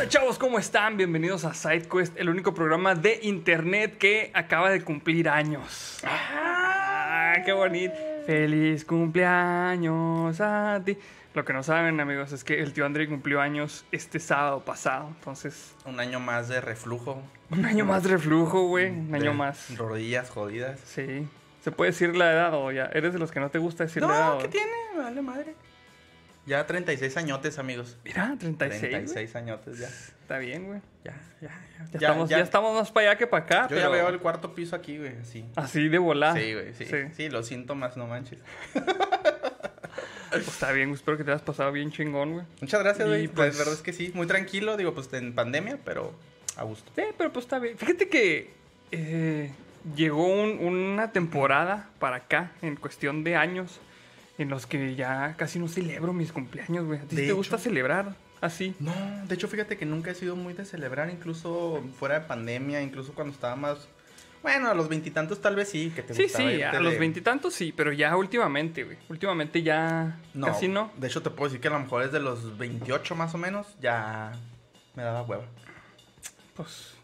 onda, chavos? ¿Cómo están? Bienvenidos a SideQuest, el único programa de internet que acaba de cumplir años. ¡Ah! ¡Qué bonito! ¡Feliz cumpleaños a ti! Lo que no saben, amigos, es que el tío André cumplió años este sábado pasado. Entonces, Un año más de reflujo. un año más de reflujo, güey. Un año de más. Rodillas jodidas. Sí. ¿Se puede decir la edad o ya? ¿Eres de los que no te gusta decir la edad? No, ¿qué tiene? Vale madre. Ya 36 añotes, amigos. Mira, 36. güey. 36 añotes ya. Está bien, güey. Ya, ya, Ya, ya. estamos, ya. estamos más para allá que para acá. Yo ya veo el cuarto piso aquí, güey, así. Así de volar. Sí, güey, sí. sí. los síntomas, no manches. Pues está bien, güey. Espero que te hayas pasado bien chingón, güey. Muchas gracias, güey. pues- La verdad es que sí, muy tranquilo, digo, pues en pandemia, pero a gusto. Sí, pero pues está bien. Fíjate que eh, llegó un- una temporada para acá, en cuestión de años, en los que ya casi no celebro mis cumpleaños, güey. ¿A ti De te hecho. gusta celebrar así? No, de hecho, fíjate que nunca he sido muy de celebrar, incluso fuera de pandemia, incluso cuando estaba más. Bueno, a los veintitantos tal vez sí, que te Sí, sí, irte a los veintitantos sí, pero ya últimamente, güey. Últimamente ya No, casi no. De hecho, te puedo decir que a lo mejor es de los 28 más o menos, ya me daba hueva. Pues.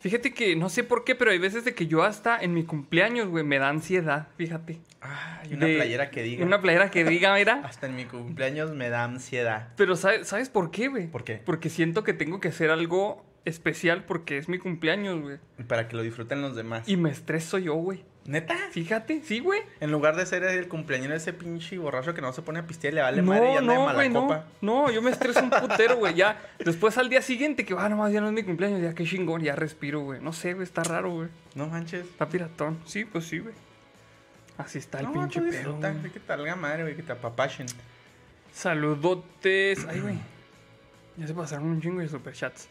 Fíjate que no sé por qué, pero hay veces de que yo hasta en mi cumpleaños, güey, me da ansiedad, fíjate. Ah, y una De- playera que diga. Una playera que diga, mira. Hasta en mi cumpleaños me da ansiedad. Pero ¿sabes, ¿sabes por qué, güey? ¿Por qué? Porque siento que tengo que hacer algo especial porque es mi cumpleaños, güey. Para que lo disfruten los demás. Y me estreso yo, güey. ¿Neta? Fíjate, sí, güey. En lugar de ser el cumpleaños de ese pinche borracho que no se pone a pistear le vale No, madre y anda de no, mala güey, no. copa. No, yo me estreso un putero, güey. Ya, después al día siguiente, que, ah, nomás ya no es mi cumpleaños, ya qué chingón, ya respiro, güey. No sé, güey, está raro, güey. No manches. Está piratón. Sí, pues sí, güey. Así está el no, pinche tú pedo. de que te valga madre, güey, que te apapachen. Saludotes. Ay, güey. Ya se pasaron un chingo de superchats.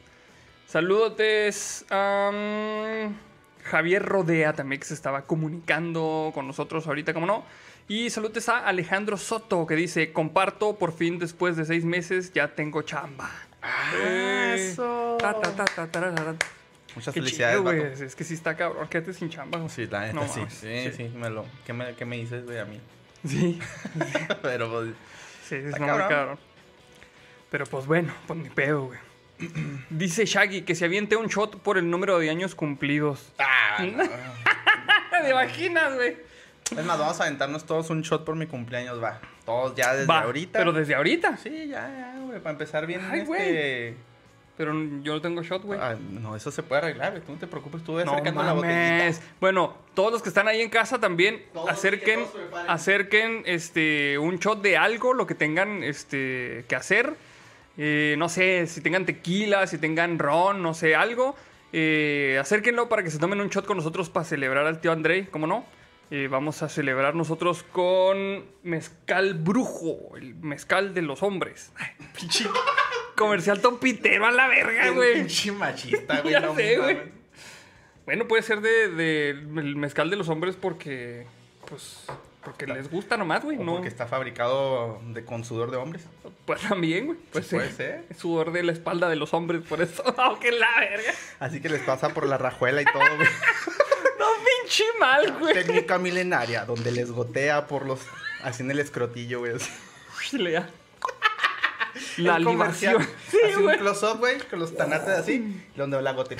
Saludotes. am, Javier Rodea también que se estaba comunicando con nosotros ahorita, como no. Y saludos a Alejandro Soto que dice: Comparto, por fin después de seis meses ya tengo chamba. Eh, eso. ta, ta, ta. Muchas Qué felicidades, chido, güey. vato. Es que sí está cabrón. Quédate sin chamba. güey. Sí, la neta, No sí. mames, sí. Sí, me lo... ¿Qué me, qué me dices, güey, a mí? Sí, Pero, pues... sí, es Está muy cabrón. cabrón. Pero pues bueno, pues ni pedo, güey. Dice Shaggy que se aviente un shot por el número de años cumplidos. Ah, no. ¿Te imaginas, güey? Es más, vamos a aventarnos todos un shot por mi cumpleaños, va. Todos ya desde Va, ahorita. Pero desde ahorita. Sí, ya, ya, güey, para empezar bien Ay, este... Pero yo no tengo shot, güey. Ah, no, eso se puede arreglar, güey. Tú no te preocupes, tú ve no acercando la botellita. Bueno, todos los que están ahí en casa también Todos, acerquen, acerquen este un shot de algo, lo que tengan este que hacer. Eh, no sé, si tengan tequila, si tengan ron, no sé, algo. Eh, acérquenlo para que se tomen un shot con nosotros para celebrar al tío André, ¿cómo no? Eh, vamos a celebrar nosotros con mezcal brujo, el mezcal de los hombres. Ay, pinche comercial topitero a la verga, güey. pinche machista, güey. No sé, güey. Bueno, puede ser de, de el mezcal de los hombres porque, pues, porque les gusta nomás, güey. No, porque está fabricado de, con sudor de hombres. pues también, güey. Pues Sí, puede ser. Sudor de la espalda de los hombres, por eso. Aunque la verga. Así que les pasa por la rajuela y todo, güey. No pinche mal, güey. Técnica milenaria, donde les gotea por los... Así en el escrotillo, güey. Le. La libación. Sí, Así un güey. close-up, güey, con los tanates así. Donde la gotea.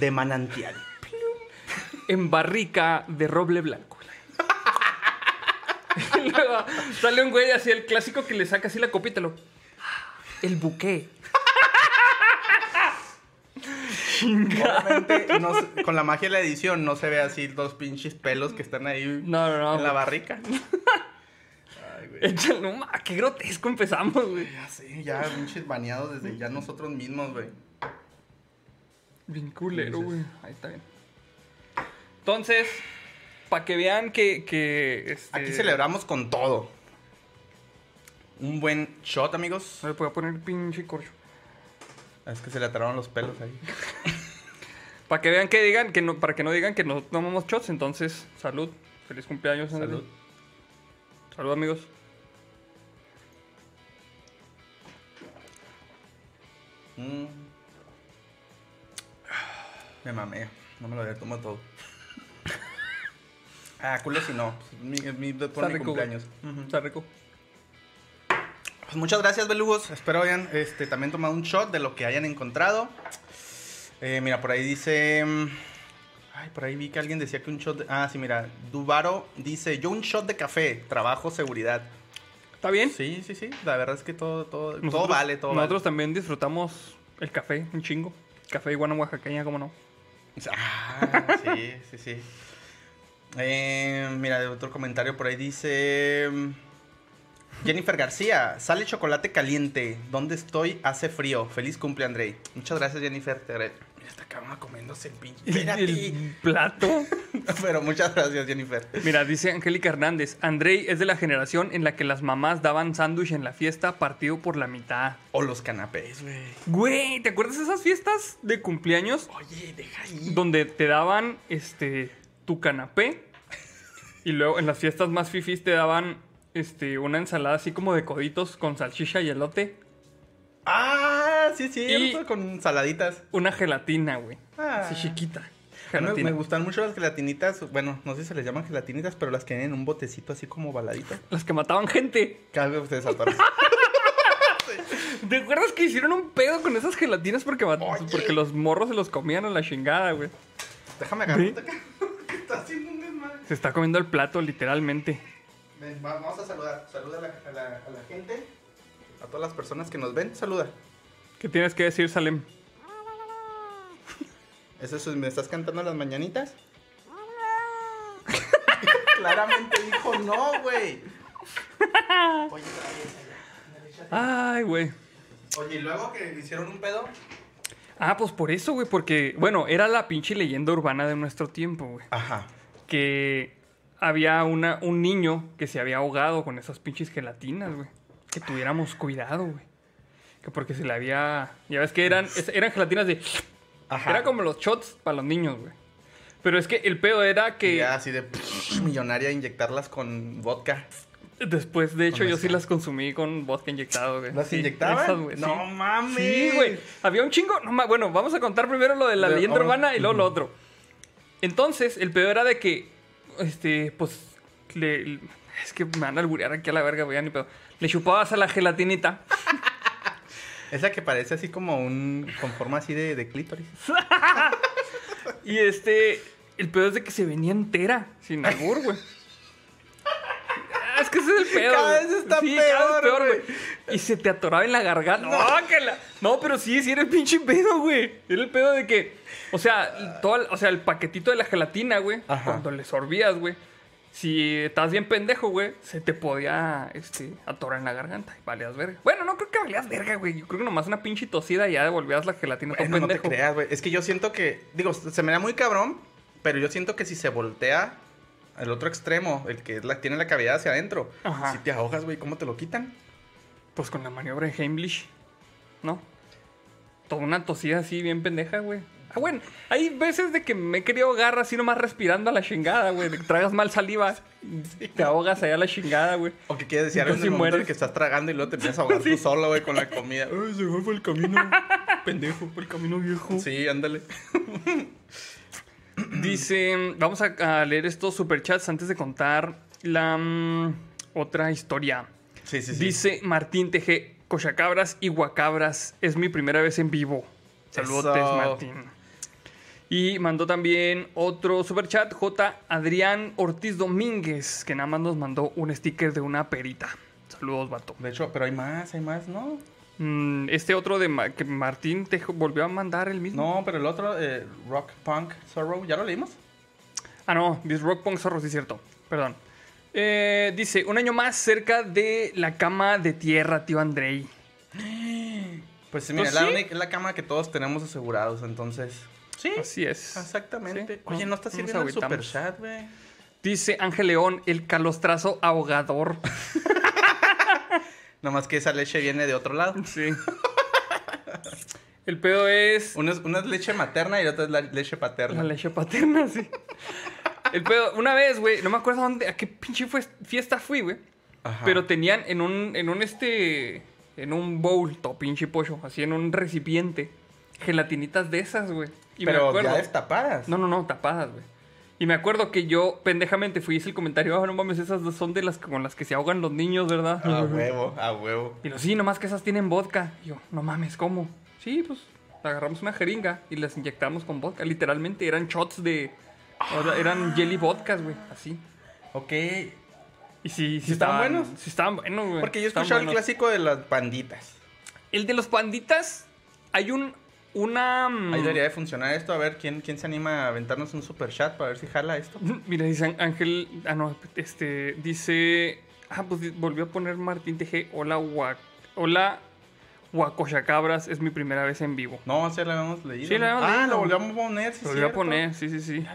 De manantial. En barrica de roble blanco. Y luego sale un güey así, el clásico que le saca así la copita lo. El buque. Obviamente, no se- con la magia de la edición no se ve así los pinches pelos que están ahí No, no, no. en la barrica. Ay, güey. Échale, no, ma, qué grotesco empezamos, güey. Ya sé, ya pinches baneados desde ya nosotros mismos, güey. Bien culero, güey. Ahí está bien. Entonces, para que vean que. que este... Aquí celebramos con todo. Un buen shot, amigos. Me voy a poner pinche corcho. Es que se le ataron los pelos ahí. Para que vean que digan, que no, para que no digan que no tomamos shots, entonces, salud. Feliz cumpleaños, Andrés. Salud. Salud, amigos. Mm. Me mamé. No me lo había tomado todo. Ah, culo si no. Mi, mi, por Está mi rico, güey. cumpleaños. Está rico. Pues muchas gracias, belugos. Espero hayan este, también tomado un shot de lo que hayan encontrado. Eh, mira, por ahí dice. mm, Ay, por ahí vi que alguien decía que un shot de. Ah, sí, mira. Dubaro dice: Yo un shot de café, trabajo, seguridad. ¿Está bien? Sí, sí, sí. La verdad es que todo, todo, todo vale, todo Nosotros también disfrutamos el café, un chingo. Café iguana oaxaqueña, ¿cómo no? Ah, sí, sí, sí. Eh, mira, otro comentario por ahí dice. mm, Jennifer García, sale chocolate caliente. ¿Dónde estoy? Hace frío. Feliz cumple, Andrei. Muchas gracias, Jennifer. Te agradezco. Mira, esta cabrona comiéndose el pinche. El plato. Pero muchas gracias, Jennifer. Mira, dice Angélica Hernández, Andrei es de la generación en la que las mamás daban sándwich en la fiesta partido por la mitad. O los canapés, güey. Güey, ¿te acuerdas de esas fiestas de cumpleaños Oye, deja ahí. donde te daban este tu canapé y luego en las fiestas más fifis te daban este una ensalada así como de coditos con salchicha y elote, Ah, sí, sí, Y- con saladitas. una gelatina, güey, Ah. así chiquita. Me, me gustan mucho las gelatinitas. Bueno, no sé si se les llaman gelatinitas, pero las que vienen en un botecito así como baladito. Las que mataban gente. Vez ustedes. ¿Te acuerdas que hicieron un pedo con esas gelatinas porque, porque los morros se los comían a la chingada, güey? Déjame agarrarte acá. ¿Qué está haciendo un desmadre? Se está comiendo el plato, literalmente. Ven, va- vamos a saludar. Saluda a la, a, la, a la gente. A todas las personas que nos ven. Saluda. ¿Qué tienes que decir, Salem? ¿Eso es, ¿Me estás cantando las mañanitas? Claramente dijo no, güey. Oye, Ay, güey. Oye, y luego que hicieron un pedo. Ah, pues por eso, güey, porque, bueno, era la pinche leyenda urbana de nuestro tiempo, güey. Ajá. Que había una, un niño que se había ahogado con esas pinches gelatinas, güey. Que tuviéramos cuidado, güey. Que porque se le había... Ya ves que eran, eran gelatinas de... Ajá. Era como los shots para los niños, güey. Pero es que el pedo era que... Ya así de millonaria inyectarlas con vodka. Después, de hecho, yo sí las consumí con vodka inyectado, güey. ¿Las Sí, inyectaban? esas, güey, no sí. mames. Sí, güey. Había un chingo. no bueno, vamos a contar primero lo de la leyenda urbana y luego lo otro. Entonces, el peor era de que, este, pues, le, es que me van a alburear aquí a la verga, güey, ni pedo. Le chupabas a la gelatinita. Esa que parece así como un. con forma así de, de clítoris. Y este, el peor es de que se venía entera, sin albur, güey. Es que ese es el peor. Cada vez está Sí, cada vez peor, güey. Y se te atoraba en la garganta. No, que la- no, pero sí, sí era el pinche pedo, güey. Era el pedo de que, o sea, todo, el- o sea, el paquetito de la gelatina, güey, cuando le sorbías, güey, si estás bien pendejo, güey, se te podía, este, atorar en la garganta y valías verga. Bueno, no creo que valías verga, güey. Yo creo que nomás una pinche tosida y ya devolvías la gelatina todo Bueno, no te pendejo. creas, güey. Es que yo siento que. Digo, se me da muy cabrón. Pero yo siento que si se voltea al otro extremo, el que la, tiene la cavidad hacia adentro, Ajá. si te ahogas, güey, ¿cómo te lo quitan? Pues con la maniobra de Heimlich, ¿no? Toda una tosida así bien pendeja, güey. Ah, bueno, hay veces de que me he querido ahogar así nomás respirando a la chingada, güey. Que tragas mal saliva, te ahogas allá a la chingada, güey. O que quieres decir algo en el momento en el que estás tragando y luego te empiezas a ahogar tú solo, güey, con la comida. Ay, se fue el camino. Pendejo, por el camino viejo. Sí, ándale. Dice, vamos a, a leer estos superchats antes de contar la mm, otra historia. Sí, sí, sí. Dice Martín TG, Cochacabras y Guacabras, es mi primera vez en vivo. Saludos. Martín. Y mandó también otro superchat, J. Adrián Ortiz Domínguez, que nada más nos mandó un sticker de una perita. Saludos, vato. De hecho, pero hay más, hay más, ¿no? Mm, este otro de Ma- que Martín te volvió a mandar el mismo. No, pero el otro, eh, Rock Punk Sorrow, ¿ya lo leímos? Ah, no, This Rock Punk Zorro, sí, cierto. Perdón. Eh, dice, un año más cerca de la cama de tierra, tío Andrei. Pues sí, mira, Pues es la, sí. única- es la cama que todos tenemos asegurados, entonces. Sí, Así es. exactamente. Sí, Oye, no- está sirviendo el super chat, güey. Dice Ángel León, el calostrazo ahogador. Nomás que esa leche viene de otro lado. Sí. El pedo es Una es, una es leche materna y la otra es la leche la paterna. leche paterna, sí. El pedo, una vez, güey, no me acuerdo dónde, a qué pinche fiesta fui, güey. Pero tenían en un, en un este, en un bowl, todo pinche pollo, así en un recipiente, gelatinitas de esas, güey. Y me Pero acuerdo. ya destapadas. No, no, no, tapadas, güey. Y me acuerdo que yo pendejamente fui hice el comentario, ah, no mames, esas son de las con las que se ahogan los niños, ¿verdad? A huevo, a huevo. Y lo sí, nomás que esas tienen vodka. Y yo, no mames, ¿cómo? Sí, pues agarramos una jeringa y las inyectamos con vodka. Literalmente eran shots de. eran jelly vodkas, güey, así. Ok. Y sí, sí, ¿Sí estaban buenos? Sí, estaban buenos, güey. Porque yo escuchado el clásico de las panditas. El de los panditas, hay un. Una. mm, Ahí debería de funcionar esto. A ver, ¿quién, quién se anima a aventarnos un super chat para ver si jala esto? Mira, dice Ángel. Ah, no, este. Dice. Ah, pues volvió a poner Martín TG. Hola, guac. Hola, Guacochacabras. Es mi primera vez en vivo. No, sí lo habíamos leído. Sí, ¿no? habíamos Ah, leído. lo volvemos a poner. Sí, Lo volvió a poner, sí, sí, sí.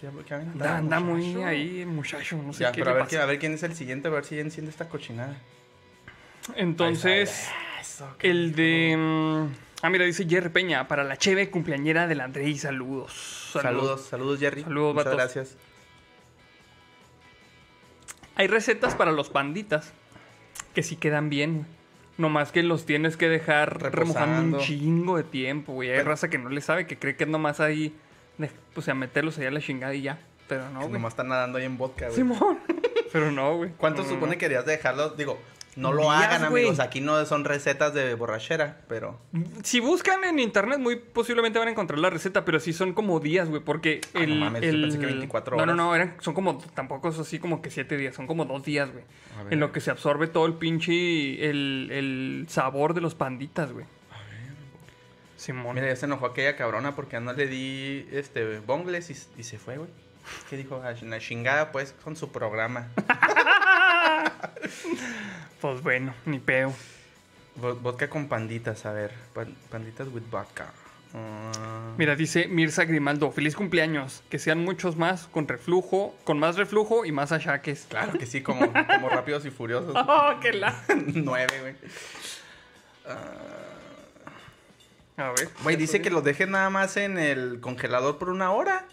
Qué, qué Anda, anda muy ahí, el muchacho. No sé Ya, qué pero a le ver, pasa. qui- a ver quién es el siguiente, a ver si enciende esta cochinada. Entonces, Eso, el de. Ah, mira, dice Jerry Peña. Para la cheve cumpleañera del Andrei, saludos. Saludos, saludos, Jerry. Saludos, Muchas vatos. gracias. Hay recetas para los panditas que sí quedan bien. Nomás que los tienes que dejar remojando un chingo de tiempo, güey. Hay Pero- raza que no le sabe, que cree que es nomás ahí, pues a meterlos allá a la chingada y ya. Pero no, güey. nomás están nadando ahí en vodka, güey. Simón. Pero no, güey. ¿Cuánto No, supone no. que deberías de dejarlo? Digo, no lo Días, hagan, amigos. Aquí no son recetas de borrachera, pero... Si buscan en internet, muy posiblemente van a encontrar la receta, pero sí son como días, güey, porque Ah, no el... mames, yo pensé que 24 No, no, horas. no, eran, son como, tampoco es así como que siete días, son como dos días, güey. En lo que se absorbe todo el pinche, el, el sabor de los panditas, güey. Simón. Mira, ya se enojó aquella cabrona porque no le di este bongles y, y se fue, güey. ¿Qué dijo? A la chingada, pues, con su programa. Pues bueno, ni peo. Vo- Vodka con panditas, a ver. Pan- panditas with vodka. Ah, Mira, dice Mirza Grimaldo, feliz cumpleaños, que sean muchos más, con reflujo, con más reflujo y más achaques. Claro que sí, como, como rápidos y furiosos. ¡Oh, qué la! Nueve, güey. A ver. Güey, dice que los dejes nada más en el congelador por una hora.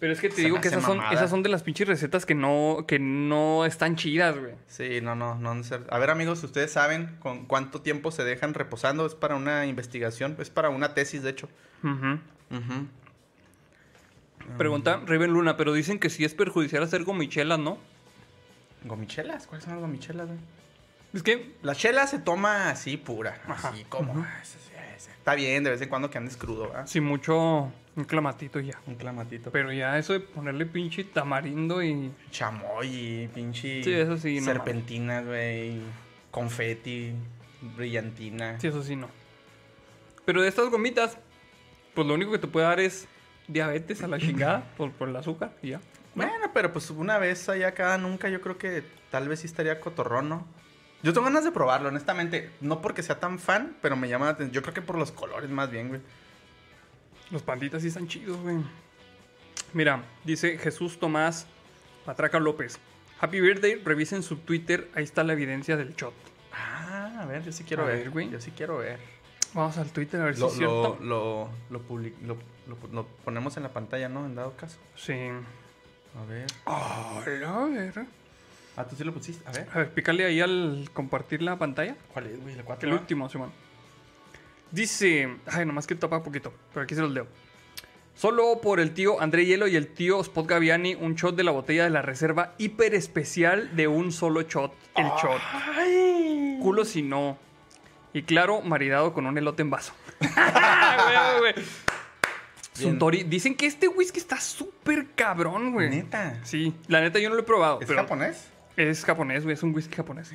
Pero es que te Se digo que esas son, esas son de las pinches recetas que no, que no están chidas, güey. Sí, no, no, no. A ver, amigos, ustedes saben con cuánto tiempo se dejan reposando. Es para una investigación, es para una tesis, de hecho. Ujú. Ujú. Pregunta Raven Luna, pero dicen que sí es perjudicial hacer gomichelas, ¿no? ¿Gomichelas? ¿Cuáles son las gomichelas, güey? Es que, La chela se toma así pura, Ajá. así como. ah. Está bien, de vez en cuando que andes crudo, ¿verdad? sí, mucho un clamatito y ya. Un clamatito. Pero ya eso de ponerle pinche tamarindo y... Chamoy, pinche. Sí, eso sí, no Serpentinas, güey. Confeti, brillantina. Sí, eso sí, no. Pero de estas gomitas, pues lo único que te puede dar es diabetes a la chingada por, por el azúcar y ya. Bueno, pero pues una vez allá cada nunca, yo creo que tal vez sí estaría cotorrón, ¿no? Yo tengo ganas de probarlo, honestamente. No porque sea tan fan, pero me llama la atención. Yo creo que por los colores más bien, güey. Los panditas sí están chidos, güey. Mira, dice Jesús Tomás Patraca López. Happy birthday, revisen su Twitter, ahí está la evidencia del shot. Ah, a ver, yo sí quiero A ver, ver, güey. Yo sí quiero ver. Vamos al Twitter a ver si Lo, es cierto. lo, lo, lo, ponemos en la pantalla, ¿no? En dado caso. Sí. A ver. Ah, a ver. Ah, tú sí lo pusiste. A ver. A ver, pícale ahí al compartir la pantalla. ¿Cuál es, güey? ¿El El 4? último, Simón. Dice. Ay, nomás que tapa poquito. Pero aquí se los leo. Solo por el tío André Hielo y el tío Spot Gaviani, un shot de la botella de la reserva hiper especial de un solo shot. El shot. ¡Ay! Culo si no. Y claro, maridado con un elote en vaso. Güey, güey. Suntory. Dicen que este whisky está súper cabrón, güey. Neta. Sí, la neta yo no lo he probado. ¿Es pero japonés? Es japonés, güey. Es un whisky japonés.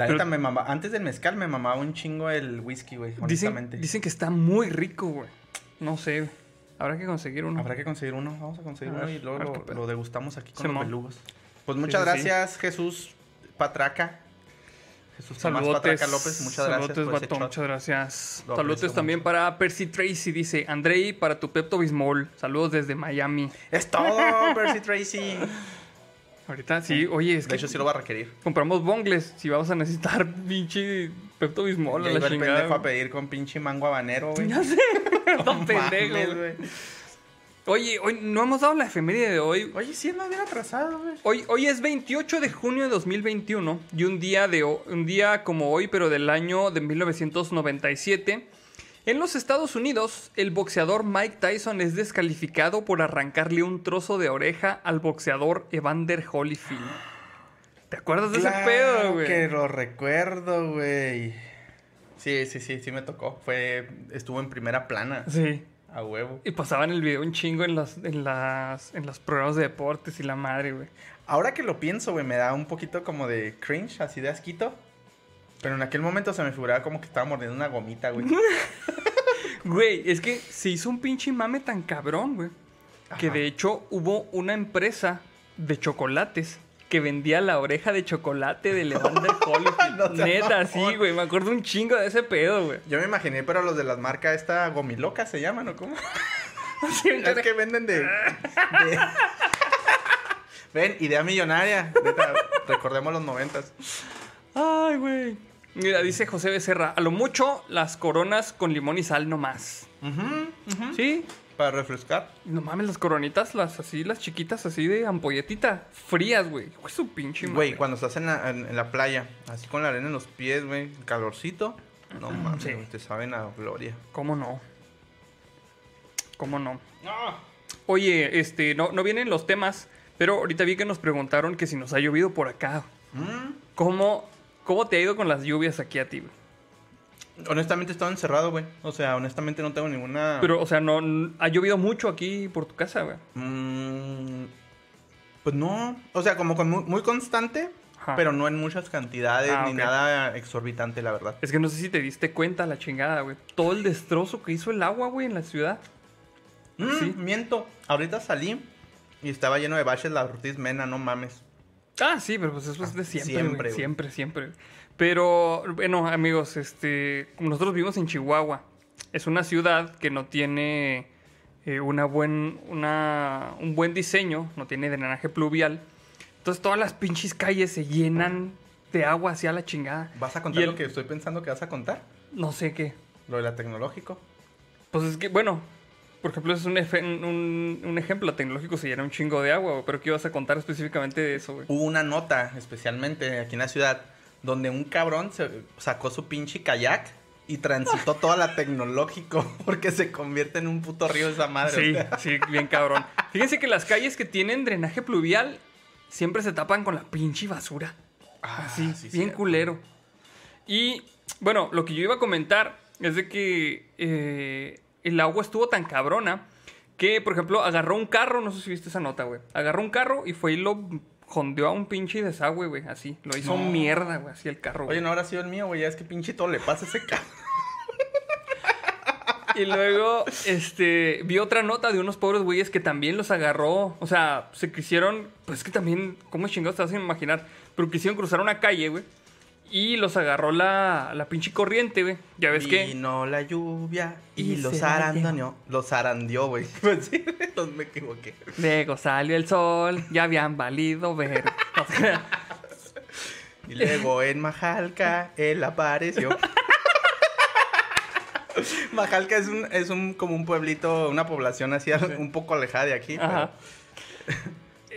La neta me mamaba. Antes del mezcal me mamaba un chingo el whisky, güey. Honestamente. Dicen, dicen que está muy rico, güey. No sé, güey. Habrá que conseguir uno. Habrá que conseguir uno. Vamos a conseguir A uno ver, y luego lo, degustamos aquí con Simón. los belugos. Pues muchas Sí, sí, sí. gracias, Jesús Patraca. Jesús Tomás Saludotes. Patraca López. Muchas gracias Saludotes, por ese vato, shot. muchas gracias. Lo Saludos también mucho. para Percy Tracy. Dice, Andrei, para tu Pepto Bismol. Saludos desde Miami. Es todo, Percy Tracy. Ahorita sí, oye, es De que hecho, sí lo va a requerir. compramos bongles. Si vamos a necesitar pinche Pepto Bismol Ya la iba el pendejo a pedir con pinche mango habanero, güey. Ya sé. Don pendejo, mames, güey. Oye, hoy no hemos dado la efeméride de hoy. Oye, sí, no bien atrasado, güey. Hoy, hoy es 28 de junio de 2021 y un día, de, un día como hoy, pero del año de 1997, En los Estados Unidos, el boxeador Mike Tyson es descalificado por arrancarle un trozo de oreja al boxeador Evander Holyfield. ¿Te acuerdas de ese pedo, güey? que lo recuerdo, güey. Sí, sí, sí, sí me tocó. Fue, estuvo en primera plana. Sí. A huevo. Y pasaban el video un chingo en las, en las, en los programas de deportes y la madre, güey. Ahora que lo pienso, güey, me da un poquito como de cringe, así de asquito. Pero en aquel momento se me figuraba como que estaba mordiendo una gomita, güey. Güey, es que se hizo un pinche mame tan cabrón, güey. Que de hecho hubo una empresa de chocolates que vendía la oreja de chocolate de Evander Holyfield. No Neta, sí, güey. Me acuerdo un chingo de ese pedo, güey. Yo me imaginé, pero los de las marcas esta gomiloca se llaman, ¿o cómo? Sí, es que venden de... de- Ven, idea millonaria. Neta, recordemos los noventas. Ay, güey. Mira, dice José Becerra, a lo mucho las coronas con limón y sal nomás. Ujú. ¿Sí? Para refrescar. No mames, las coronitas, las así, las chiquitas así de ampolletita, frías, güey. Güey, su pinche madre. Güey, cuando estás en la, en, en la playa, así con la arena en los pies, güey, calorcito. No mames, Sí. te saben a gloria. ¿Cómo no? ¿Cómo no? Oye, este, no, no vienen los temas, pero ahorita vi que nos preguntaron que si nos ha llovido por acá. Mm. ¿Cómo, cómo te ha ido con las lluvias aquí a ti, güey? Honestamente he estado encerrado, güey. O sea, honestamente no tengo ninguna... Pero, o sea, no, ha llovido mucho aquí por tu casa, güey. Mm, pues no. O sea, como con muy, muy constante, Ajá. pero no en muchas cantidades Ah, ni nada exorbitante, la verdad. Es que no sé si te diste cuenta la chingada, güey. Todo el destrozo que hizo el agua, güey, en la ciudad. Mm, Sí. Miento. Ahorita salí y estaba lleno de baches la Ortiz Mena, no mames. Ah, sí, pero pues eso es de Ah, siempre, siempre, güey. Siempre, siempre. Pero, bueno, amigos, este, nosotros vivimos en Chihuahua, es una ciudad que no tiene eh, una buen, una, un buen diseño, no tiene drenaje pluvial. Entonces todas las pinches calles se llenan de agua hacia la chingada. ¿Vas a contar el- lo que estoy pensando que vas a contar? No sé qué. Lo de la tecnológico. Pues es que, bueno, por ejemplo, es un, efe- un, un ejemplo tecnológico, se llena un chingo de agua, pero ¿qué ibas a contar específicamente de eso, güey? Hubo una nota, especialmente aquí en la ciudad, donde un cabrón se sacó su pinche kayak y transitó toda la tecnológico porque se convierte en un puto río esa madre. Sí, o sea. sí, bien cabrón. Fíjense que las calles que tienen drenaje pluvial siempre se tapan con la pinche basura. Ah, Así, sí, bien culero. Y bueno, lo que yo iba a comentar es de que eh, el agua estuvo tan cabrona que, por ejemplo, agarró un carro, no sé si viste esa nota, güey. Agarró un carro y fue y lo jondeó a un pinche desagüe, güey, así. Lo hizo No. mierda, güey, así el carro. güey. Oye, no habrá sido el mío, güey. Ya es que pinche todo le pasa ese cabrón. Y luego, este, vi otra nota de unos pobres güeyes que también los agarró. O sea, se quisieron, pues es que también, ¿cómo chingados te vas a imaginar? Pero quisieron cruzar una calle, güey. Y los agarró la, la pinche corriente, güey. Ya ves que... Vino la lluvia y, Y los arandañó. Los arandió, güey. Pues sí, los me equivoqué. Luego salió el sol, ya habían valido ver. O sea, Y luego en Majalca él apareció. Majalca es un, es un como un pueblito, una población así un poco alejada de aquí. Ajá.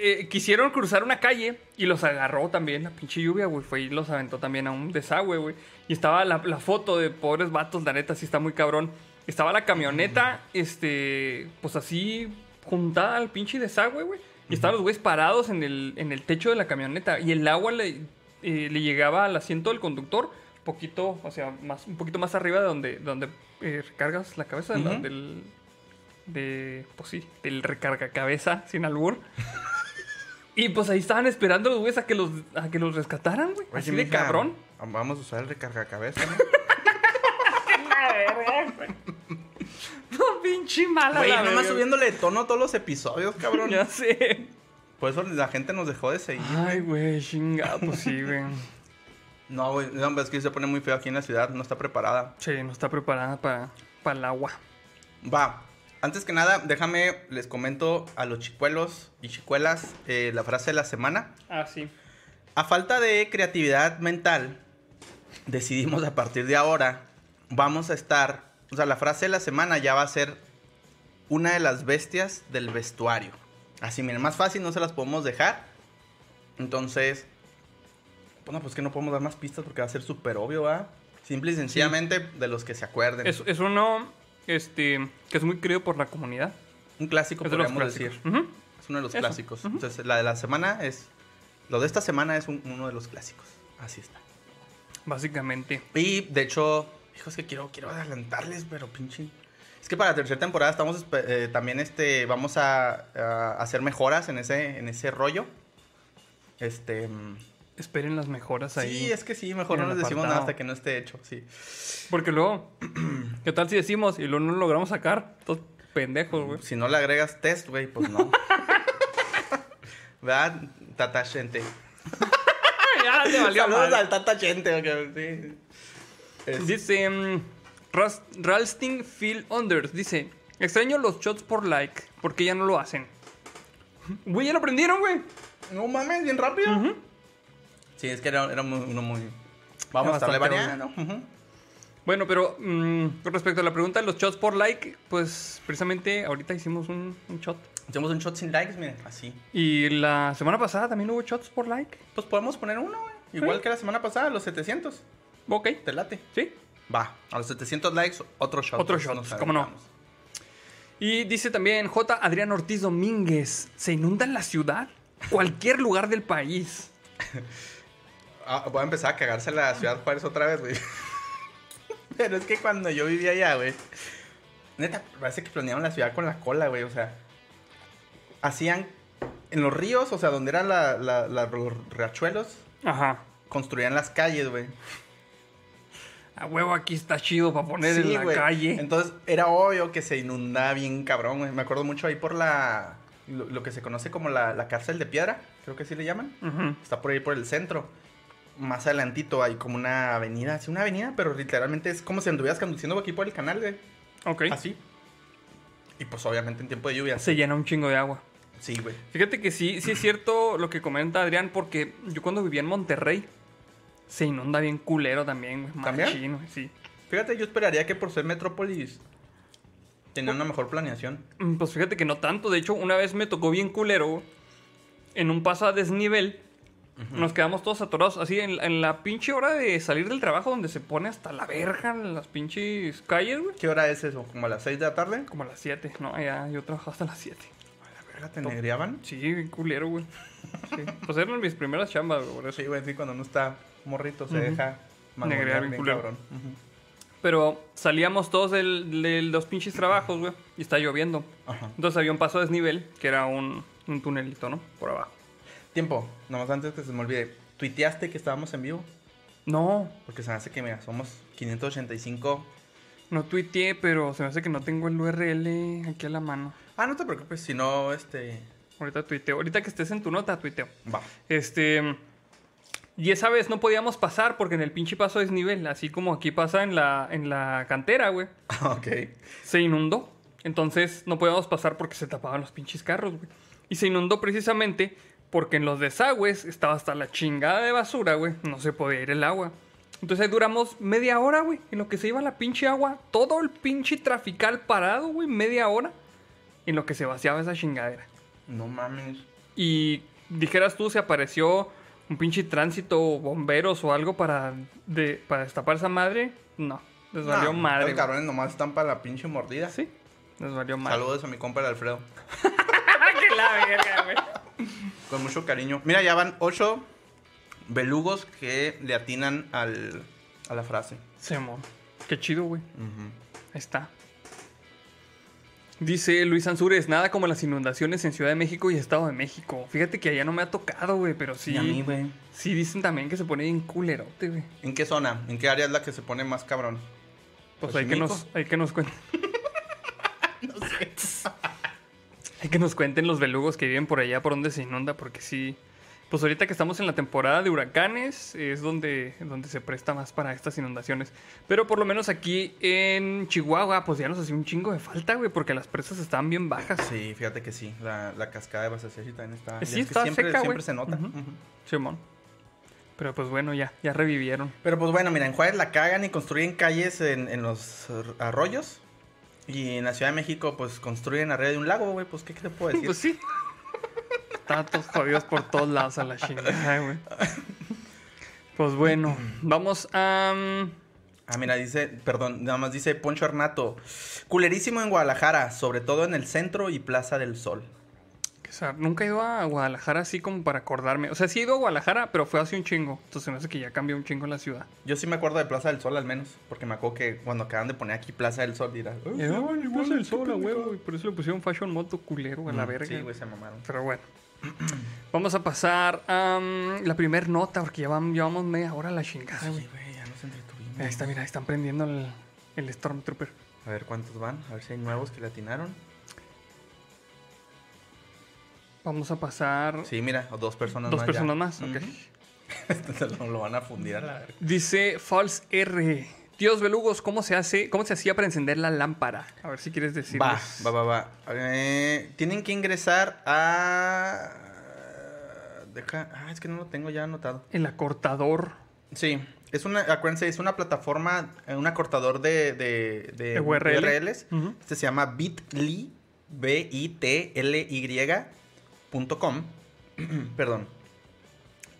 Eh, quisieron cruzar una calle y los agarró también la pinche lluvia, güey. Fue y los aventó también a un desagüe, güey. Y estaba la, la foto de pobres vatos, la neta, sí está muy cabrón. Estaba la camioneta, este, pues así, juntada al pinche desagüe, güey. Y estaban los güeyes parados en el, en el techo de la camioneta. Y el agua le, eh, le llegaba al asiento del conductor, poquito, o sea, más, un poquito más arriba de donde, donde eh, recargas la cabeza de la- Ujú. del. De. Pues sí, del recarga cabeza sin albur. Y pues ahí estaban esperando los güeyes a que los, a que los rescataran, güey. Así de cabrón. Vamos a usar el recargacabezas, ¿no? No, pinche mala. Güey, nomás verga, subiéndole de tono a todos los episodios, cabrón. Ya sé. Por eso la gente nos dejó de seguir. Ay, güey, chingado, pues sí, güey. No, güey, no, es que se pone muy feo aquí en la ciudad, no está preparada. Sí, no está preparada para el agua. Va. Antes que nada, déjame, les comento a los chicuelos y chicuelas eh, la frase de la semana. Ah, sí. A falta de creatividad mental, decidimos a partir de ahora, vamos a estar, o sea, la frase de la semana ya va a ser una de las bestias del vestuario. Así, miren, más fácil no se las podemos dejar. Entonces, bueno, pues que no podemos dar más pistas porque va a ser súper obvio, ¿va? Simple y sencillamente de los que se acuerden. Es, es uno este, que es muy querido por la comunidad. un clásico, Es de los podríamos clásicos. decir. Es uno de los Eso. clásicos. Entonces, la de la semana es. Lo de esta semana es un- uno de los clásicos. Así está. Básicamente. Y de hecho, hijos que quiero, quiero adelantarles, pero pinche. Es que para la tercera temporada estamos eh, también este vamos a, a hacer mejoras en ese en ese rollo. Este mm, Esperen las mejoras ahí. sí, es que sí, mejor no les decimos nada hasta que no esté hecho, sí. Porque luego, ¿qué tal si decimos y luego no lo logramos sacar? Todos pendejos, güey. Si no le agregas test, güey, pues no. ¿Verdad? Tata gente. ya te valió Saludos madre. al Tata gente, ok, sí. Es- Dice Ras- Ralsting Phil Unders. Dice: Extraño los shots por like. porque ya no lo hacen? Güey, ya lo aprendieron, güey. No mames, bien rápido. Sí, es que era, era muy- uno muy. Vamos a variando. Ujú. Bueno, pero mm, con respecto a la pregunta de los shots por like, pues precisamente ahorita hicimos un, un shot. Hacemos un shot sin likes, miren, así. Y la semana pasada también hubo shots por like. Pues podemos poner uno, güey. Igual Sí. que la semana pasada, los 700. Ok, ¿Te late? sí. Va, a los 700 likes, otro shot. Otro pues, shot, nos cómo no. Y dice también J. Adrián Ortiz Domínguez, ¿se inunda en la ciudad? Cualquier lugar del país. Ah, voy a empezar a cagarse la ciudad Juárez otra vez, güey. Pero es que cuando yo vivía allá, güey. Neta, parece que planeaban la ciudad con la cola, güey. O sea, hacían en los ríos, o sea, donde eran la- la- la- los riachuelos, Ajá. construían las calles, güey. A huevo aquí está chido para poner en la calle. Entonces era obvio que se inundaba bien cabrón, güey. Me acuerdo mucho ahí por la. Lo, lo que se conoce como la, la cárcel de piedra, creo que así le llaman. Está por ahí por el centro. Más adelantito hay como una avenida, sí, una avenida, pero literalmente es como si anduvieras conduciendo aquí por el canal, güey. Ok. Así. Y pues obviamente en tiempo de lluvia. Se llena un chingo de agua. Sí, güey. Fíjate que sí, sí es cierto lo que comenta Adrián, porque yo cuando vivía en Monterrey se inunda bien culero también, güey. ¿También? Machín, güey, sí. Fíjate, yo esperaría que por ser metrópolis tenía una mejor planeación. Mm, Pues fíjate que no tanto. De hecho, una vez me tocó bien culero. En un paso a desnivel. Nos quedamos todos atorados. Así en, en la pinche hora de salir del trabajo, donde se pone hasta la verja en las pinches calles, güey. ¿Qué hora es eso? ¿Como a las 6 de la tarde? Como a las 7. No, ya, yo trabajaba hasta las 7. A la verga, ¿te negriaban? Sí, culero, güey. Sí. Pues eran mis primeras chambas, güey. Sí, güey, sí, cuando uno está morrito se deja Negrear bien culero. cabrón. Pero salíamos todos del- de los pinches trabajos, güey. Y está lloviendo. Entonces había un paso a desnivel, que era un, un tunelito, ¿no? Por abajo. Tiempo, nomás antes que se me olvide. ¿Tuiteaste que estábamos en vivo? No, Porque se me hace que, mira, somos 585. no tuiteé, pero se me hace que no tengo el URL aquí a la mano. Ah, no te preocupes, si no, este... Ahorita tuiteo. Ahorita que estés en tu nota, tuiteo. Va. Este. Y esa vez no podíamos pasar porque en el pinche paso es nivel, así como aquí pasa en la, en la cantera, güey. ok. Se inundó. Entonces no podíamos pasar porque se tapaban los pinches carros, güey. Y se inundó precisamente porque en los desagües estaba hasta la chingada de basura, güey. No se podía ir el agua. Entonces ahí duramos media hora, güey. En lo que se iba la pinche agua. Todo el pinche trafical parado, güey. Media hora. En lo que se vaciaba esa chingadera. No mames. Y dijeras tú, se apareció un pinche tránsito, o bomberos o algo para, de, para destapar esa madre. No, les valió Nah, madre. Los cabrones nomás están para la pinche mordida. Sí, les valió madre. Saludos a mi compa el Alfredo. que la verga, güey. Con mucho cariño. Mira, ya van ocho belugos que le atinan al, a la frase. Sí, amor. Qué chido, güey. Ahí está. Dice Luis Ansúrez, nada como las inundaciones en Ciudad de México y Estado de México. Fíjate que allá no me ha tocado, güey, pero sí. Y a mí, güey. Sí dicen también que se pone bien culerote, güey. ¿En qué zona? ¿En qué área es la que se pone más cabrón? Pues hay que, nos, hay que nos cuenten. Hay que nos cuenten los belugos que viven por allá, por donde se inunda, porque sí. Pues ahorita que estamos en la temporada de huracanes, es donde, donde se presta más para estas inundaciones. Pero por lo menos aquí en Chihuahua, pues ya nos hacía un chingo de falta, güey, porque las presas estaban bien bajas. Sí, fíjate que sí. La, la cascada de Basacesi también está. Sí, ya es que está siempre, seca, siempre se nota. Simón. Pero pues bueno, ya, ya revivieron. Pero pues bueno, mira, en Juárez la cagan y construyen calles en, en los arroyos. Y en la Ciudad de México, pues construyen arriba de un lago, güey. Pues, ¿qué, qué te puedo decir? Pues sí. Estaban todos jodidos por todos lados a la chingada, güey. Pues bueno, vamos a, mm, Ah, mira, dice, perdón, nada más dice Poncho Arnato. Culerísimo en Guadalajara, sobre todo en el centro y Plaza del Sol. O sea, nunca he ido a Guadalajara así como para acordarme. O sea, sí he ido a Guadalajara, pero fue hace un chingo. Entonces me hace que ya cambió un chingo en la ciudad. Yo sí me acuerdo de Plaza del Sol al menos, porque me acuerdo que cuando acaban de poner aquí Plaza del Sol, dirás, "Ay, Y, "Ay, sí, Plaza del Sol, a pendejo". huevo. Y por eso le pusieron Fashion Moto culero a la Mm, verga. Sí, güey, se mamaron. Pero bueno. Vamos a pasar a la primer nota, porque ya vamos, llevamos media hora a la chingada, güey, ya nos entretuvimos. Ahí está, mira, están prendiendo el, el Stormtrooper. A ver cuántos van, a ver si hay nuevos que le atinaron. Vamos a pasar Sí, mira, o dos personas dos más. personas ya. más. ok. Se lo, van a fundir a la verga. Dice False R. Dios belugos, ¿cómo se hace? ¿Cómo se hacía para encender la lámpara? A ver si quieres decir. Va, va, va, va. Eh, tienen que ingresar a. Deja. Ah, es que no lo tengo ya anotado. El acortador Sí, es una, acuérdense, es una plataforma, eh, un acortador de, de, de URL. URLs. Este se llama bit.ly, B-I-T-L-Y, com. Perdón.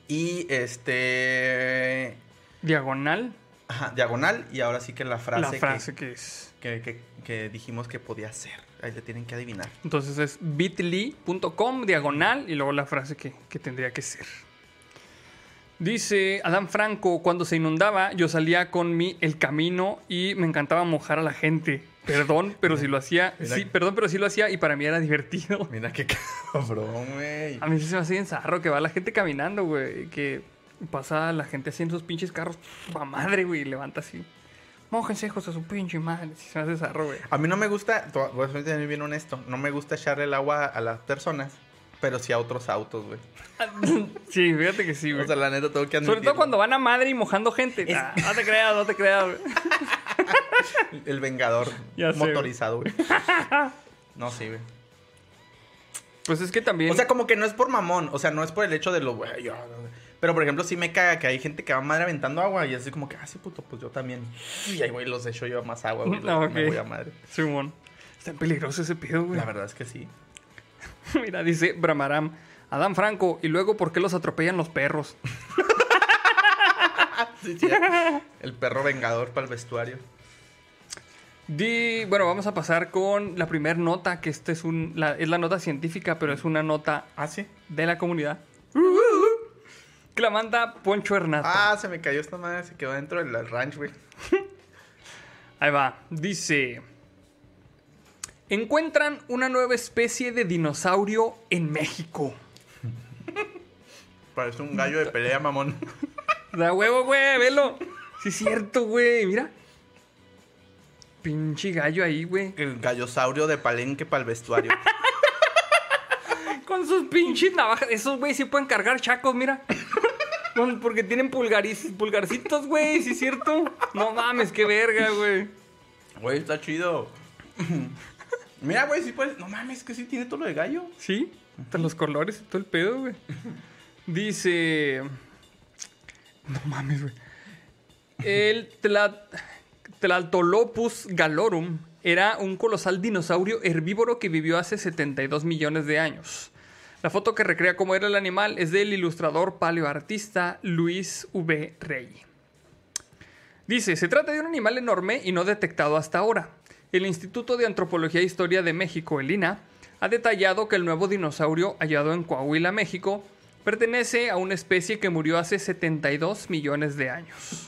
Y este. diagonal. Ajá, diagonal. Y ahora sí que la frase, la que- frase que, es. Que, que- que dijimos que podía ser. Ahí le tienen que adivinar. Entonces es bit.ly.com, diagonal, y luego la frase que, que tendría que ser. Dice Adán Franco, cuando se inundaba, yo salía con mi El Camino y me encantaba mojar a la gente. Perdón, pero si lo hacía, Mira. sí, perdón, pero sí lo hacía y para mí era divertido. Mira qué cabrón, güey. A mí sí se me hace bien zarro que va la gente caminando, güey, que pasa la gente así en sus pinches carros, va madre, güey, y levanta así. Mójense, hijos a su pinche madre. Sí se me hace zarro, güey. A mí no me gusta, voy a ser bien honesto, no me gusta echarle el agua a las personas, pero sí a otros autos, güey. Sí, fíjate que sí, güey. O sea, la neta tengo que Sobre todo cuando van a madre y mojando gente. Es- Ah, no te creas, no te creas. güey. El vengador Ya sé, motorizado, güey. No, sí, güey. Pues es que también. O sea, como que no es por mamón, o sea, no es por el hecho de lo, güey, yo- Pero, por ejemplo, sí me caga que hay gente que va madre aventando agua y así como que, ah, sí, puto, pues yo también. Y ahí, güey, los echo yo a más agua, güey. No, Me ok. voy a madre. Simón. Está peligroso ese pedo, güey. La verdad es que sí. Mira, dice Bramaram. Adán Franco, y luego, ¿por qué los atropellan los perros? Sí, sí. El perro vengador para el vestuario. Di, bueno, vamos a pasar con la primera nota, que esta es, un, la, es la nota científica, pero es una nota Ah, sí. de la comunidad. Que la manda Poncho Hernández. Ah, se me cayó esta madre, se quedó dentro del ranch, güey. Ahí va. Dice. Encuentran una nueva especie de dinosaurio en México. Parece un gallo de pelea, mamón. Da huevo, güey, velo. Sí es cierto, güey, mira. Pinche gallo ahí, güey. El gallosaurio de palenque para el vestuario. Con sus pinches navajas. Esos, güey, sí pueden cargar chacos, mira. Porque tienen pulgariz- pulgarcitos, güey, sí es cierto. No mames, qué verga, güey. Güey, está chido. Mira, güey, sí puedes. No mames, que sí tiene todo lo de gallo. Sí, hasta los colores y todo el pedo, güey. Dice. No mames, güey. El Tla- Tlaltolopus galorum era un colosal dinosaurio herbívoro que vivió hace 72 millones de años. La foto que recrea cómo era el animal es del ilustrador paleoartista Luis V. Rey. Dice, se trata de un animal enorme y no detectado hasta ahora. El Instituto de Antropología e Historia de México, el INA, ha detallado que el nuevo dinosaurio hallado en Coahuila, México, pertenece a una especie que murió hace 72 millones de años.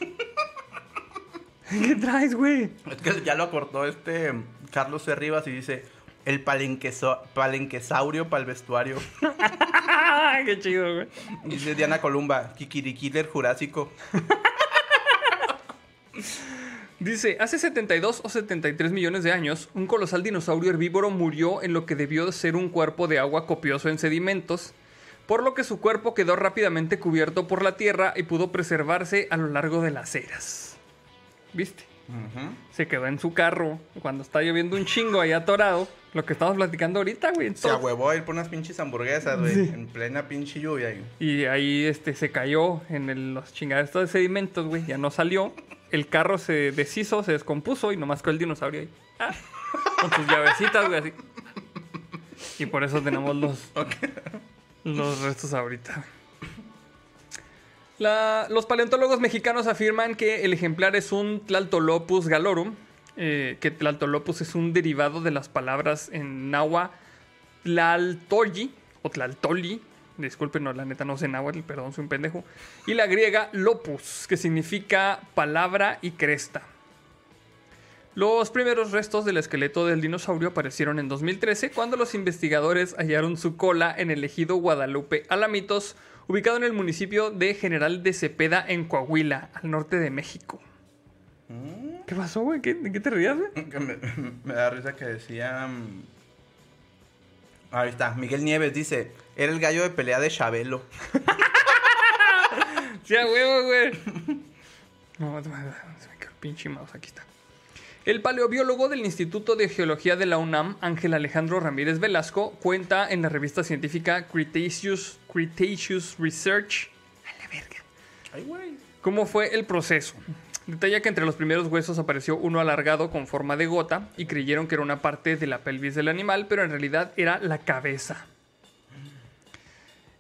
¿Qué traes, güey? Es que ya lo acortó este Carlos C. Rivas y dice: El palenqueso- palenquesaurio para el vestuario. Qué chido, güey. Dice Diana Columba: Kikirikiler Jurásico. Dice, hace 72 o 73 millones de años, un colosal dinosaurio herbívoro murió en lo que debió de ser un cuerpo de agua copioso en sedimentos, por lo que su cuerpo quedó rápidamente cubierto por la tierra y pudo preservarse a lo largo de las eras. ¿Viste? Se quedó en su carro cuando está lloviendo un chingo ahí atorado, lo que estamos platicando ahorita, güey. Se ahuevó a ir por unas pinches hamburguesas, güey. Sí. En plena pinche lluvia. güey. Y ahí este, se cayó en el- los chingaderos de sedimentos, güey. Ya no salió. El carro se deshizo, se descompuso y nomás quedó el dinosaurio ahí. Ah, con sus llavecitas, güey, así. Y por eso tenemos los, los restos ahorita. Los paleontólogos mexicanos afirman que el ejemplar es un Tlaltolopus galorum, eh, que Tlaltolopus es un derivado de las palabras en náhuatl Tlaltolli o Tlaltoli, disculpen, no, la neta no sé náhuatl, perdón, soy un pendejo, y la griega lopus, que significa palabra y cresta. Los primeros restos del esqueleto del dinosaurio aparecieron en 2013 cuando los investigadores hallaron su cola en el ejido Guadalupe Alamitos, ubicado en el municipio de General de Cepeda en Coahuila, al norte de México. ¿Qué pasó, güey? ¿Qué, ¿De qué te rías, güey? Me, me da risa que decía. mm, Ahí está, Miguel Nieves dice: Era el gallo de pelea de Chabelo. Sí, a huevo, güey. No, se me quedó el pinche mouse, aquí está. El paleobiólogo del Instituto de Geología de la UNAM, Ángel Alejandro Ramírez Velasco, cuenta en la revista científica Cretaceous, Cretaceous Research a la verga, Ay, cómo fue el proceso. Detalla que entre los primeros huesos apareció uno alargado con forma de gota y creyeron que era una parte de la pelvis del animal, pero en realidad era la cabeza.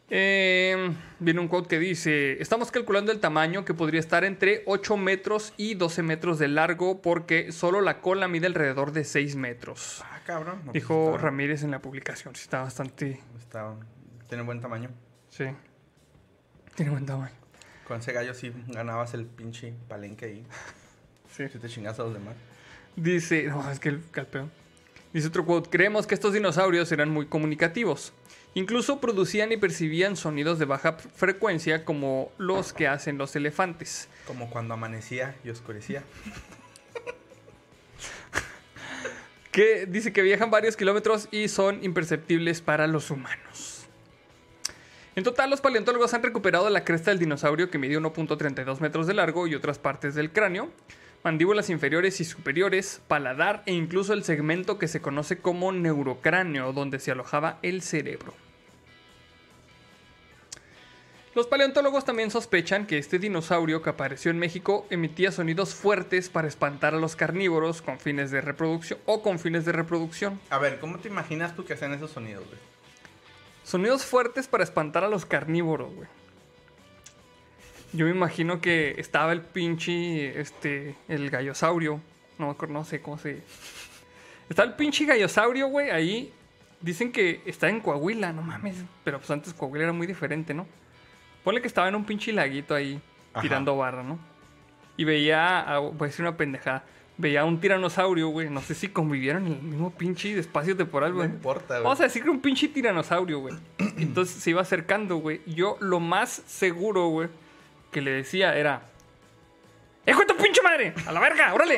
Eh, viene un quote que dice, estamos calculando el tamaño que podría estar entre 8 metros y 12 metros de largo porque solo la cola mide alrededor de 6 metros. Ah, cabrón. No, pues Dijo está- Ramírez en la publicación. Sí, está bastante... está- tiene buen tamaño. Sí. Tiene buen tamaño. Con ese gallo sí ganabas el pinche palenque ahí. Sí. Si te chingas a los demás. Dice, no, es que el calpeón. Dice otro quote, creemos que estos dinosaurios eran muy comunicativos. Incluso producían y percibían sonidos de baja frecuencia como los que hacen los elefantes. Como cuando amanecía y oscurecía. Que dice que viajan varios kilómetros y son imperceptibles para los humanos. En total, los paleontólogos han recuperado la cresta del dinosaurio que mide 1.32 metros de largo y otras partes del cráneo, mandíbulas inferiores y superiores, paladar e incluso el segmento que se conoce como neurocráneo, donde se alojaba el cerebro. Los paleontólogos también sospechan que este dinosaurio que apareció en México emitía sonidos fuertes para espantar a los carnívoros con fines de reproducción o con fines de reproducción. A ver, ¿cómo te imaginas tú que hacen esos sonidos, güey? Sonidos fuertes para espantar a los carnívoros, güey. Yo me imagino que estaba el pinche, este, el gallosaurio. No no sé cómo se... Está el pinche gallosaurio, güey, ahí. Dicen que está en Coahuila, no mames. Pero pues antes Coahuila era muy diferente, ¿no? Ponle que estaba en un pinche laguito ahí, Ajá. tirando barra, ¿no? Y veía, a- voy a decir una pendejada, veía a un tiranosaurio, güey. No sé si convivieron en el mismo pinche espacio temporal, No güey. importa, güey. Vamos a decir que un pinche tiranosaurio, güey. Entonces se iba acercando, güey. Y Yo lo más seguro, güey, que le decía era... ¡Hijo de tu pinche madre! ¡A la verga! ¡Órale!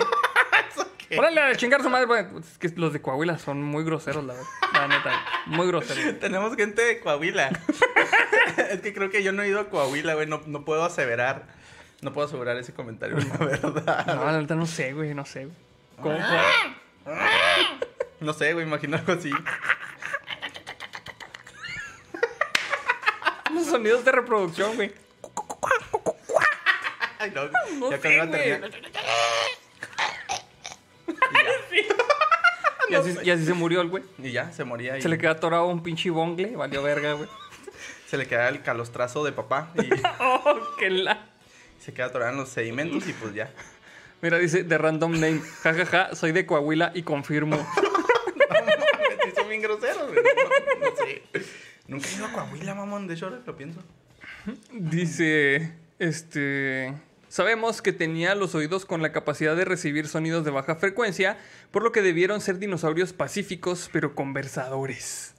¡Órale a chingar su madre! güey! Es que los de Coahuila son muy groseros, la verdad. La neta, muy groseros. Tenemos gente de Coahuila. es que creo que yo no he ido a Coahuila, güey. No, no puedo aseverar. No puedo aseverar ese comentario, la verdad. No, la neta no sé, güey, no sé. güey. ¿Cómo fue? No sé, güey, imagino algo así. Los sonidos de reproducción, güey. Ay, no, No ya sé, güey. Y así, y así se murió el güey. Y ya, se moría y Se le quedó atorado un pinche bongle. Valió verga, güey. se le queda el calostrazo de papá y Oh, qué la... se queda atorado en los sedimentos y pues ya. Mira, dice de random name. Ja, ja, ja, soy de Coahuila y confirmo. Sí, son bien groseros, güey. No, no sé. Nunca he ido a Coahuila, mamón. De hecho, ahora lo pienso. Dice, este... Sabemos que tenía los oídos con la capacidad de recibir sonidos de baja frecuencia, por lo que debieron ser dinosaurios pacíficos, pero conversadores.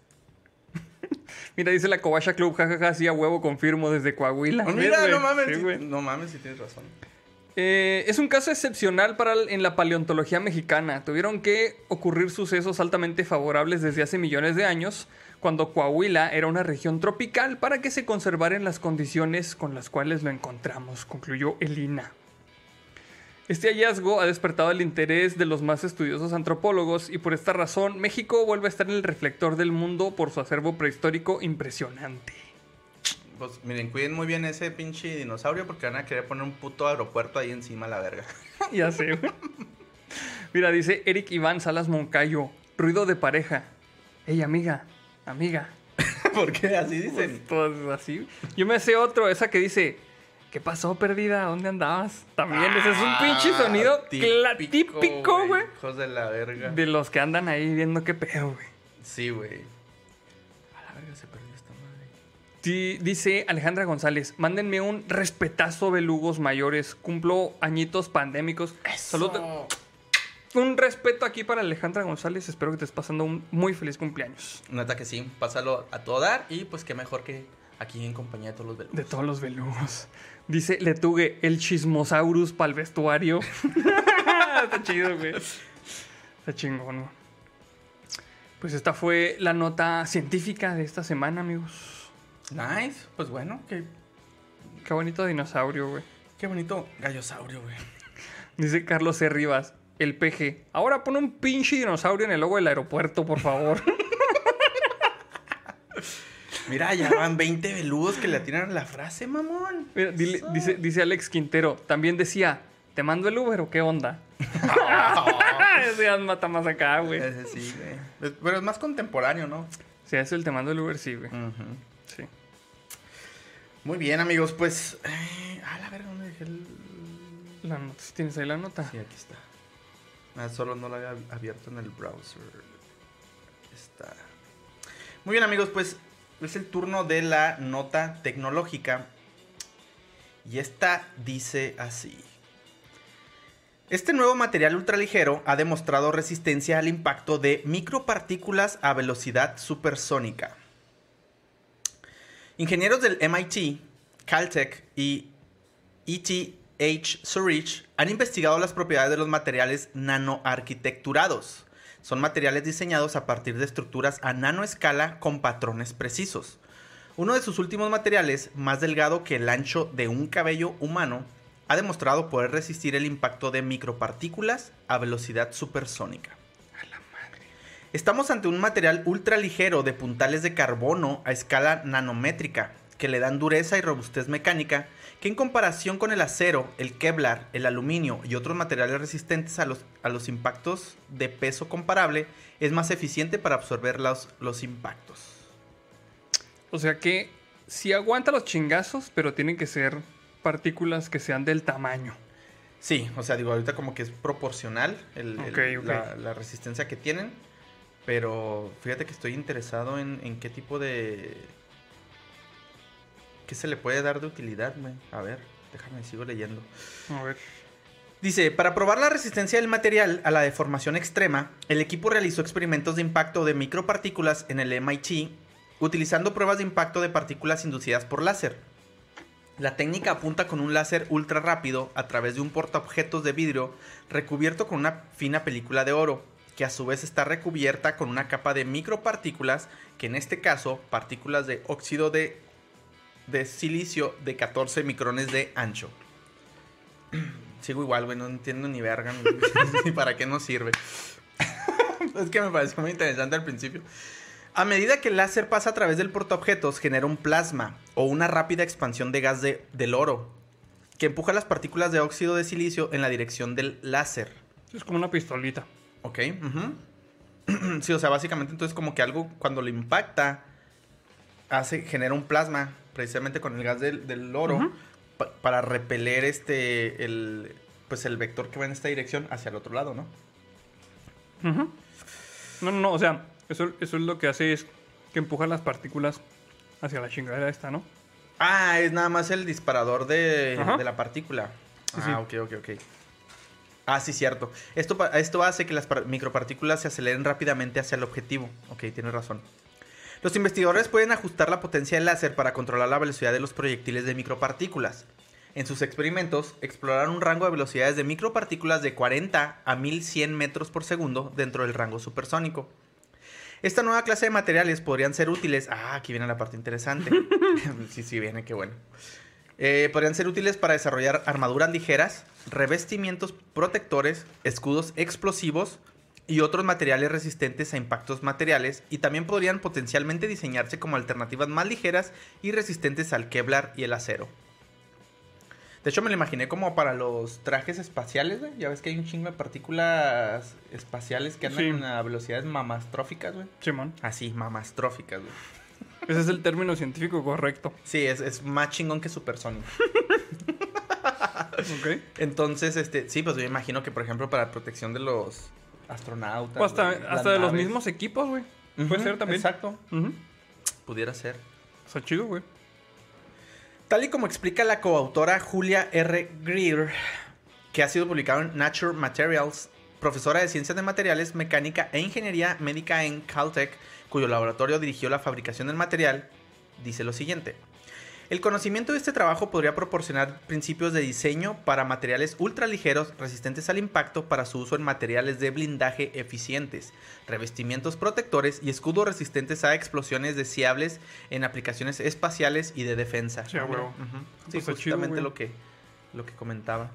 Mira, dice la Cobasha Club, jajaja, sí, a huevo, confirmo desde Coahuila. Oh, ¿Ves, mira, no mames. Sí, no mames, si tienes razón. Eh, es un caso excepcional para el- en la paleontología mexicana. Tuvieron que ocurrir sucesos altamente favorables desde hace millones de años, cuando Coahuila era una región tropical para que se conservaran las condiciones con las cuales lo encontramos, concluyó Elina. Este hallazgo ha despertado el interés de los más estudiosos antropólogos y por esta razón México vuelve a estar en el reflector del mundo por su acervo prehistórico impresionante. Pues miren, cuiden muy bien ese pinche dinosaurio porque van a querer poner un puto aeropuerto ahí encima a la verga. ya sé. Mira, dice Eric Iván Salas Moncayo. Ruido de pareja. Ey, amiga, amiga. ¿Por qué así Pues, dicen? todas así. Yo me sé otro, esa que dice. ¿Qué pasó, perdida? ¿Dónde andabas? También, ese es un Ah, pinche sonido típico, güey. Hijos de la verga. De los que andan ahí viendo qué pedo, güey. Sí, güey. A la verga se perdió esta madre. Sí, dice Alejandra González, mándenme un respetazo, belugos mayores. Cumplo añitos pandémicos. Salud. Un respeto aquí para Alejandra González. Espero que te estés pasando un muy feliz cumpleaños. Neta que sí, pásalo a todo dar y pues qué mejor que aquí en compañía de todos los belugos. De todos los belugos. Dice Letugue, el chismosaurus para el vestuario. Está chido, güey. Está chingón, güey. Pues esta fue la nota científica de esta semana, amigos. Nice, pues bueno, qué, Qué bonito dinosaurio, güey. qué bonito gallosaurio, güey. Dice Carlos C. Rivas, el PG. Ahora pon un pinche dinosaurio en el logo del aeropuerto, por favor. Mira, ya van 20 belugos que le atiran la frase, mamón. Mira, dile- dice, dice Alex Quintero, también decía, ¿te mando el Uber o qué onda? Ese ya mata más acá, güey. Ese sí, güey. Pero es más contemporáneo, ¿no? Si es el te mando el Uber, sí, güey. Ujú. Sí. Muy bien, amigos, pues. eh, ah, la verga, ¿dónde dejé el.? La nota, si tienes ahí la nota. Sí, aquí está. Ah, solo no la había abierto en el browser. Está. Muy bien, amigos, pues es el turno de la nota tecnológica. Y esta dice así. Este nuevo material ultraligero ha demostrado resistencia al impacto de micropartículas a velocidad supersónica. Ingenieros del MIT, Caltech y ETH Zurich han investigado las propiedades de los materiales nanoarquitecturados. Son materiales diseñados a partir de estructuras a nanoescala con patrones precisos. Uno de sus últimos materiales, más delgado que el ancho de un cabello humano, ha demostrado poder resistir el impacto de micropartículas a velocidad supersónica. Estamos ante un material ultraligero de puntales de carbono a escala nanométrica que le dan dureza y robustez mecánica que en comparación con el acero, el Kevlar, el aluminio y otros materiales resistentes a los, a los impactos de peso comparable es más eficiente para absorber los, los impactos. O sea que sí aguanta los chingazos, pero tienen que ser partículas que sean del tamaño. Sí, o sea, digo, ahorita como que es proporcional el- el-. La, la resistencia que tienen, pero fíjate que estoy interesado en, en qué tipo de... ¿Qué se le puede dar de utilidad, güey? A ver, déjame, sigo leyendo. A ver. Dice, para probar la resistencia del material a la deformación extrema, el equipo realizó experimentos de impacto de micropartículas en el MIT, utilizando pruebas de impacto de partículas inducidas por láser. La técnica apunta con un láser ultra rápido a través de un portaobjetos de vidrio recubierto con una fina película de oro, que a su vez está recubierta con una capa de micropartículas, que en este caso, partículas de óxido de, de silicio de 14 micrones de ancho. Sigo igual, güey, no entiendo ni verga, ni, para qué nos sirve. es que me pareció muy interesante al principio. A medida que el láser pasa a través del portaobjetos, genera un plasma o una rápida expansión de gas de- del oro, que empuja las partículas de óxido de silicio en la dirección del láser. Es como una pistolita. Ok. Sí, o sea, básicamente entonces como que algo cuando lo impacta, hace, genera un plasma, precisamente con el gas del, del oro, pa- para repeler este, el, pues el vector que va en esta dirección hacia el otro lado, ¿no? Ujú. No, no, no, o sea, eso, eso es lo que hace es que empuja las partículas hacia la chingadera esta, ¿no? Ah, es nada más el disparador de, de la partícula. Sí, ah, ok, ok, ok. Ah, sí, cierto. Esto, esto hace que las par- micropartículas se aceleren rápidamente hacia el objetivo. Ok, tienes razón. Los investigadores pueden ajustar la potencia del láser para controlar la velocidad de los proyectiles de micropartículas. En sus experimentos, exploraron un rango de velocidades de micropartículas de 40 a 1100 metros por segundo dentro del rango supersónico. Esta nueva clase de materiales podrían ser útiles. Ah, aquí viene la parte interesante. sí, sí, viene, qué bueno. Eh, podrían ser útiles para desarrollar armaduras ligeras, revestimientos protectores, escudos explosivos y otros materiales resistentes a impactos materiales. Y también podrían potencialmente diseñarse como alternativas más ligeras y resistentes al Kevlar y el acero. De hecho, me lo imaginé como para los trajes espaciales, güey. Ya ves que hay un chingo de partículas espaciales que andan Sí. a velocidades mamastróficas, güey. Simón. Así, mamastróficas, güey. Ese es el término científico correcto. Sí, es, es más chingón que supersónico. Ok. Entonces, este, sí, pues yo imagino que, por ejemplo, para protección de los astronautas. O hasta, hasta de los mismos equipos, güey. Puede ser también. Exacto. Pudiera ser. Está chido, güey. Tal y como explica la coautora Julia R. Greer, que ha sido publicado en Nature Materials, profesora de Ciencias de Materiales, Mecánica e Ingeniería Médica en Caltech, cuyo laboratorio dirigió la fabricación del material, dice lo siguiente. El conocimiento de este trabajo podría proporcionar principios de diseño para materiales ultraligeros resistentes al impacto para su uso en materiales de blindaje eficientes, revestimientos protectores y escudos resistentes a explosiones deseables en aplicaciones espaciales y de defensa. Sí, Ah. Pues Sí, está chido, justamente güey. lo que lo que comentaba.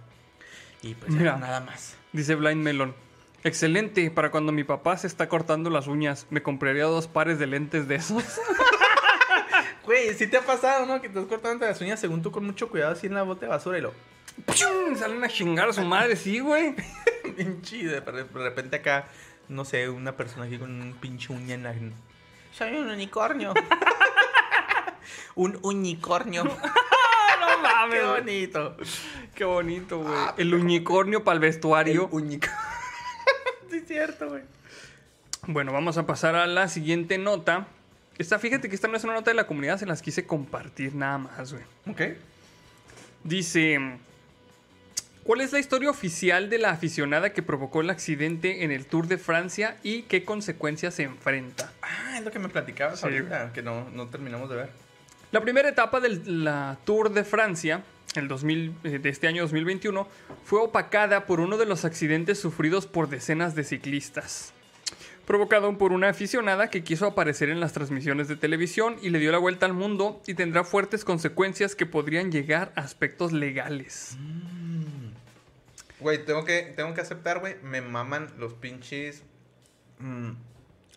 Y pues Mira. nada más. Dice Blind Melon. Excelente, para cuando mi papá se está cortando las uñas, me compraría dos pares de lentes de esos. Güey, sí te ha pasado, ¿no? Que te has cortado las uñas según tú con mucho cuidado así en la bote de basura y lo ¡Pium! Salen a chingar a su madre, sí, güey. bien chido. De repente acá, no sé, una persona aquí con un pinche uña en la... Soy un unicornio. un unicornio. No mames, Qué bonito. Qué bonito, güey. Ah, el unicornio para el vestuario. unicornio. sí, es cierto, güey. Bueno, vamos a pasar a la siguiente nota. Esta, fíjate que esta no es una nota de la comunidad, se las quise compartir nada más, güey. Ok. Dice, ¿cuál es la historia oficial de la aficionada que provocó el accidente en el Tour de Francia y qué consecuencias se enfrenta? Ah, es lo que me platicabas Sí, ahorita, que no, no terminamos de ver. La primera etapa de la Tour de Francia, el 2000, eh, de este año 2021, fue opacada por uno de los accidentes sufridos por decenas de ciclistas. Provocado por una aficionada que quiso aparecer en las transmisiones de televisión y le dio la vuelta al mundo y tendrá fuertes consecuencias que podrían llegar a aspectos legales. Güey, tengo que, tengo que aceptar, güey, me maman los pinches mm,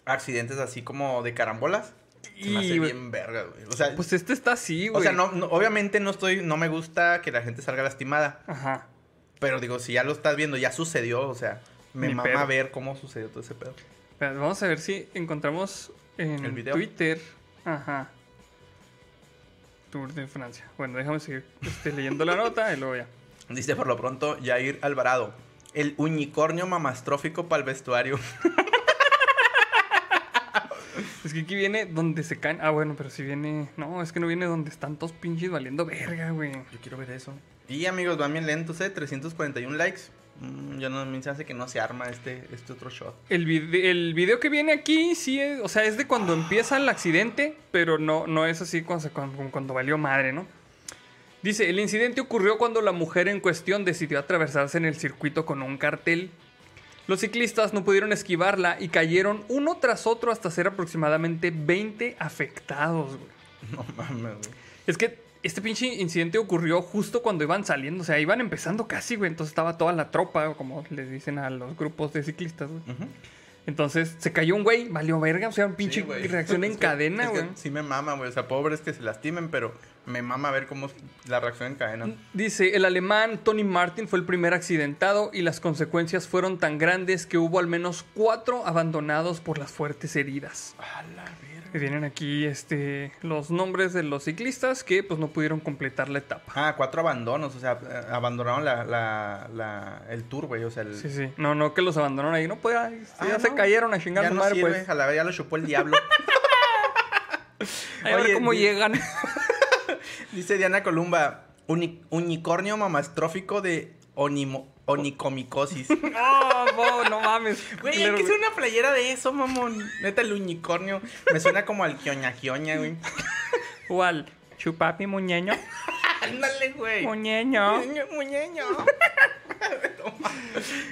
accidentes así como de carambolas. Se me hace Y, bien verga, güey. O sea, Pues este está así, güey. o sea no, no- obviamente no estoy, no me gusta que la gente salga lastimada. Ajá. Pero digo, si ya lo estás viendo, ya sucedió, o sea, me mama pedo. ver cómo sucedió todo ese pedo. Vamos a ver si encontramos en ¿El video? Twitter. Ajá. Tour de Francia. Bueno, déjame seguir este, leyendo la nota y luego ya. Dice por lo pronto Jair Alvarado. El unicornio mamastrófico para el vestuario. Es que aquí viene donde se caen. Ah, bueno, pero si viene. No, es que no viene donde están todos pinches valiendo verga, güey. Yo quiero ver eso. Y amigos, van bien lentos, ¿eh? 341 likes. Mm, ya no me hace que no se arma este, este otro shot. El, vide- el video que viene aquí sí es. O sea, es de cuando empieza el accidente, pero no, no es así cuando, cuando, cuando valió madre, ¿no? Dice: El incidente ocurrió cuando la mujer en cuestión decidió atravesarse en el circuito con un cartel. Los ciclistas no pudieron esquivarla y cayeron uno tras otro hasta ser aproximadamente 20 afectados, güey. No mames, güey. Es que este pinche incidente ocurrió justo cuando iban saliendo, o sea, iban empezando casi, güey. Entonces estaba toda la tropa, como les dicen a los grupos de ciclistas, güey. Entonces se cayó un güey, valió verga, o sea, un pinche Sí, reacción en Es que- cadena, güey. Sí me mama, güey. O sea, pobres que se lastimen, pero me mama ver cómo la reacción en cadena. Dice, el alemán Tony Martin fue el primer accidentado y las consecuencias fueron tan grandes que hubo al menos cuatro abandonados por las fuertes heridas. A la Y vienen aquí este, los nombres de los ciclistas que pues no pudieron completar la etapa. Ah, cuatro abandonos. O sea, eh, abandonaron la, la, la- el tour, güey. O sea, el, Sí, sí. No, no que los abandonaron ahí. No, pues ya, Ah, ya se no. cayeron a chingar ya no madre, sirve, pues. a la vez ya lo chupó el diablo. Ahí a ver Oye, cómo di- llegan. Dice Diana Columba, "Uni- unicornio mamastrófico de onimo- onicomicosis. no, no, no mames. Güey, hay que hacer una playera de eso, mamón. Neta, el unicornio. Me suena como al quioña quioña, güey. O al chupapi muñeño. Ándale, güey. Muñeño. Muñeño.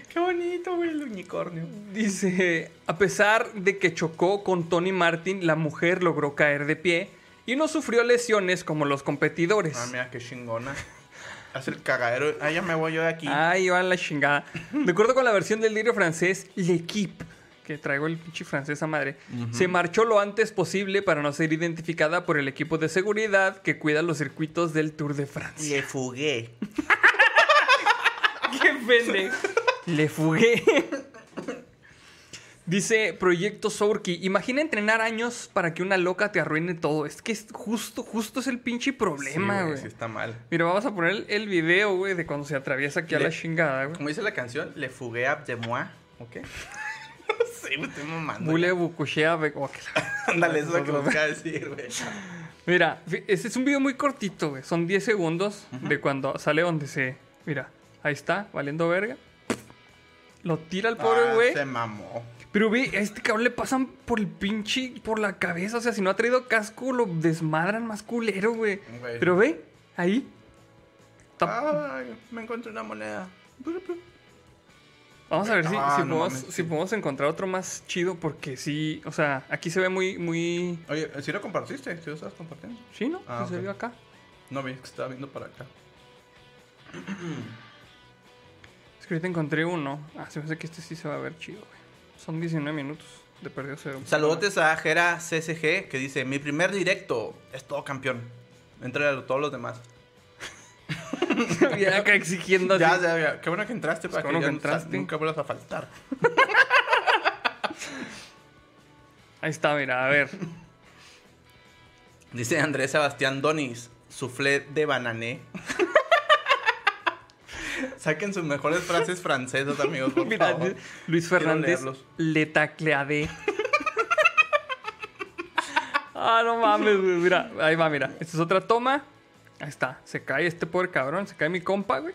Qué bonito, güey, el unicornio. Dice, a pesar de que chocó con Tony Martin, la mujer logró caer de pie y no sufrió lesiones como los competidores. Ah, mira, qué chingona. Hace el cagadero. Ah, ya me voy yo de aquí. Ay, va la chingada. De acuerdo con la versión del libro francés L'Equipe, que traigo el pinche francés a madre, se marchó lo antes posible para no ser identificada por el equipo de seguridad que cuida los circuitos del Tour de Francia. Le fugué. ¡Qué pendejo! Le fugué. Dice Proyecto Sourki, imagina entrenar años para que una loca te arruine todo. Es que es justo, justo es el pinche problema, güey. Sí, está mal. Mira, vamos a poner el, video, güey, de cuando se atraviesa aquí a la chingada, güey. Como dice la canción, le fugué a de moi. ¿Ok? no sé, me estoy mamando. Bule que la- Ándale, eso es lo que buscaba decir, güey. Mira, este es un video muy cortito, güey. Son 10 segundos de cuando sale donde se... Mira, ahí está, valiendo verga. Lo tira el pobre Ah, güey. Se mamó. Pero ve, a este cabrón le pasan por el pinche, por la cabeza. O sea, si no ha traído casco, lo desmadran más culero, güey. Güey. Pero ve, ahí. Ay, me encontré una moneda. Vamos a ver si, Ah, si no podemos, mames, si podemos encontrar otro más chido. Porque sí, o sea, aquí se ve muy, muy... Oye, ¿sí lo compartiste? ¿Sí lo estabas compartiendo? Sí, ¿no? Ah, se ok. vio acá. No vi, es que estaba viendo para acá. Es que ahorita encontré uno. Ah, se me hace que este sí se va a ver chido. Son 19 minutos de perdido. un- Saludotes a Jera CSG que dice: Mi primer directo es todo campeón. Entre a todos los demás. ya acá exigiendo. Ya, ya, ya. Qué bueno que entraste para Qué que, que no- entraste. nunca vuelvas a faltar. Ahí está, mira, a ver. Dice Andrés Sebastián Donis: Soufflé de banané. Saquen sus mejores frases francesas, amigos, por Mira, favor. Luis Fernández le tacleadé. ah, no mames, güey. Mira, ahí va, mira. Esta es otra toma. Ahí está. Se cae este pobre cabrón. Se cae mi compa, güey.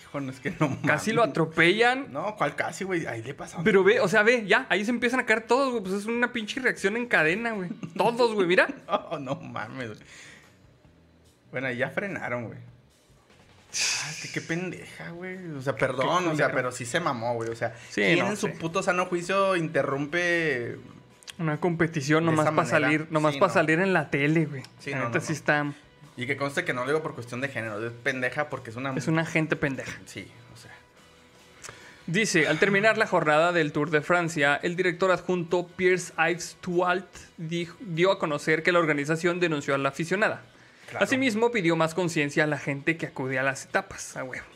Hijo, no es que no Casi mames. lo atropellan. No, ¿cuál casi, güey? Ahí le pasó. Pero ve, o sea, ve, ya, ahí se empiezan a caer todos, güey. Pues es una pinche reacción en cadena, güey. Todos, güey, mira. Oh, no mames, güey. Bueno, ahí ya frenaron, güey. Qué pendeja, güey. O sea, perdón, o sea, pero sí se mamó, güey. O sea, Sí, ¿quién no, en su sí. puto sano juicio interrumpe? Una competición nomás para salir, nomás sí, para no. salir en la tele, güey. Sí, La no, neta no, sí no. está. Y que conste que no lo digo por cuestión de género. Es pendeja porque es una. Es una gente pendeja. Sí, o sea. Dice, al terminar la jornada del Tour de Francia, el director adjunto Pierce Ives Tualt dio a conocer que la organización denunció a la aficionada. Asimismo, pidió más conciencia a la gente que acude a las etapas. A huevo.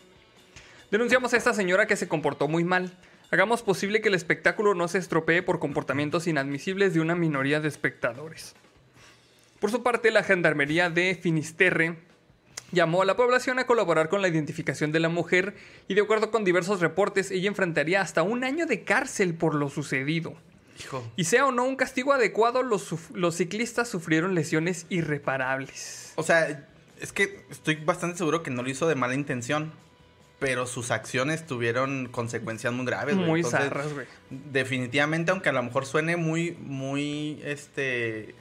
Denunciamos a esta señora que se comportó muy mal. Hagamos posible que el espectáculo no se estropee por comportamientos inadmisibles de una minoría de espectadores. Por su parte, la Gendarmería de Finisterre llamó a la población a colaborar con la identificación de la mujer y de acuerdo con diversos reportes, ella enfrentaría hasta un año de cárcel por lo sucedido. Hijo. Y sea o no un castigo adecuado, los, los ciclistas sufrieron lesiones irreparables. O sea, es que estoy bastante seguro que no lo hizo de mala intención. Pero sus acciones tuvieron consecuencias muy graves. Muy Entonces, zarras, güey. Definitivamente, aunque a lo mejor suene muy, muy, este...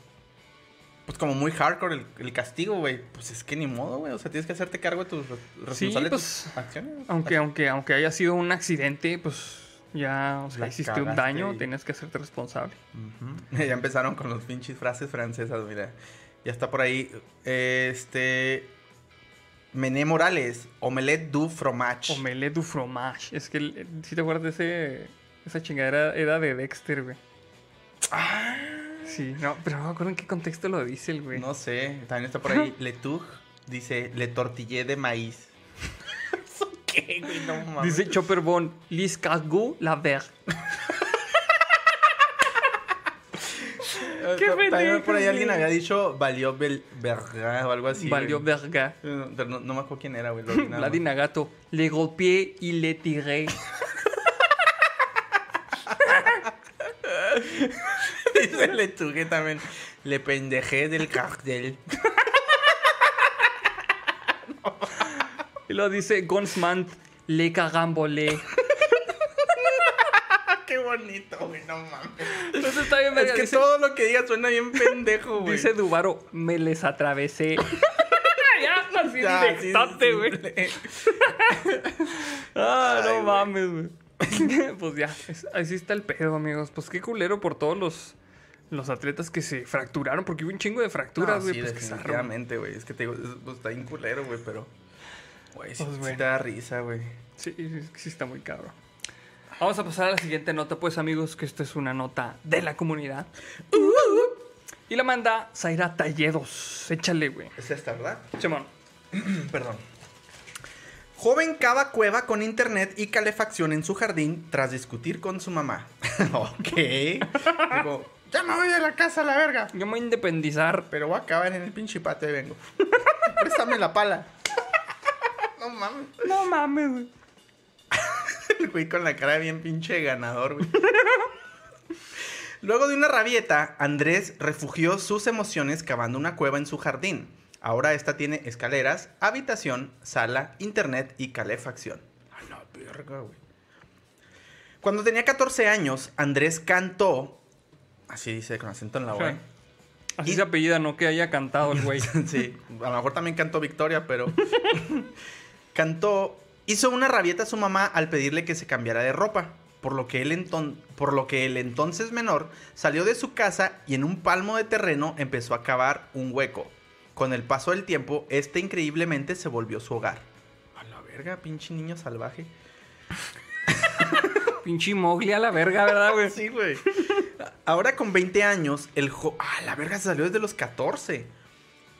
Pues como muy hardcore el, el castigo, güey. Pues es que ni modo, güey. O sea, tienes que hacerte cargo de tus de pues, tus acciones. Aunque, aunque, aunque haya sido un accidente, pues ya o sea, hiciste un daño, y- tienes que hacerte responsable. Ya empezaron con los pinches frases francesas, mira. Ya está por ahí. Este... Mené Morales, omelette du fromage. Omelette du fromage. Es que, si te acuerdas de ese, esa chingadera, era de Dexter, güey. Sí, no, pero no me acuerdo en qué contexto lo dice el güey. No sé, también está por ahí. Le Tour dice Le tortillé de maíz. ¿Eso qué, güey? No mames. Dice Chopper Bon, Lis Casgou la ver. Qué También pendejo, por ahí alguien había dicho Valió Bel verga o algo así. Valió güey. verga. Pero no, no me acuerdo quién era, güey. lo vi nada más. Vladi Nagato, le golpeé y le tiré. Dice Le Tour también. Le pendejé del cartel. Y lo dice Gonsmant, le cagambolé. Qué bonito, güey, no mames. Entonces está bien, Es que dice, todo lo que diga suena bien pendejo, güey. dice Dubaro, me les atravesé. ya, así Ya, directote, sí, güey. Ah, no mames, güey. pues ya, es- así está el pedo, amigos. Pues qué culero por todos los, los atletas que se fracturaron, porque hubo un chingo de fracturas, No, güey. sí, pues güey. Es que te digo, es- pues, está bien culero, güey, pero... Güey, sí, Pues, sí bueno. te da risa, güey. Sí, sí, sí está muy cabrón. Vamos a pasar a la siguiente nota, pues amigos, que esta es una nota de la comunidad. Y la manda Zaira Talledos. Échale, güey. Es esta, ¿verdad? Chemón. Perdón. Joven cava cueva con internet y calefacción en su jardín tras discutir con su mamá. ok. Digo, ya me voy de la casa a la verga. Yo me voy a independizar. Pero voy a acabar en el pinche patio y vengo. Préstame la pala. No mames. No mames, güey. El güey con la cara bien pinche ganador, güey. Luego de una rabieta, Andrés refugió sus emociones cavando una cueva en su jardín. Ahora esta tiene escaleras, habitación, sala, internet y calefacción. A la verga, güey. Cuando tenía 14 años, Andrés cantó. Así dice con acento en la O. ¿eh? Así Y- se apellida, no que haya cantado el güey. sí, a lo mejor también cantó Victoria, pero. Cantó. Hizo una rabieta a su mamá al pedirle que se cambiara de ropa. Por lo, que él enton- por lo que el entonces menor salió de su casa y en un palmo de terreno empezó a cavar un hueco. Con el paso del tiempo, este increíblemente se volvió su hogar. A la verga, pinche niño salvaje. Pinche Mowgli a la verga, ¿verdad, güey? Sí, güey. Ahora con 20 años, el jo Ah, la verga se salió desde los 14.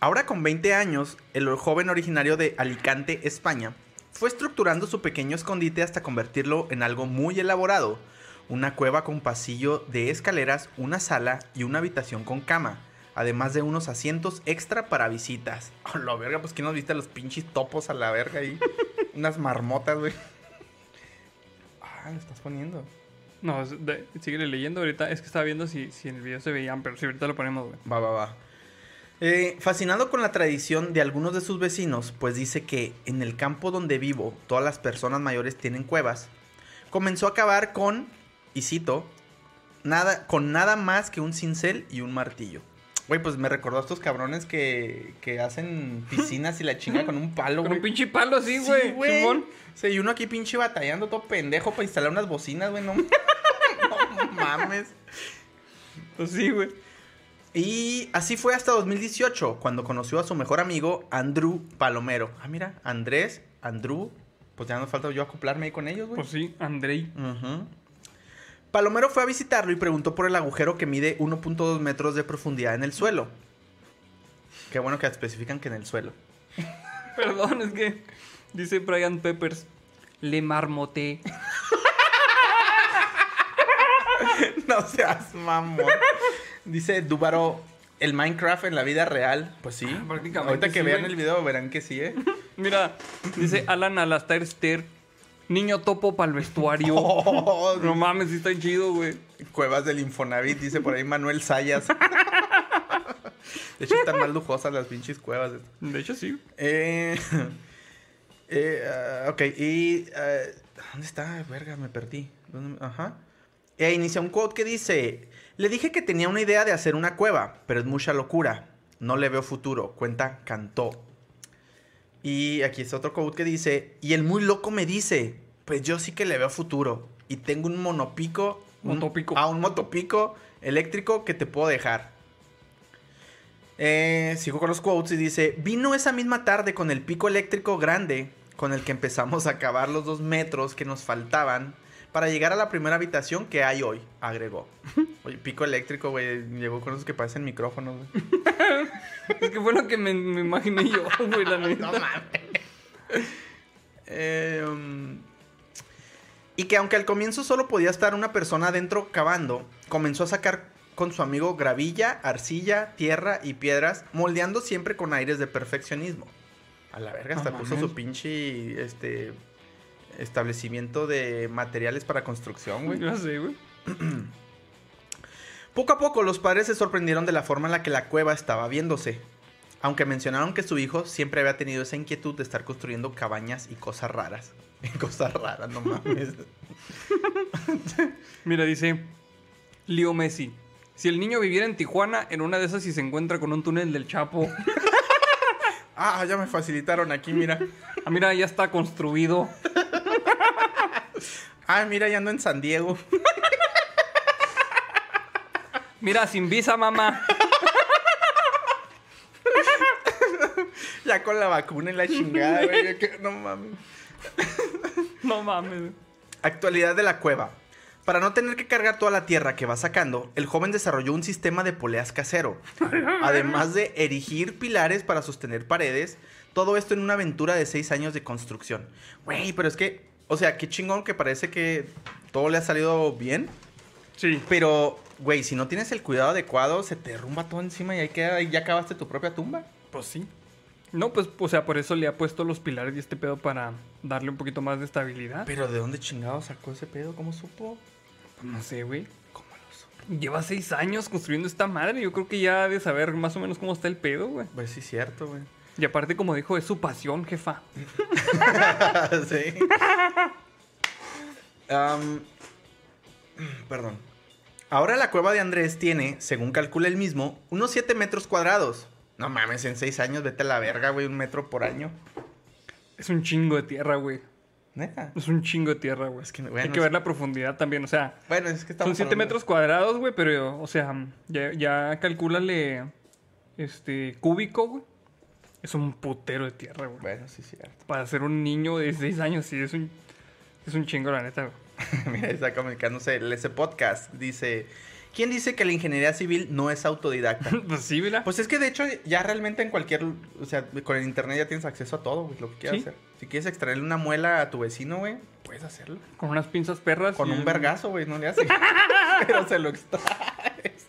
Ahora con 20 años, el joven originario de Alicante, España, fue estructurando su pequeño escondite hasta convertirlo en algo muy elaborado. Una cueva con pasillo de escaleras, una sala y una habitación con cama. Además de unos asientos extra para visitas. A la verga, pues ¿quién nos viste a los pinches topos a la verga ahí? Unas marmotas, güey. Ah, lo estás poniendo. No, sigue leyendo ahorita. Es que estaba viendo si, si en el video se veían, pero si ahorita lo ponemos, güey. Va, va, va. Eh, fascinado con la tradición de algunos de sus vecinos, pues dice que en el campo donde vivo todas las personas mayores tienen cuevas, comenzó a cavar con, y cito, nada, con nada más que un cincel y un martillo. Güey, pues me recordó a estos cabrones que, que hacen piscinas y la chinga con un palo, Con güey. un pinche palo así, Sí, güey. Sí, y uno aquí pinche batallando todo pendejo para instalar unas bocinas, güey. No, no mames. Pues sí, güey. Y así fue hasta 2018, cuando conoció a su mejor amigo, Andrew Palomero. Ah, mira, Andrés, Andrew, pues ya no falta yo acoplarme ahí con ellos, güey. Pues sí, Andrei. Palomero fue a visitarlo y preguntó por el agujero que mide 1.2 metros de profundidad en el suelo. Qué bueno que especifican que en el suelo. Perdón, es que dice Brian Peppers. Le marmoté. no seas mamón. Dice Dúbaro, el Minecraft en la vida real. Pues sí. Ah, prácticamente Ahorita que sí, vean güey. el video verán que sí, ¿eh? Mira, dice Alan Alastair Ster. Niño topo para el vestuario. Oh, No mames, sí está chido, güey. Cuevas del Infonavit, dice por ahí Manuel Sayas. De hecho, están más lujosas las pinches cuevas. De hecho, sí. Eh, eh, ah, ok, y... ah, ¿Dónde está? Verga, me perdí. ¿Dónde me- Ajá. E inicia un quote que dice... Le dije que tenía una idea de hacer una cueva, pero es mucha locura. No le veo futuro. Cuenta Cantó. Y aquí está otro quote que dice... Y el muy loco me dice... Pues yo sí que le veo futuro. Y tengo un monopico... un- Motopico. Ah, un motopico eléctrico que te puedo dejar. Eh, sigo con los quotes y dice, vino esa misma tarde con el pico eléctrico grande con el que empezamos a cavar los dos metros que nos faltaban para llegar a la primera habitación que hay hoy, agregó. Oye, pico eléctrico, güey, llegó con esos que parecen micrófonos, güey. Es que fue lo que me, me imaginé yo, güey, la neta. Eh, um, y que aunque al comienzo solo podía estar una persona adentro cavando, comenzó a sacar con su amigo gravilla, arcilla, tierra y piedras, moldeando siempre con aires de perfeccionismo. A la verga, hasta No puso mames. su pinche este establecimiento de materiales para construcción, güey. Ya sé, güey. Poco a poco los padres se sorprendieron de la forma en la que la cueva estaba viéndose. Aunque mencionaron que su hijo siempre había tenido esa inquietud de estar construyendo cabañas y cosas raras. cosas raras, no mames. Mira, dice Leo Messi. Si el niño viviera en Tijuana, en una de esas y se encuentra con un túnel del Chapo. ah, ya me facilitaron aquí, mira. Ah, mira, ya está construido. Ah, mira, ya ando en San Diego. Mira, sin visa, mamá. Ya con la vacuna y la chingada, güey. No mames. No mames. Actualidad de la cueva. Para no tener que cargar toda la tierra que va sacando, el joven desarrolló un sistema de poleas casero. Además de erigir pilares para sostener paredes. Todo esto en una aventura de seis años de construcción. Güey, pero es que, o sea, qué chingón que parece que todo le ha salido bien. Sí. Pero, güey, si no tienes el cuidado adecuado, se te derrumba todo encima y ahí queda, y ya acabaste tu propia tumba. Pues sí. No, pues, o sea, por eso le ha puesto los pilares y este pedo para darle un poquito más de estabilidad. Pero ¿de dónde chingado sacó ese pedo? ¿Cómo supo? Pues no sé, güey. ¿Cómo lo supo? Lleva seis años construyendo esta madre. Yo creo que ya de saber más o menos cómo está el pedo, güey. Pues sí, cierto, güey. Y aparte, como dijo, es su pasión, jefa. sí. Perdón. Ahora la cueva de Andrés tiene, según calcula él mismo, unos 7 metros cuadrados. No mames, en 6 años vete a la verga, güey, un metro por año. Es un chingo de tierra, güey. Neta. Es un chingo de tierra, güey. Es que, Hay que ver la profundidad también, o sea... Bueno, es que estamos Son 7 hablando- metros cuadrados, güey, pero, o sea, ya, ya calcúlale, este, cúbico, güey. Es un putero de tierra, güey. Bueno, sí, cierto. Para ser un niño de 6 años, sí, es un, es un chingo, la neta, güey. Mira, está comunicándose ese podcast. Dice: ¿Quién dice que la ingeniería civil no es autodidacta? Pues sí, ¿verdad? Pues es que de hecho ya realmente en cualquier, o sea, con el internet ya tienes acceso a todo, güey, lo que quieras Sí. hacer. Si quieres extraerle una muela a tu vecino, güey, puedes hacerlo. Con unas pinzas perras. Con y- un vergazo, güey, no le hace. Pero se lo extraes.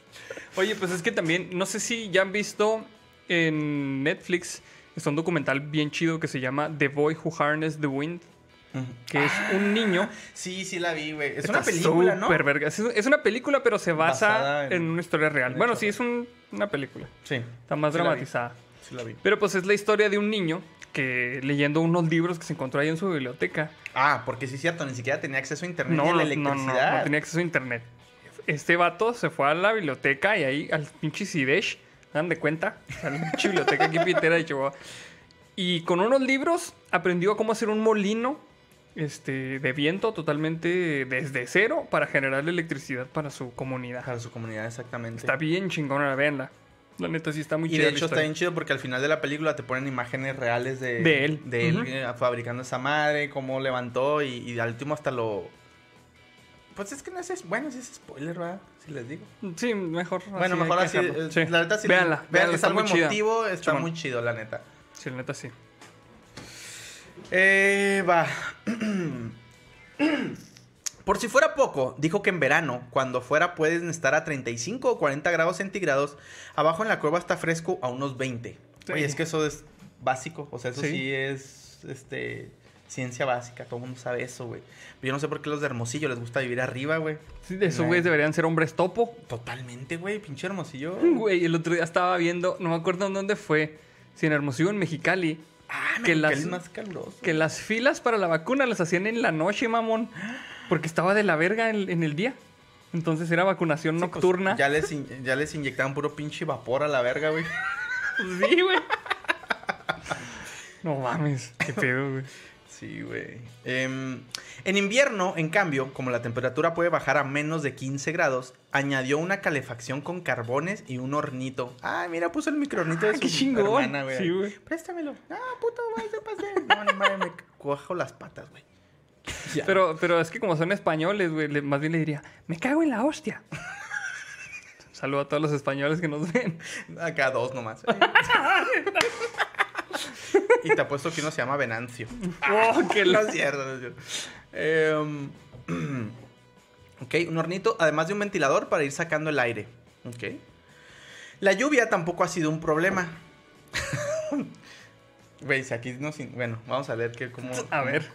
Oye, pues es que también, no sé si ya han visto en Netflix, está un documental bien chido que se llama The Boy Who Harnessed the Wind, que es un niño. Sí, sí la vi, güey. Es Está una película, ¿no? verga. Es, una película, pero se basa en... en- una historia real. en Bueno, sí, es un- una película. Sí. Está más Sí dramatizada. Sí la vi. Pero pues es la historia de un niño que leyendo unos libros que se encontró ahí en su biblioteca. Ah, porque sí es cierto, ni siquiera tenía acceso a internet No, ni a no, la no, no, electricidad. no tenía acceso a internet. Este vato se fue a la biblioteca y ahí al pinche Sidesh, ¿dan de cuenta? A la pinche biblioteca aquí pitera de Chihuahua. Y con unos libros aprendió cómo hacer un molino este, de viento totalmente desde cero para generar electricidad para su comunidad. Para su comunidad, exactamente. Está bien chingona, véanla. La neta sí está muy y chida de hecho está bien chido porque al final de la película te ponen imágenes reales de, De él. de él eh, fabricando esa madre, cómo levantó y, y al último hasta lo... Pues es que no es... Bueno, sí es spoiler, ¿verdad? Si les digo. Sí, mejor. Bueno, mejor así. eh, Sí. La neta sí. Véanla, vean, está algo muy chida. emotivo, está muy chido, la neta. Sí, la neta sí. Eh, va. Por si fuera poco, dijo que en verano, cuando fuera pueden estar a 35 o 40 grados centígrados, abajo en la cueva está fresco a unos 20. Sí. Oye, es que eso es básico, o sea, eso sí, Sí. es este ciencia básica, todo el mundo sabe eso, güey. Pero yo no sé por qué los de Hermosillo les gusta vivir arriba, güey. Sí, de esos güeyes deberían ser hombres topo. Totalmente, güey, pinche Hermosillo. Güey, el otro día estaba viendo, no me acuerdo en dónde fue, si en Hermosillo en Mexicali, Ah, que que las- es más caluroso. que las filas para la vacuna las hacían en la noche, mamón. Porque estaba de la verga en, en el día. Entonces era vacunación Sí, pues, nocturna. ya, les in- ya les inyectaban puro pinche vapor a la verga, güey. Sí, güey. No mames, qué pedo, güey. Sí, güey. Em, en invierno, en cambio, como la temperatura puede bajar a menos de 15 grados, añadió una calefacción con carbones y un hornito. Ah, mira, puso el microhornito de Ah, su qué chingón. hermana, güey. Sí, güey. Préstamelo. Ah, puto, güey, se pasé. No, ni madre, me cojo las patas, güey. Ya. Pero, pero es que como son españoles, güey, más bien le diría, me cago en la hostia. Saludo a todos los españoles que nos ven. Acá dos nomás. y te apuesto que uno se llama Venancio. Oh, la- es cierto, no es cierto. Em, ok, un hornito, además de un ventilador para ir sacando el aire. Ok. La lluvia tampoco ha sido un problema. Güey, si aquí no... Bueno, vamos a ver qué cómo... A ver.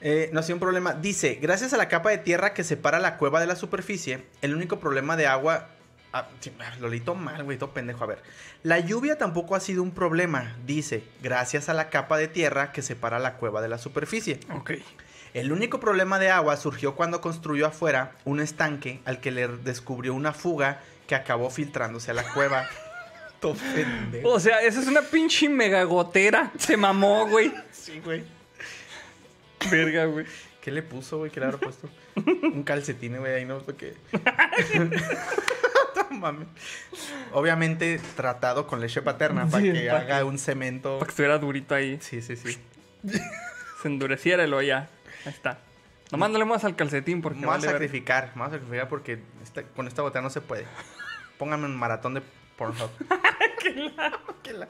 Eh, no ha sido un problema. Dice, gracias a la capa de tierra que separa la cueva de la superficie, el único problema de agua... Ah, ah, lo leí todo mal, güey, todo pendejo. A ver. La lluvia tampoco ha sido un problema, dice, gracias a la capa de tierra que separa la cueva de la superficie. Ok. El único problema de agua surgió cuando construyó afuera un estanque al que le descubrió una fuga que acabó filtrándose a la cueva. Todo pendejo. O sea, esa es una pinche megagotera. Se mamó, güey. Sí, güey. Verga, güey. ¿Qué le puso, güey? ¿Qué le habrá puesto? Un calcetín, güey, ahí no, porque... mames. Obviamente tratado con leche paterna para Sí, que para haga un cemento. Para que estuviera durito ahí. Sí, sí, sí. Se endureciera el ya. Ahí está. Nomás no le muevas al calcetín porque Vamos vale a sacrificar, vamos a sacrificar porque esta- con esta botella no se puede. Pónganme un maratón de Pornhub. Qué la-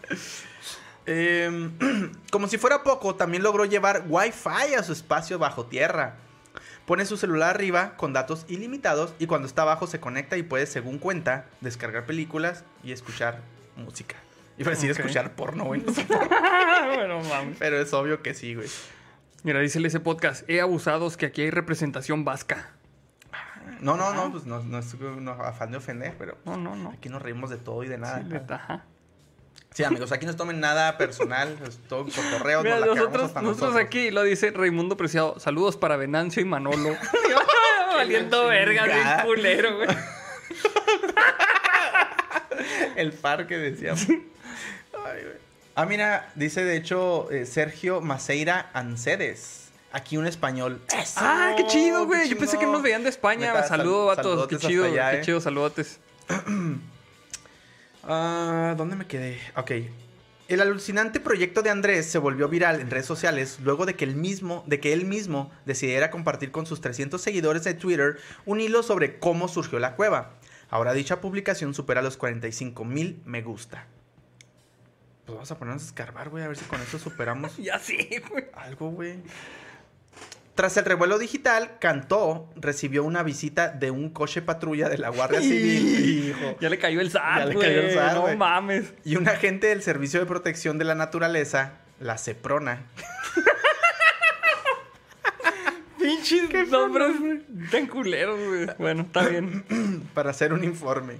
Em, como si fuera poco, también logró llevar Wi-Fi a su espacio bajo tierra. Pone su celular arriba con datos ilimitados y cuando está abajo se conecta y puede, según cuenta, descargar películas y escuchar música. Iba a decir escuchar porno, güey. bueno, mames. Pero es obvio que sí, güey. Mira, dice ese podcast, he abusados que aquí hay representación vasca. No, no, no, pues no, no es no, afán de ofender, pero No, no, no. aquí nos reímos de todo y de nada. Sí. Sí, amigos, aquí no se tomen nada personal, es todo cotorreo, Mira, nos nosotros, hasta nosotros nosotros. aquí lo dice Raimundo Preciado. Saludos para Venancio y Manolo. Valiendo verga, bien culero, güey. El parque decíamos. Ay, güey. Ah, mira, dice de hecho eh, Sergio Maceira Ancedes. Aquí un español. ¡Eso! Ah, qué chido, güey. Yo pensé que nos veían de España. Saludos, sal- vatos. Qué chido, allá, qué eh. chido, saludotes. Ah, ¿dónde me quedé? Ok. El alucinante proyecto de Andrés se volvió viral en redes sociales luego de que, él mismo, de que él mismo decidiera compartir con sus 300 seguidores de Twitter un hilo sobre cómo surgió la cueva. Ahora dicha publicación supera los 45 mil me gusta. Pues vamos a ponernos a escarbar, güey, a ver si con eso superamos Ya sí, güey. algo, güey. Tras el revuelo digital, Cantó recibió una visita de un coche patrulla de la Guardia Civil. Hijo. Ya le cayó el SAT, Ya le cayó el SAT, No mames. Y un agente del Servicio de Protección de la Naturaleza, la CEPRONA. Pinches nombres tan culeros, güey. Bueno, está bien. para hacer un informe.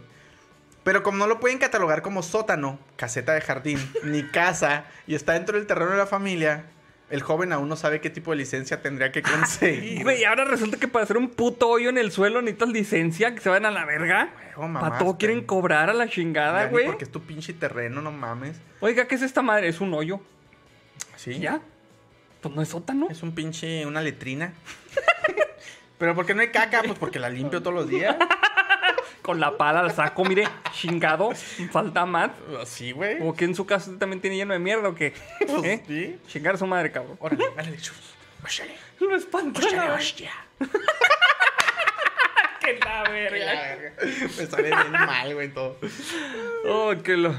Pero como no lo pueden catalogar como sótano, caseta de jardín, ni casa, y está dentro del terreno de la familia, el joven aún no sabe qué tipo de licencia tendría que Y, conseguir. güey, ahora resulta que para hacer un puto hoyo en el suelo necesitas licencia, que se van a la verga. Huevo, Para todo quieren cobrar a la chingada, güey. Porque es tu pinche terreno, no mames. Oiga, ¿qué es esta madre? Es un hoyo. Sí. ¿Ya? Pues no es sótano. Es un pinche, una letrina. Pero ¿por qué no hay caca? Pues porque la limpio todos los días. Con la pala la saco, mire, chingado. Falta más. Sí, güey. O que en su caso también tiene lleno de mierda o qué. Pues ¿Eh? sí. Chingar a su madre, cabrón. Órale, chus. Óchale. Lo espanta. Óchale, la- hostia. Que la La verga. Me sale bien mal, güey, todo. Oh, que lo.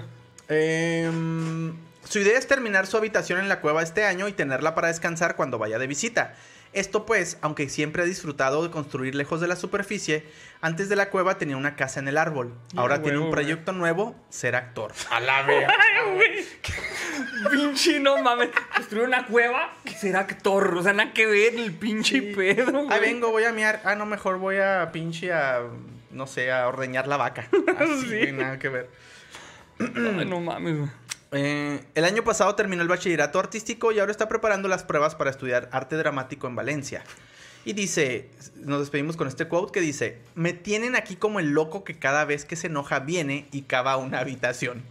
Em, su idea es terminar su habitación en la cueva este año y tenerla para descansar cuando vaya de visita. Esto pues, aunque siempre ha disfrutado de construir lejos de la superficie, antes de la cueva tenía una casa en el árbol. Ahora tiene un proyecto nuevo, ser actor. A la vez. Ay, güey. Pinche, no mames. Construir una cueva y ser actor. O sea, nada que ver el pinche pedo. Ahí güey. vengo, voy a miar. Ah, no, mejor voy a pinche a, no sé, a ordeñar la vaca. Así, Sí. nada que ver. Ay, no mames, güey. Eh, el año pasado terminó el bachillerato artístico y ahora está preparando las pruebas para estudiar arte dramático en Valencia. Y dice, nos despedimos con este quote que dice, me tienen aquí como el loco que cada vez que se enoja viene y cava una habitación.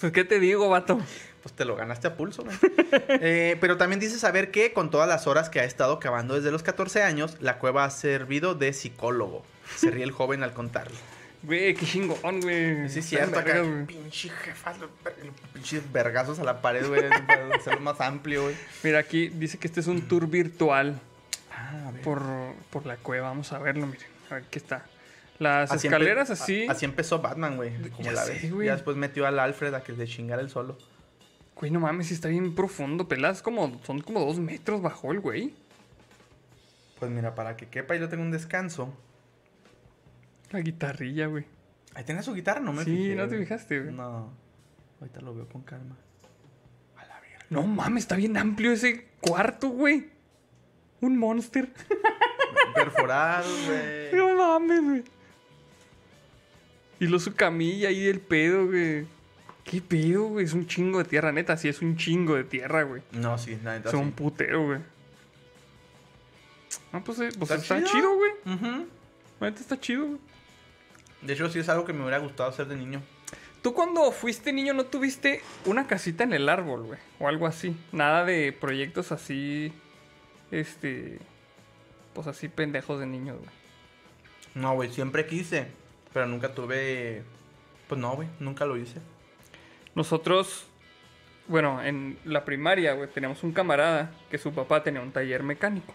Pues, ¿qué te digo, vato? Pues te lo ganaste a pulso, güey. Eh, pero también dice saber que con todas las horas que ha estado cavando desde los 14 años, la cueva ha servido de psicólogo. Se ríe el joven al contarlo. Güey, qué chingón, güey. Sí, cierto, acá, pinche jefa, los los pinches vergazos a la pared, güey, para hacerlo más amplio, güey. Mira, aquí dice que este es un tour virtual Ah, a ver. por, por la cueva. Vamos a verlo, miren. A ver, aquí está. Las Así empe- escaleras a- así. Así empezó Batman, güey. Como Ya la sé, ves. güey. Ya después metió al Alfred a que le chingara el solo. Güey, no mames, está bien profundo. Pelas como, son como dos metros bajo el güey. Pues mira, para que quepa, yo tengo un descanso. La guitarrilla, güey. Ahí tenía su guitarra, no me Sí, fijé, no te güey. fijaste, güey. No. Ahorita lo veo con calma. A la verga. No mames, está bien amplio ese cuarto, güey. Un monster. Perforado, güey. No mames, güey. Y lo su camilla ahí del pedo, güey. ¿Qué pedo, güey? Es un chingo de tierra, neta. Sí, es un chingo de tierra, güey. No, sí, la neta Es un sí. putero, güey. No, pues, eh, pues ¿Está está, chido? güey. Neta está chido, güey. De hecho, sí es algo que me hubiera gustado hacer de niño. Tú cuando fuiste niño no tuviste una casita en el árbol, güey. O algo así. Nada de proyectos así. Este. Pues así pendejos de niños, güey. No, güey, siempre quise. Pero nunca tuve. Pues no, güey, nunca lo hice. Nosotros, bueno, en la primaria, güey, teníamos un camarada que su papá tenía un taller mecánico.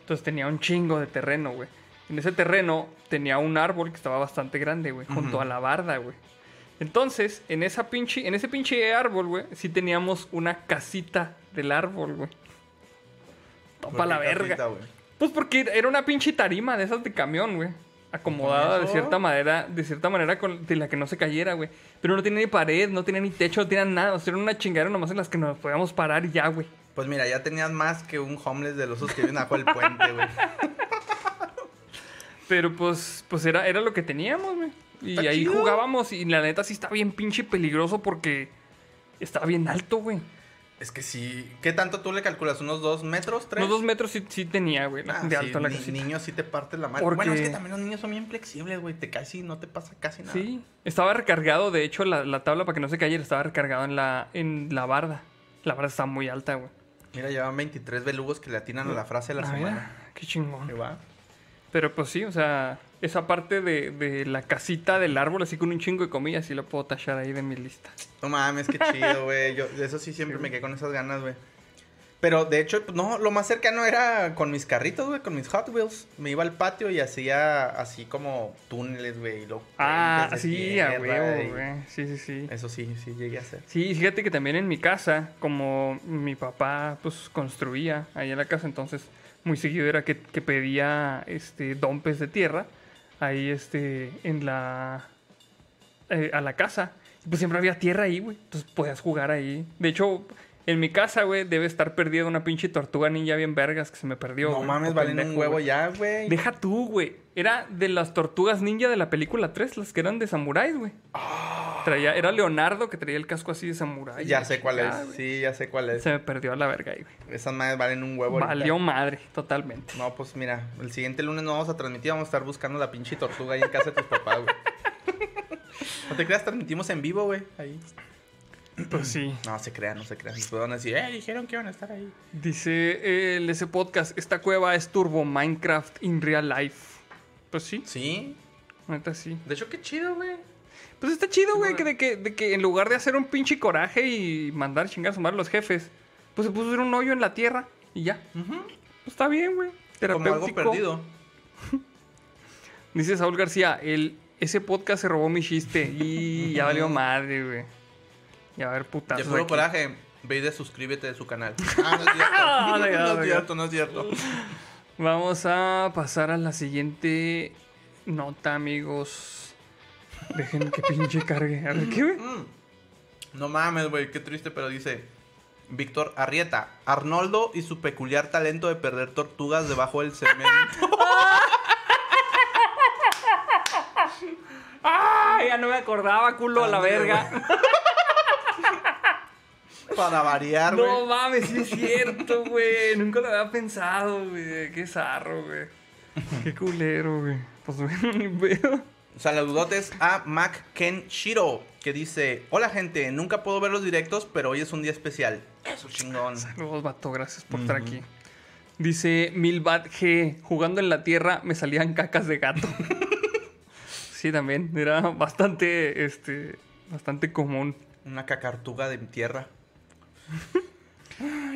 Entonces tenía un chingo de terreno, güey. En ese terreno tenía un árbol que estaba bastante grande, güey, junto a la barda, güey. Entonces, en esa pinche, en ese pinche árbol, güey, sí teníamos una casita del árbol, güey. Topa ¿Por la verga. casita? Pues porque era una pinche tarima de esas de camión, güey. Acomodada de cierta manera, de cierta manera con- de la que no se cayera, güey. Pero no tenía ni pared, no tenía ni techo, no tenía nada. O sea, era una chingadera nomás en las que nos podíamos parar y ya, güey. Pues mira, ya tenías más que un homeless de los que viven abajo del puente, güey. Pero pues, pues era, era lo que teníamos, güey. Y Está ahí chido. jugábamos y la neta sí está bien pinche peligroso porque estaba bien alto, güey. Es que sí. ¿Qué tanto tú le calculas? ¿Unos dos metros, tres? Unos dos metros sí, sí tenía, güey, Ah, de sí, alto la ni- casita. niños sí te partes la madre. Porque- Bueno, es que también los niños son bien flexibles, güey. Te caes y no te pasa casi nada. Sí, estaba recargado, de hecho, la, la tabla para que no se cayera estaba recargado en la, en la barda. La barda está muy alta, güey. Mira, llevan 23 belugos que le atinan a la frase de la Ah, mira, semana. Qué chingón. Va. Pero pues sí, o sea, esa parte de, de la casita del árbol, así con un chingo de comida, sí lo puedo tachar ahí de mi lista. No mames, qué chido, güey. Yo de eso sí siempre me quedé con esas ganas, güey. Pero de hecho, no, lo más cercano era con mis carritos, güey, con mis Hot Wheels. Me iba al patio y hacía así como túneles, güey. Ah, sí, a huevo, güey. Sí, sí, sí. Eso sí, sí llegué a hacer. Sí, fíjate que también en mi casa, como mi papá pues construía ahí en la casa, entonces muy seguido era que, pedía este dompes de tierra ahí este en la eh, a la casa. Y pues siempre había tierra ahí, güey. Entonces podías jugar ahí. De hecho, en mi casa, güey, debe estar perdida una pinche tortuga ninja bien vergas que se me perdió. No güey, mames, valen un huevo güey. ya, güey. Deja tú, güey. Era de las tortugas ninja de la película 3, las que eran de samuráis, güey. Traía, era Leonardo que traía el casco así de samurái. Ya sé cuál chingada, es. güey. Sí, ya sé cuál es. Se me perdió a la verga ahí, güey. Esas madres valen un huevo. ahorita. Valió madre, totalmente. No, pues mira, el siguiente lunes no vamos a transmitir, vamos a estar buscando la pinche tortuga ahí en casa de tus papás, güey. No te creas, transmitimos en vivo, güey. Ahí. Pues sí. No, se crean, no se crean. Después van a decir, eh, dijeron que iban a estar ahí. Dice el ese podcast, esta cueva es Turbo Minecraft in real life. Pues sí, Sí. neta sí. De hecho, qué chido, güey. Pues está chido, güey, que de, que de que en lugar de hacer un pinche coraje y mandar chingar a su madre a los jefes, pues se puso a hacer un hoyo en la tierra y ya. Pues está bien, güey. Como algo Terapéutico. perdido. Dice Saúl García, el, ese podcast se robó mi chiste y ya valió madre, güey. Va a haber De putazos puro coraje, ve y de suscríbete de su canal. Ah, no es cierto. No, ya, no no, es cierto, no es cierto. Vamos a pasar a la siguiente nota, amigos. Dejen que pinche cargue. A ver, ¿qué, güey? Mm. No mames, güey, qué triste, pero dice Víctor Arrieta, Arnoldo y su peculiar talento de perder tortugas debajo del cemento. ¡Ah! Ya no me acordaba, culo, a la verga. Para variar, güey. No mames, sí es cierto, güey. Nunca lo había pensado, güey. Qué zarro, güey. Qué culero, güey. Pues, bueno. Saludotes a Mac Ken Shiro, que dice: Hola, gente, nunca puedo ver los directos, pero hoy es un día especial. Eso chingón. Saludos, vato. Gracias por estar aquí. Dice Milbat G. Jugando en la tierra me salían cacas de gato. sí, también. Era bastante, este, bastante común. Una cacartuga de tierra.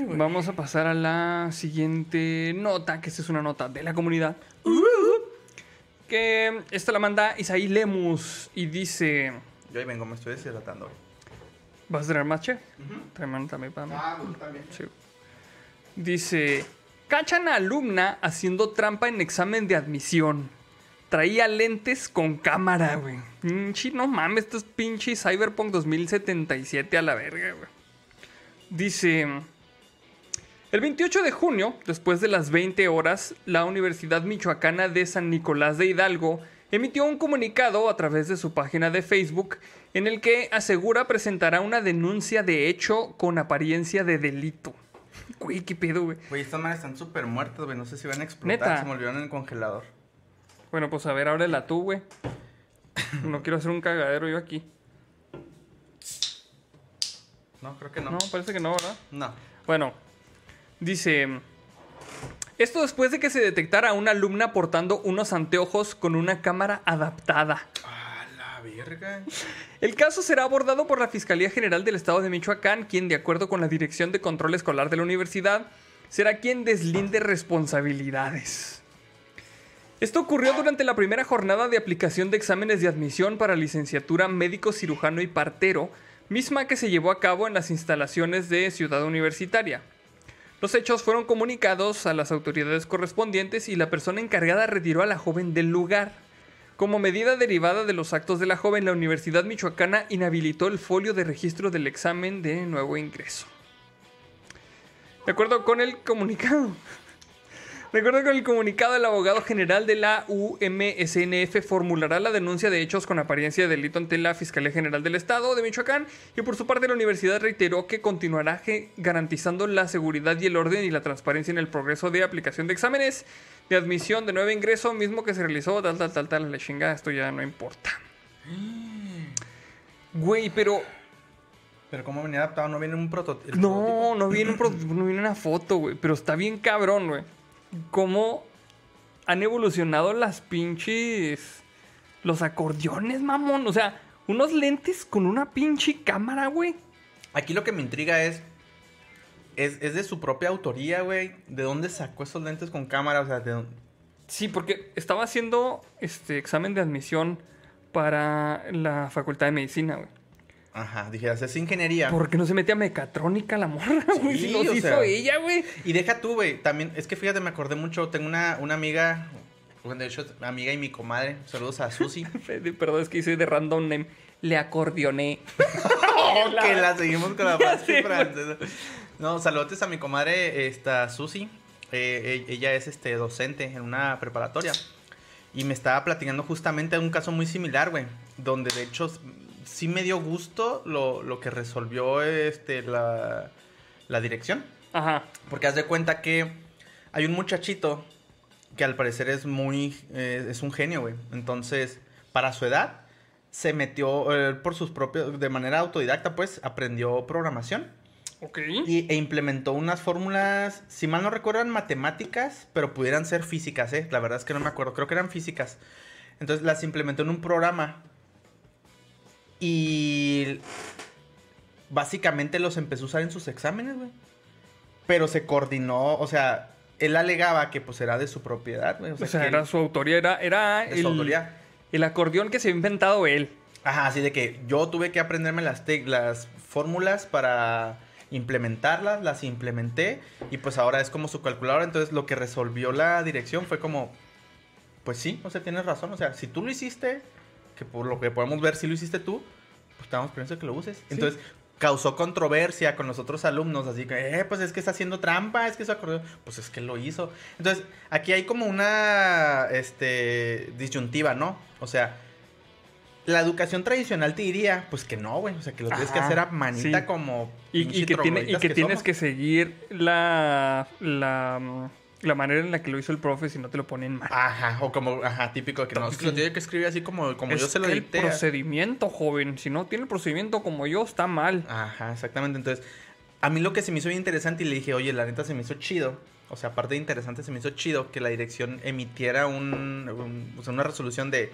Vamos a pasar a la siguiente nota, que esta es una nota de la comunidad. Que esta la manda Isaí Lemus y dice... Yo ahí vengo, me estoy deshidratando. ¿Vas a traer más, che? También para mí. Ah, pues también. Sí. Dice, cachan a alumna haciendo trampa en examen de admisión. Traía lentes con cámara, güey. Pinche, no mames, esto es pinche Cyberpunk 2077 a la verga, güey. Dice, el 28 de junio, después de las 20 horas, la Universidad Michoacana de San Nicolás de Hidalgo emitió un comunicado a través de su página de Facebook en el que asegura presentará una denuncia de hecho con apariencia de delito. Güey, qué pedo, güey. Güey, estas madres están súper muertas, güey. No sé si van a explotar. ¿Neta? Se me olvidaron en el congelador. Bueno, pues a ver, ábrela tú, güey. No quiero hacer un cagadero yo aquí. No, creo que no. No, parece que no, ¿verdad? No. Bueno, dice... Esto después de que se detectara a una alumna portando unos anteojos con una cámara adaptada. A la verga. El caso será abordado por la Fiscalía General del Estado de Michoacán, quien, de acuerdo con la Dirección de Control Escolar de la Universidad, será quien deslinde responsabilidades. Esto ocurrió durante la primera jornada de aplicación de exámenes de admisión para licenciatura médico cirujano y partero, misma que se llevó a cabo en las instalaciones de Ciudad Universitaria. Los hechos fueron comunicados a las autoridades correspondientes y la persona encargada retiró a la joven del lugar. Como medida derivada de los actos de la joven, la Universidad Michoacana inhabilitó el folio de registro del examen de nuevo ingreso. De acuerdo con el comunicado. De acuerdo con el comunicado, el abogado general de la UMSNF formulará la denuncia de hechos con apariencia de delito ante la Fiscalía General del Estado de Michoacán y por su parte la universidad reiteró que continuará garantizando la seguridad y el orden y la transparencia en el progreso de aplicación de exámenes de admisión de nuevo ingreso mismo que se realizó tal tal tal tal la chingada esto ya no importa. Güey, pero Pero cómo venía adaptado, no viene un prototipo. no, no viene, un prototipo, no viene una foto, güey. Pero está bien cabrón, güey. Cómo han evolucionado las pinches. Los acordeones, mamón. O sea, unos lentes con una pinche cámara, güey. Aquí lo que me intriga es, es. Es de su propia autoría, güey. ¿De dónde sacó esos lentes con cámara? O sea, de dónde- Sí, porque estaba haciendo este examen de admisión para la facultad de medicina, güey. Ajá, dijeras, es ingeniería. ¿Por qué no se mete a mecatrónica la morra, güey? Sí, si los o hizo sea. ella, güey. Y deja tú, güey. También, es que fíjate, me acordé mucho. Tengo una, una amiga, bueno, de hecho, amiga y mi comadre. Saludos a Susi. Perdón, es que hice de random name. Le acordeoné. que la seguimos con la frase francesa. No, saludos a mi comadre, esta Susi. Eh, e- ella es este docente en una preparatoria. Y me estaba platicando justamente de un caso muy similar, güey. Donde de hecho sí me dio gusto lo, lo que resolvió este, la, la dirección. Ajá. Porque haz de cuenta que hay un muchachito que al parecer es muy. eh, es un genio, güey. Entonces, para su edad, se metió eh, por sus propios. de manera autodidacta, pues, aprendió programación. Ok. Y, e implementó unas fórmulas, si mal no recuerdo, eran matemáticas, pero pudieran ser físicas, ¿eh? La verdad es que no me acuerdo, creo que eran físicas. Entonces las implementó en un programa y básicamente los empezó a usar en sus exámenes, güey. Pero se coordinó, o sea, él alegaba que pues era de su propiedad, güey. O O sea, que era él- su autoría, era, era de su autoría. el acordeón que se había inventado él. Ajá, así de que yo tuve que aprenderme las, las fórmulas para implementarlas, las implementé y pues ahora es como su calculadora, entonces lo que resolvió la dirección fue como, pues sí, o sea, tienes razón, o sea, si tú lo hiciste, que por lo que podemos ver si lo hiciste tú, pues te damos permiso de que lo uses. Entonces causó controversia con los otros alumnos, así que, eh, pues es que está haciendo trampa, es que eso acordó, pues es que lo hizo. Entonces, aquí hay como una, este, disyuntiva, ¿no? O sea, la educación tradicional te diría, pues que no, güey. O sea, que lo tienes que hacer a manita sí. como. Y, que, tiene, y que tienes somos. que seguir la, la, mm, la manera en la que lo hizo el profe si no te lo ponen mal. Ajá, o como, ajá, típico, que no, es que lo tiene que escribir así como, como es yo se lo el dicté. procedimiento, joven. Si no tiene el procedimiento como yo, está mal. Ajá, exactamente. Entonces, a mí lo que se me hizo bien interesante y le dije, oye, la neta se me hizo chido. O sea, aparte de interesante, se me hizo chido que la dirección emitiera un, un- o sea, una resolución de,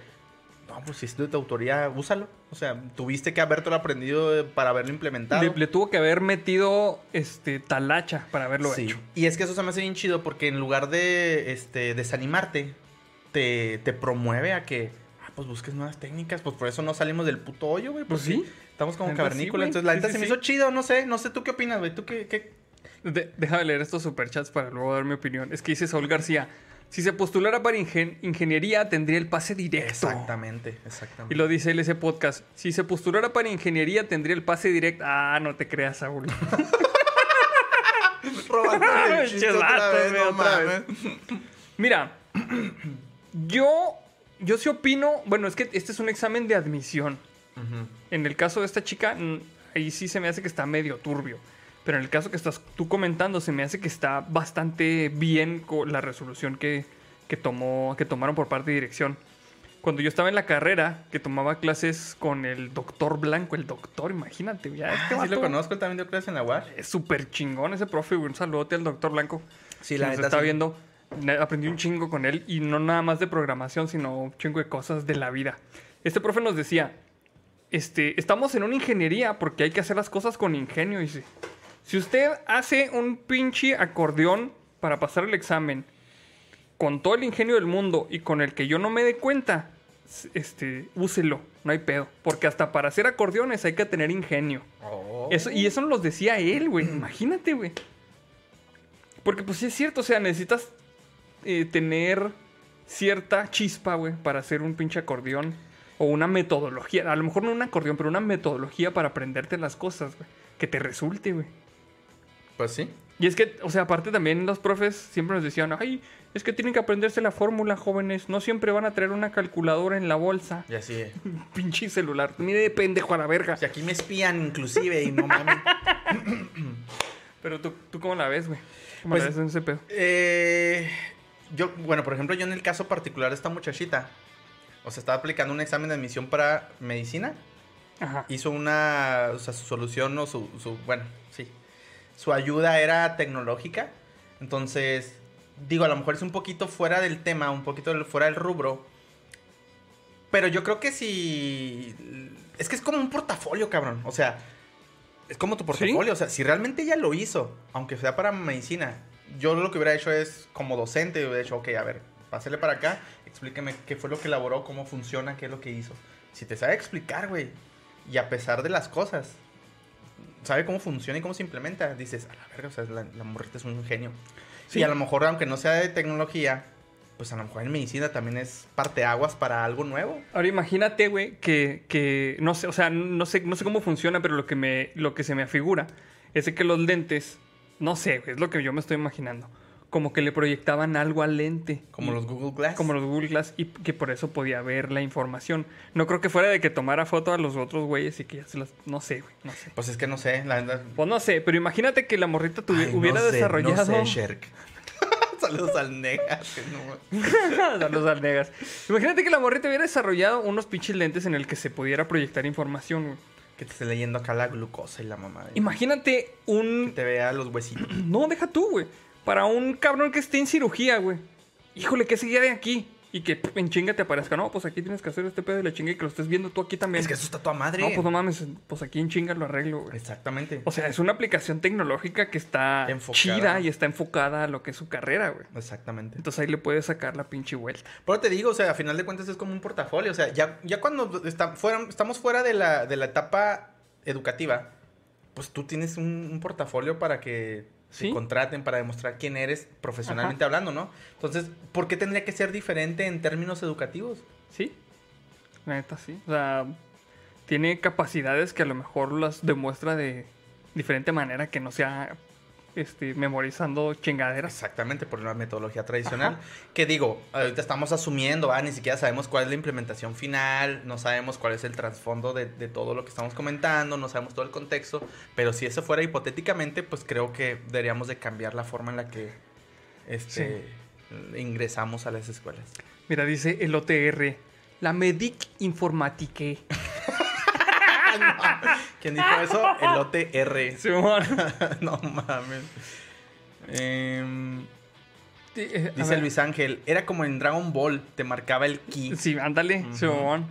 no, pues si es de tu autoría, úsalo. O sea, tuviste que habértelo aprendido eh, para haberlo implementado. Le, le tuvo que haber metido este talacha para haberlo Sí. hecho. Y es que eso se me hace bien chido porque en lugar de este, desanimarte, te, te promueve a que ah, pues busques nuevas técnicas. Pues por eso no salimos del puto hoyo, güey. Pues sí. Estamos como La neta sí, cavernícola. güey. Entonces la neta sí, se me hizo chido, no sé. No sé tú qué opinas, güey. ¿Tú qué, qué? De- déjame leer estos superchats para luego dar mi opinión. Es que dice Saúl García. Si se postulara para ingen- ingeniería, tendría el pase directo. Exactamente, exactamente. Y lo dice LS Podcast. Si se postulara para ingeniería, tendría el pase directo. Ah, no te creas, Saúl. Robándole el chiste Pinches otra vatos, vez, güey, no otra mames. Mira, yo, yo sí opino. Bueno, es que este es un examen de admisión. En el caso de esta chica, ahí sí se me hace que está medio turbio. Pero en el caso que estás tú comentando, se me hace que está bastante bien con la resolución que, que, tomó, que tomaron por parte de dirección. Cuando yo estaba en la carrera, que tomaba clases con el doctor Blanco, el doctor, imagínate, ya este Ah, sí lo vato conozco, también dio clases en la UAR. Es súper chingón ese profe. Un saludote al doctor Blanco. Sí, Si la nos neta está sí. viendo. Aprendí un chingo con él y no nada más de programación, sino un chingo de cosas de la vida. Este profe nos decía, este, estamos en una ingeniería porque hay que hacer las cosas con ingenio. Dice, si usted hace un pinche acordeón para pasar el examen con todo el ingenio del mundo y con el que yo no me dé cuenta, este, úselo, no hay pedo. Porque hasta para hacer acordeones hay que tener ingenio. Oh. Eso, y eso nos los decía él, güey. Imagínate, güey. Porque pues sí es cierto, o sea, necesitas eh, tener cierta chispa, güey, para hacer un pinche acordeón. O una metodología, a lo mejor no un acordeón, pero una metodología para aprenderte las cosas, güey. Que te resulte, güey. Pues sí. Y es que, o sea, aparte también los profes siempre nos decían, ay, es que tienen que aprenderse la fórmula, jóvenes. No siempre van a traer una calculadora en la bolsa. Y así. Pinche celular. Mire, pendejo a la verga. Si aquí me espían inclusive y no mames. Pero tú, ¿tú cómo la ves, güey? ¿Cómo Pues, la ves en ese pedo? Eh, yo, bueno, por ejemplo, yo en el caso particular de esta muchachita, o sea, estaba aplicando un examen de admisión para medicina. Ajá. Hizo una, o sea, su solución o su, su- bueno, sí. Su ayuda era tecnológica. Entonces, digo, a lo mejor es un poquito fuera del tema, un poquito fuera del rubro. Pero yo creo que si... Es que es como un portafolio, cabrón. O sea, es como tu portafolio. O sea, si realmente ella lo hizo, aunque sea para medicina, yo lo que hubiera hecho es, como docente, hubiera dicho, ok, a ver, pásele para acá, explíqueme qué fue lo que elaboró, cómo funciona, qué es lo que hizo. Si te sabe explicar, güey, y a pesar de las cosas, sabe cómo funciona y cómo se implementa, dices, a la verga, o sea, la, la morrita es un genio. Sí. Y a lo mejor, aunque no sea de tecnología, pues a lo mejor en medicina también es parteaguas para algo nuevo. Ahora imagínate, güey, que, que no sé, o sea, no sé, no sé cómo funciona, pero lo que me, lo que se me afigura es que los lentes, no sé, güey, es lo que yo me estoy imaginando, como que le proyectaban algo al lente. Como los Google Glass. como los Google Glass y que por eso podía ver la información. No creo que fuera de que tomara foto a los otros güeyes y que ya se las, no sé, güey, no sé. Pues es que no sé, la verdad. Pues no sé, pero imagínate que la morrita tuvi- Ay, no hubiera sé, desarrollado. No sé, Sherk. Saludos al Negas. que no- Saludos al Negas. Imagínate que la morrita hubiera desarrollado unos pinches lentes en el que se pudiera proyectar información, güey. Que te esté leyendo acá la glucosa y la mamá. Imagínate Que un. te vea los huesitos. No, deja tú, güey. Para un cabrón que esté en cirugía, güey. Híjole, ¿qué seguía de aquí? Y que en chinga te aparezca. No, pues aquí tienes que hacer este pedo de la chinga y que lo estés viendo tú aquí también. Es que eso está toda madre. No, pues no mames, pues aquí en chinga lo arreglo, güey. Exactamente. O sea, es una aplicación tecnológica que está Enfocada. chida y está enfocada a lo que es su carrera, güey. Exactamente. Entonces ahí le puedes sacar la pinche vuelta. Pero te digo, o sea, a final de cuentas es como un portafolio. O sea, ya, ya cuando está fuera, estamos fuera de la, de la etapa educativa, pues tú tienes un, un portafolio para que Sí. te contraten, para demostrar quién eres profesionalmente hablando, ¿no? Entonces, ¿por qué tendría que ser diferente en términos educativos? ¿Sí? La neta, sí. O sea, tiene capacidades que a lo mejor las demuestra de diferente manera que no sea este, memorizando chingaderas. Exactamente, por la metodología tradicional. Ajá. Que digo, ahorita estamos asumiendo, ¿va? ni siquiera sabemos cuál es la implementación final, no sabemos cuál es el trasfondo de, de todo lo que estamos comentando, no sabemos todo el contexto, pero si eso fuera hipotéticamente, pues creo que deberíamos de cambiar la forma en la que este, ingresamos a las escuelas. Mira, dice el OTR. La Medic Informatique. ¿Quién dijo eso? El OTR. Simón. no mames. Em, Eh, dice. Luis Ángel, era como en Dragon Ball, te marcaba el ki. Sí, ándale, Simón.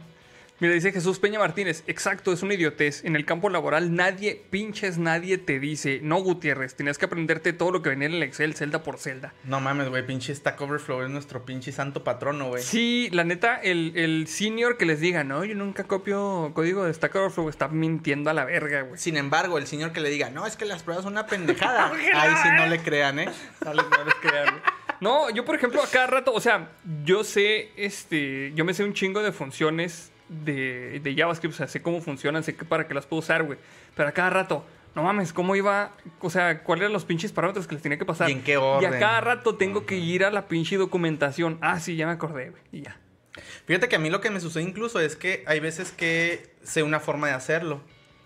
Mira, dice Jesús Peña Martínez. Exacto, es una idiotez. En el campo laboral nadie, pinches nadie te dice, no Gutiérrez, tenías que aprenderte todo lo que venía en el Excel, celda por celda. No mames, güey, pinche Stack Overflow es nuestro pinche santo patrono, güey. Sí, la neta, el, el senior que les diga, no, yo nunca copio código de Stack Overflow, está mintiendo a la verga, güey. Sin embargo, el señor que le diga, no, es que las pruebas son una pendejada. Ahí sí no le crean, ¿eh? No les, no les crean, güey. No, yo por ejemplo a cada rato, o sea, yo sé, este, yo me sé un chingo de funciones de, de JavaScript, o sea, sé cómo funcionan, sé que para qué las puedo usar, güey. Pero a cada rato, no mames, ¿cómo iba? O sea, ¿cuáles eran los pinches parámetros que les tenía que pasar? ¿Y en qué orden? Y a cada rato tengo que ir a la pinche documentación. Ah, sí, ya me acordé, güey. Y ya. Fíjate que a mí lo que me sucede incluso es que hay veces que sé una forma de hacerlo.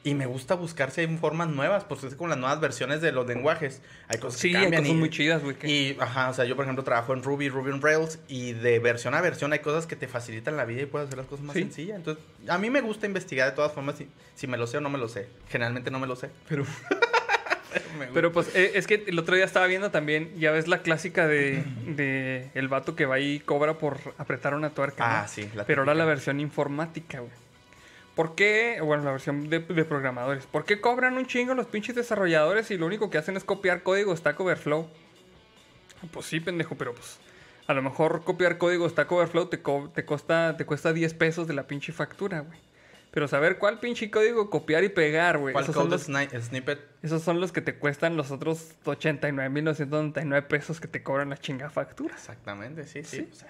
Y me gusta buscar si hay formas nuevas, porque es con las nuevas versiones de los lenguajes. Hay cosas Sí, que hay cambian. cosas y, muy chidas, güey. que- Y, ajá, o sea, yo por ejemplo trabajo en Ruby, Ruby on Rails, y de versión a versión hay cosas que te facilitan la vida y puedes hacer las cosas más Sí. sencillas. Entonces, a mí me gusta investigar de todas formas si, si me lo sé o no me lo sé. Generalmente no me lo sé, pero... Pero pues eh, es que el otro día estaba viendo también, ya ves la clásica de, de el vato que va y cobra por apretar una tuerca. Ah, ¿no? sí, la Pero ahora la versión informática, güey. ¿Por qué? Bueno, la versión de, de programadores. ¿Por qué cobran un chingo los pinches desarrolladores y lo único que hacen es copiar código Stack Overflow? Pues sí, pendejo, pero pues a lo mejor copiar código Stack Overflow te, co- te, cuesta, te cuesta 10 pesos de la pinche factura, güey. Pero saber cuál pinche código copiar y pegar, güey. ¿Cuál Esos son, los, sni- snippet? esos son los que te cuestan los otros 89.999 pesos que te cobran las chinga facturas. Exactamente, sí, sí. Pues,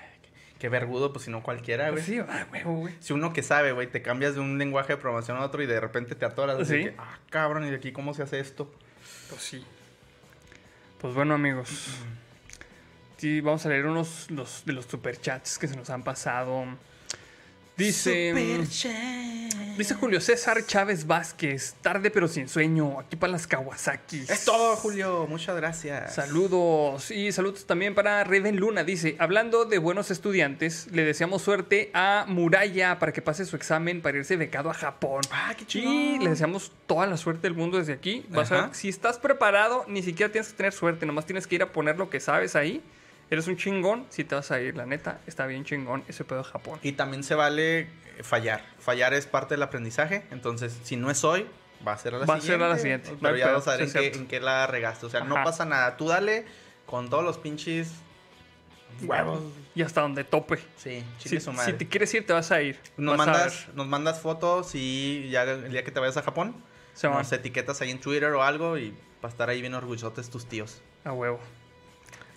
qué, vergudo, pues si no cualquiera, güey. Pues sí, ah, huevo, güey. Si uno que sabe, güey, te cambias de un lenguaje de programación a otro y de repente te atoras. así Sí. que, ah, cabrón, ¿y de aquí cómo se hace esto? Pues sí. Pues bueno, amigos. Sí, vamos a leer unos los, de los superchats que se nos han pasado. Dice. Dice Julio César Chávez Vázquez. Tarde pero sin sueño. Aquí para las Kawasaki. Es todo, Julio. Muchas gracias. Saludos. Y saludos también para Raven Luna. Dice, hablando de buenos estudiantes, le deseamos suerte a Muraya para que pase su examen para irse becado a Japón. Ah, qué chido. Y le deseamos toda la suerte del mundo desde aquí. Vas a Ajá. ver, si estás preparado, ni siquiera tienes que tener suerte, nomás tienes que ir a poner lo que sabes ahí. Eres un chingón, si te vas a ir, la neta, está bien chingón ese pedo de Japón. Y también se vale fallar. Fallar es parte del aprendizaje. Entonces, si no es hoy, va a ser a la Va a siguiente. ser a la siguiente. Pero ya vas a ver en en qué la regaste. O sea, no pasa nada. Tú dale con todos los pinches huevos. Y hasta donde tope. Sí, Si, chingue su madre. si te quieres ir, te vas a ir. Nos Vas mandas, nos mandas fotos y ya el día que te vayas a Japón. Se van nos etiquetas ahí en Twitter o algo y para estar ahí bien orgullotes tus tíos. a huevo.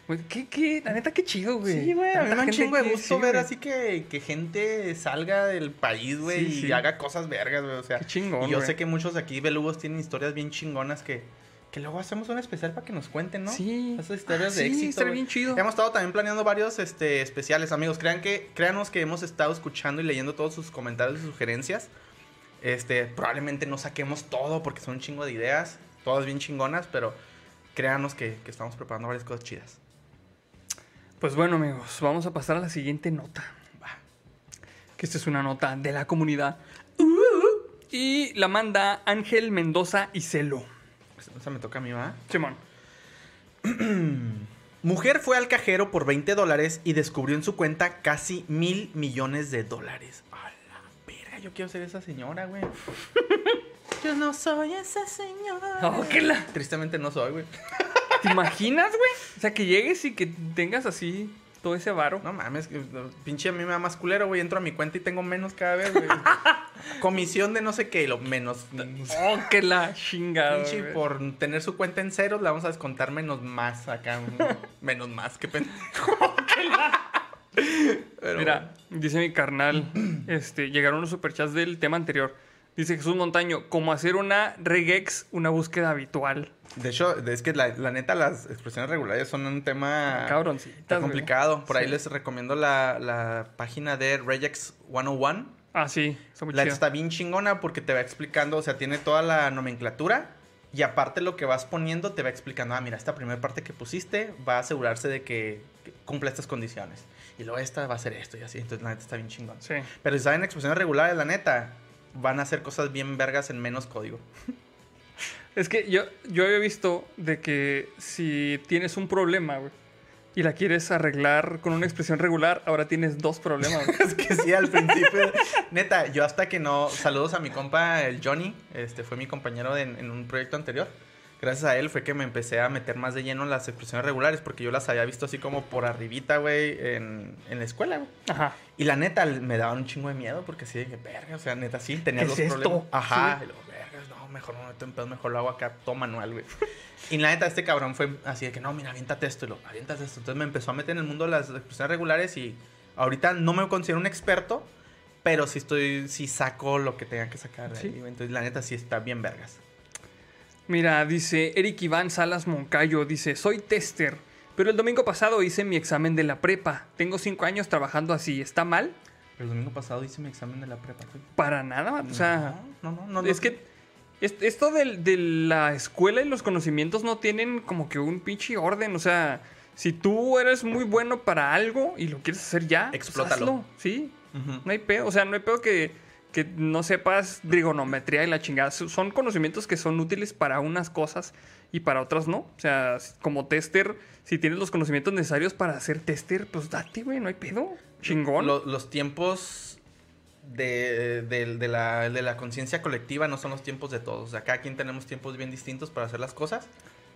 Güey, ¿Qué, qué? La neta, qué chido, güey. A mí me da un chingo de gusto sí, ver güey. así que, que gente salga del país, güey, Sí, y sí. haga cosas vergas, güey. O sea, Qué chingón, y yo güey. sé que muchos aquí belugos tienen historias bien chingonas que, que luego hacemos un especial para que nos cuenten, ¿no? Sí. Esas historias Ah, de sí, éxito. estaría güey. bien chido. Hemos estado también planeando varios este, especiales, amigos. Crean que, créanos que hemos estado escuchando y leyendo todos sus comentarios y sugerencias. Este, probablemente no saquemos todo porque son un chingo de ideas, todas bien chingonas, pero créanos que, que estamos preparando varias cosas chidas. Pues bueno, amigos, vamos a pasar a la siguiente nota. Que esta es una nota de la comunidad. Y la manda Ángel Mendoza y Celo. Esa me toca a mí, ¿va? Simón. Mujer fue al cajero por 20 dólares y descubrió en su cuenta casi mil millones de dólares. A la verga, yo quiero ser esa señora, güey. yo no soy esa señora. Oh, que la- Tristemente no soy, güey. ¿Te imaginas, güey? O sea, que llegues y que tengas así todo ese varo. No mames, pinche a mí me da más culero, güey. Entro a mi cuenta y tengo menos cada vez, güey. Comisión de no sé qué, lo menos. Oh, que la chingada. Pinche, por tener su cuenta en ceros, le vamos a descontar menos más acá. menos más, qué pendejo. Pero Mira, dice mi carnal, este, llegaron los superchats del tema anterior. Dice Jesús Montaño, como hacer una regex, una búsqueda habitual. De hecho, es que la, la neta, las expresiones regulares son un tema Cabroncitas, complicado. Por ahí Sí. les recomiendo la, la página de Regex 101. Ah, sí, está muy La chido. está bien chingona porque te va explicando, o sea, tiene toda la nomenclatura. Y aparte lo que vas poniendo te va explicando, ah, mira, esta primera parte que pusiste va a asegurarse de que, cumpla estas condiciones. Y luego esta va a hacer esto y así. Entonces la neta está bien chingón. Sí. Pero si saben expresiones regulares, la neta, van a hacer cosas bien vergas en menos código. Es que yo, yo había visto de que si tienes un problema, güey, y la quieres arreglar con una expresión regular, ahora tienes dos problemas. güey. Es que sí, al principio. Neta, yo hasta que no. Saludos a mi compa, el Johnny. Este fue mi compañero en un proyecto anterior. Gracias a él fue que me empecé a meter más de lleno en las expresiones regulares. Porque yo las había visto así como por arribita, güey, en, en la escuela, güey. Aja. Y la neta me daba un chingo de miedo porque sí, que verga, o sea, neta sí, tenía ¿Qué los es esto? problemas. Ajá, Sí. y luego, verga, no, mejor no me meto en pedos, mejor lo hago acá, todo manual, güey. y la neta, este cabrón fue así de que, no, mira, aviéntate esto, y lo, aviéntate esto. Entonces me empezó a meter en el mundo de las expresiones regulares y ahorita no me considero un experto, pero sí estoy, sí saco lo que tenga que sacar de Sí. Entonces la neta sí está bien vergas. Mira, dice Eric Iván Salas Moncayo, dice, soy tester, pero el domingo pasado hice mi examen de la prepa. Tengo cinco años trabajando así, ¿está mal? El domingo pasado hice mi examen de la prepa. Para nada, o sea... no, no, no. no, es no. que es- esto del- de, la escuela y los conocimientos no tienen como que un pinche orden. O sea, si tú eres muy bueno para algo y lo quieres hacer ya, pues Explótalo. hazlo, sí, no hay pedo. O sea, no hay pedo que, que no sepas trigonometría y la chingada. Son conocimientos que son útiles para unas cosas y para otras no. O sea, como tester, si tienes los conocimientos necesarios para hacer tester, pues date, güey, no hay pedo. Chingón. Lo- los tiempos de, de- de la, de la conciencia colectiva no son los tiempos de todos. O sea, cada quien tenemos tiempos bien distintos para hacer las cosas.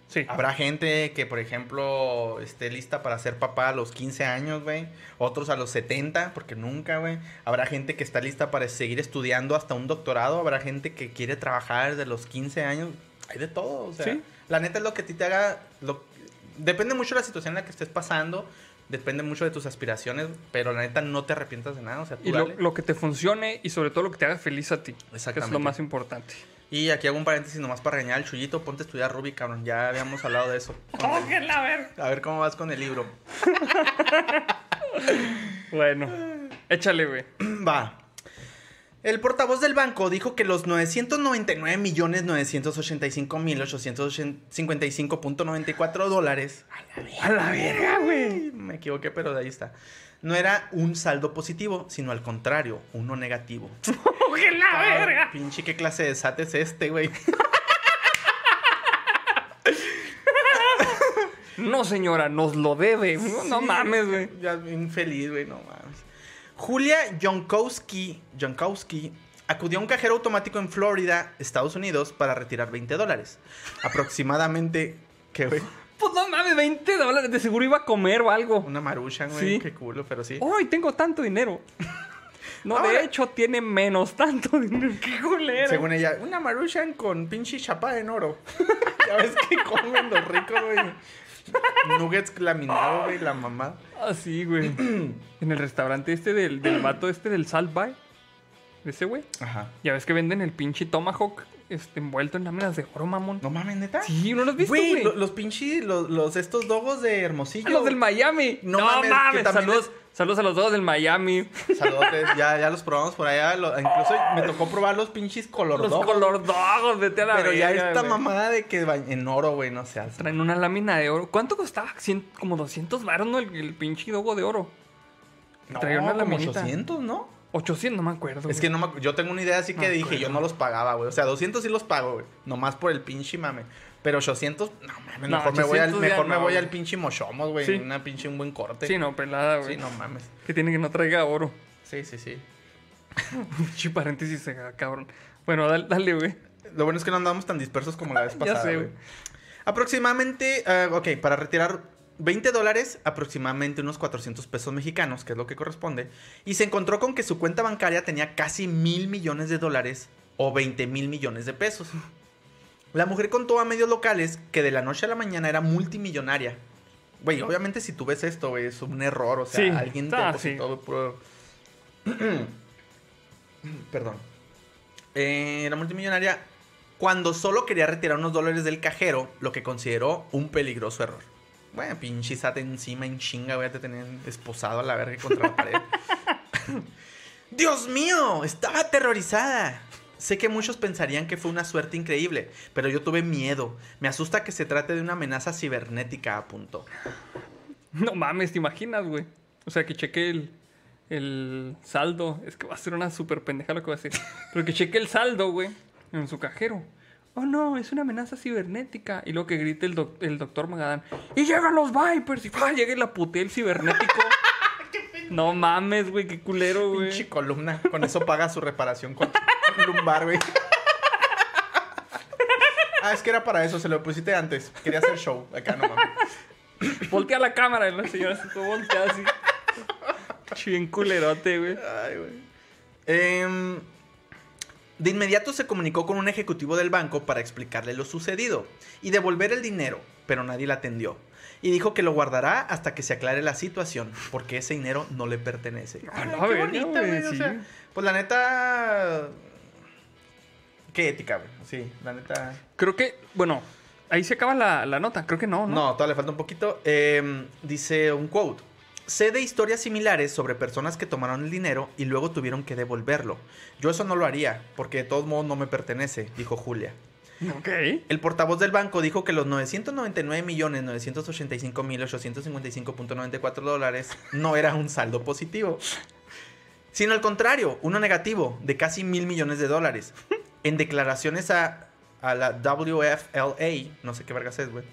Sí. Habrá gente que, por ejemplo, esté lista para ser papá a los 15 años, güey. Otros a los 70, porque nunca, güey. Habrá gente que está lista para seguir estudiando hasta un doctorado. Habrá gente que quiere trabajar desde los 15 años. Hay de todo, o sea. Sí. La neta es lo que a ti te haga... Lo... Depende mucho de la situación en la que estés pasando. Depende mucho de tus aspiraciones. Pero la neta no te arrepientas de nada. O sea, tú Y lo, dale. lo que te funcione y sobre todo lo que te haga feliz a ti. Que es Exactamente. lo más importante. Y aquí hago un paréntesis nomás para regañar al chullito. Ponte a estudiar Ruby, cabrón. Ya habíamos hablado de eso. ¡Oh, que la ver! A ver cómo vas con el libro. Bueno, échale, güey. Va. El portavoz del banco dijo que los 999 millones 985 mil 855.94 dólares. A la verga, güey. Me equivoqué, pero de ahí está. No era un saldo positivo, sino al contrario, uno negativo. ¡Oh, que la verga! Pinche, ¿qué clase de desate es este, güey? No, señora, nos lo debe. No, mames, güey. Ya infeliz, güey, no mames. Julia Jonkowski, Jonkowski acudió a un cajero automático en Florida, Estados Unidos, para retirar 20 dólares. Aproximadamente, ¿qué, güey? Pues no mames, 20 dólares. De seguro iba a comer o algo. Una maruchan, güey. Sí. Qué culo, pero sí. ¡Ay, tengo tanto dinero! No, Ahora- de hecho, tiene menos tanto dinero. ¡Qué culero! Según ella, una maruchan con pinche chapa en oro. ya ves que comen los ricos, güey. Nuggets laminados, güey, la mamá. Ah, sí, güey. en el restaurante este del, del vato este del Salt Bay. De ese, güey. Ajá. Ya ves que venden el pinche Tomahawk este, envuelto en láminas de oro, mamón. No mames, neta. Sí, ¿no lo has visto, Güey, güey? lo- los pinches, los, los estos dogos de Hermosillo. Ah, los del Miami. No No, mames, mames. Saludos, saludos a los dos del Miami. Saludos, ya, ya los probamos por allá. lo- incluso me tocó probar los pinches color Los dog, color dogos, vete a la Pero ya esta mamada de que en oro, güey, no se hace. Traen una lámina de oro. ¿Cuánto costaba? Cien- como 200 baros, ¿no? El, el pinche dogo de oro. No, Traía una como laminita. 800, ¿no? 800, no me acuerdo. Es que no me, yo tengo una idea así que No dije, acuerdo. yo no los pagaba, güey. O sea, 200 sí los pago, güey. Nomás por el pinche mame. Pero 800, no mames, No, mejor me voy, al, 800 ya mejor me no, voy güey. al pinche mochomos, güey. Sí. Una pinche un buen corte. Sí, no, pelada, güey. Sí, no mames. Que tiene que no traiga oro. Sí, sí, sí. Pinche paréntesis, cabrón. Bueno, dale, dale, güey. Lo bueno es que no andamos tan dispersos como la vez Ya pasada, sé, güey. güey. Aproximadamente, ah, ok, para retirar 20 dólares, aproximadamente unos 400 pesos mexicanos, que es lo que corresponde, y se encontró con que su cuenta bancaria tenía casi mil millones de dólares o 20 mil millones de pesos. La mujer contó a medios locales que de la noche a la mañana era multimillonaria. Güey, obviamente si tú ves esto, es un error, o sea, Sí. alguien te Ah, depositó puro- Perdón. Eh, la multimillonaria cuando solo quería retirar unos dólares del cajero, lo que consideró un peligroso error. Bueno, pinche sate encima en chinga, voy a te tener esposado a la verga contra la pared. ¡Dios mío! Estaba aterrorizada. Sé que muchos pensarían que fue una suerte increíble, pero yo tuve miedo. Me asusta que se trate de una amenaza cibernética, apuntó. No mames, ¿te imaginas, güey? O sea, que cheque el, el saldo. Es que va a ser una súper pendeja lo que va a decir. Pero que cheque el saldo, güey, en su cajero. Oh, no, es una amenaza cibernética. Y luego que grite el, doc- el doctor Magadán. ¡Y llegan los Vipers! Y ¡pah! llega y la putea el cibernético. no mames, güey, qué culero, güey. Pinche columna. Con eso paga su reparación con, con lumbar, güey. Ah, es que era para eso, se lo pusiste antes. Quería hacer show. Acá no mames. Voltea la cámara y la señora se fue voltea así. Bien culerote, güey. Ay, güey. Em, de inmediato se comunicó con un ejecutivo del banco para explicarle lo sucedido y devolver el dinero, pero nadie la atendió. Y dijo que lo guardará hasta que se aclare la situación, porque ese dinero no le pertenece. A Ay, la qué bonita, güey, o sea, pues la neta... Qué ética, güey. Sí, la neta... Creo que, bueno, ahí se acaba la, la nota. Creo que no, ¿no? No, todavía le falta un poquito. Eh, dice un quote. Sé de historias similares sobre personas que tomaron el dinero y luego tuvieron que devolverlo. Yo eso no lo haría, porque de todos modos no me pertenece, dijo Julia. Ok. El portavoz del banco dijo que los 999.985.855.94 dólares no era un saldo positivo, sino al contrario, uno negativo de casi mil millones de dólares. En declaraciones a, a la WFLA, no sé qué vergas es, güey.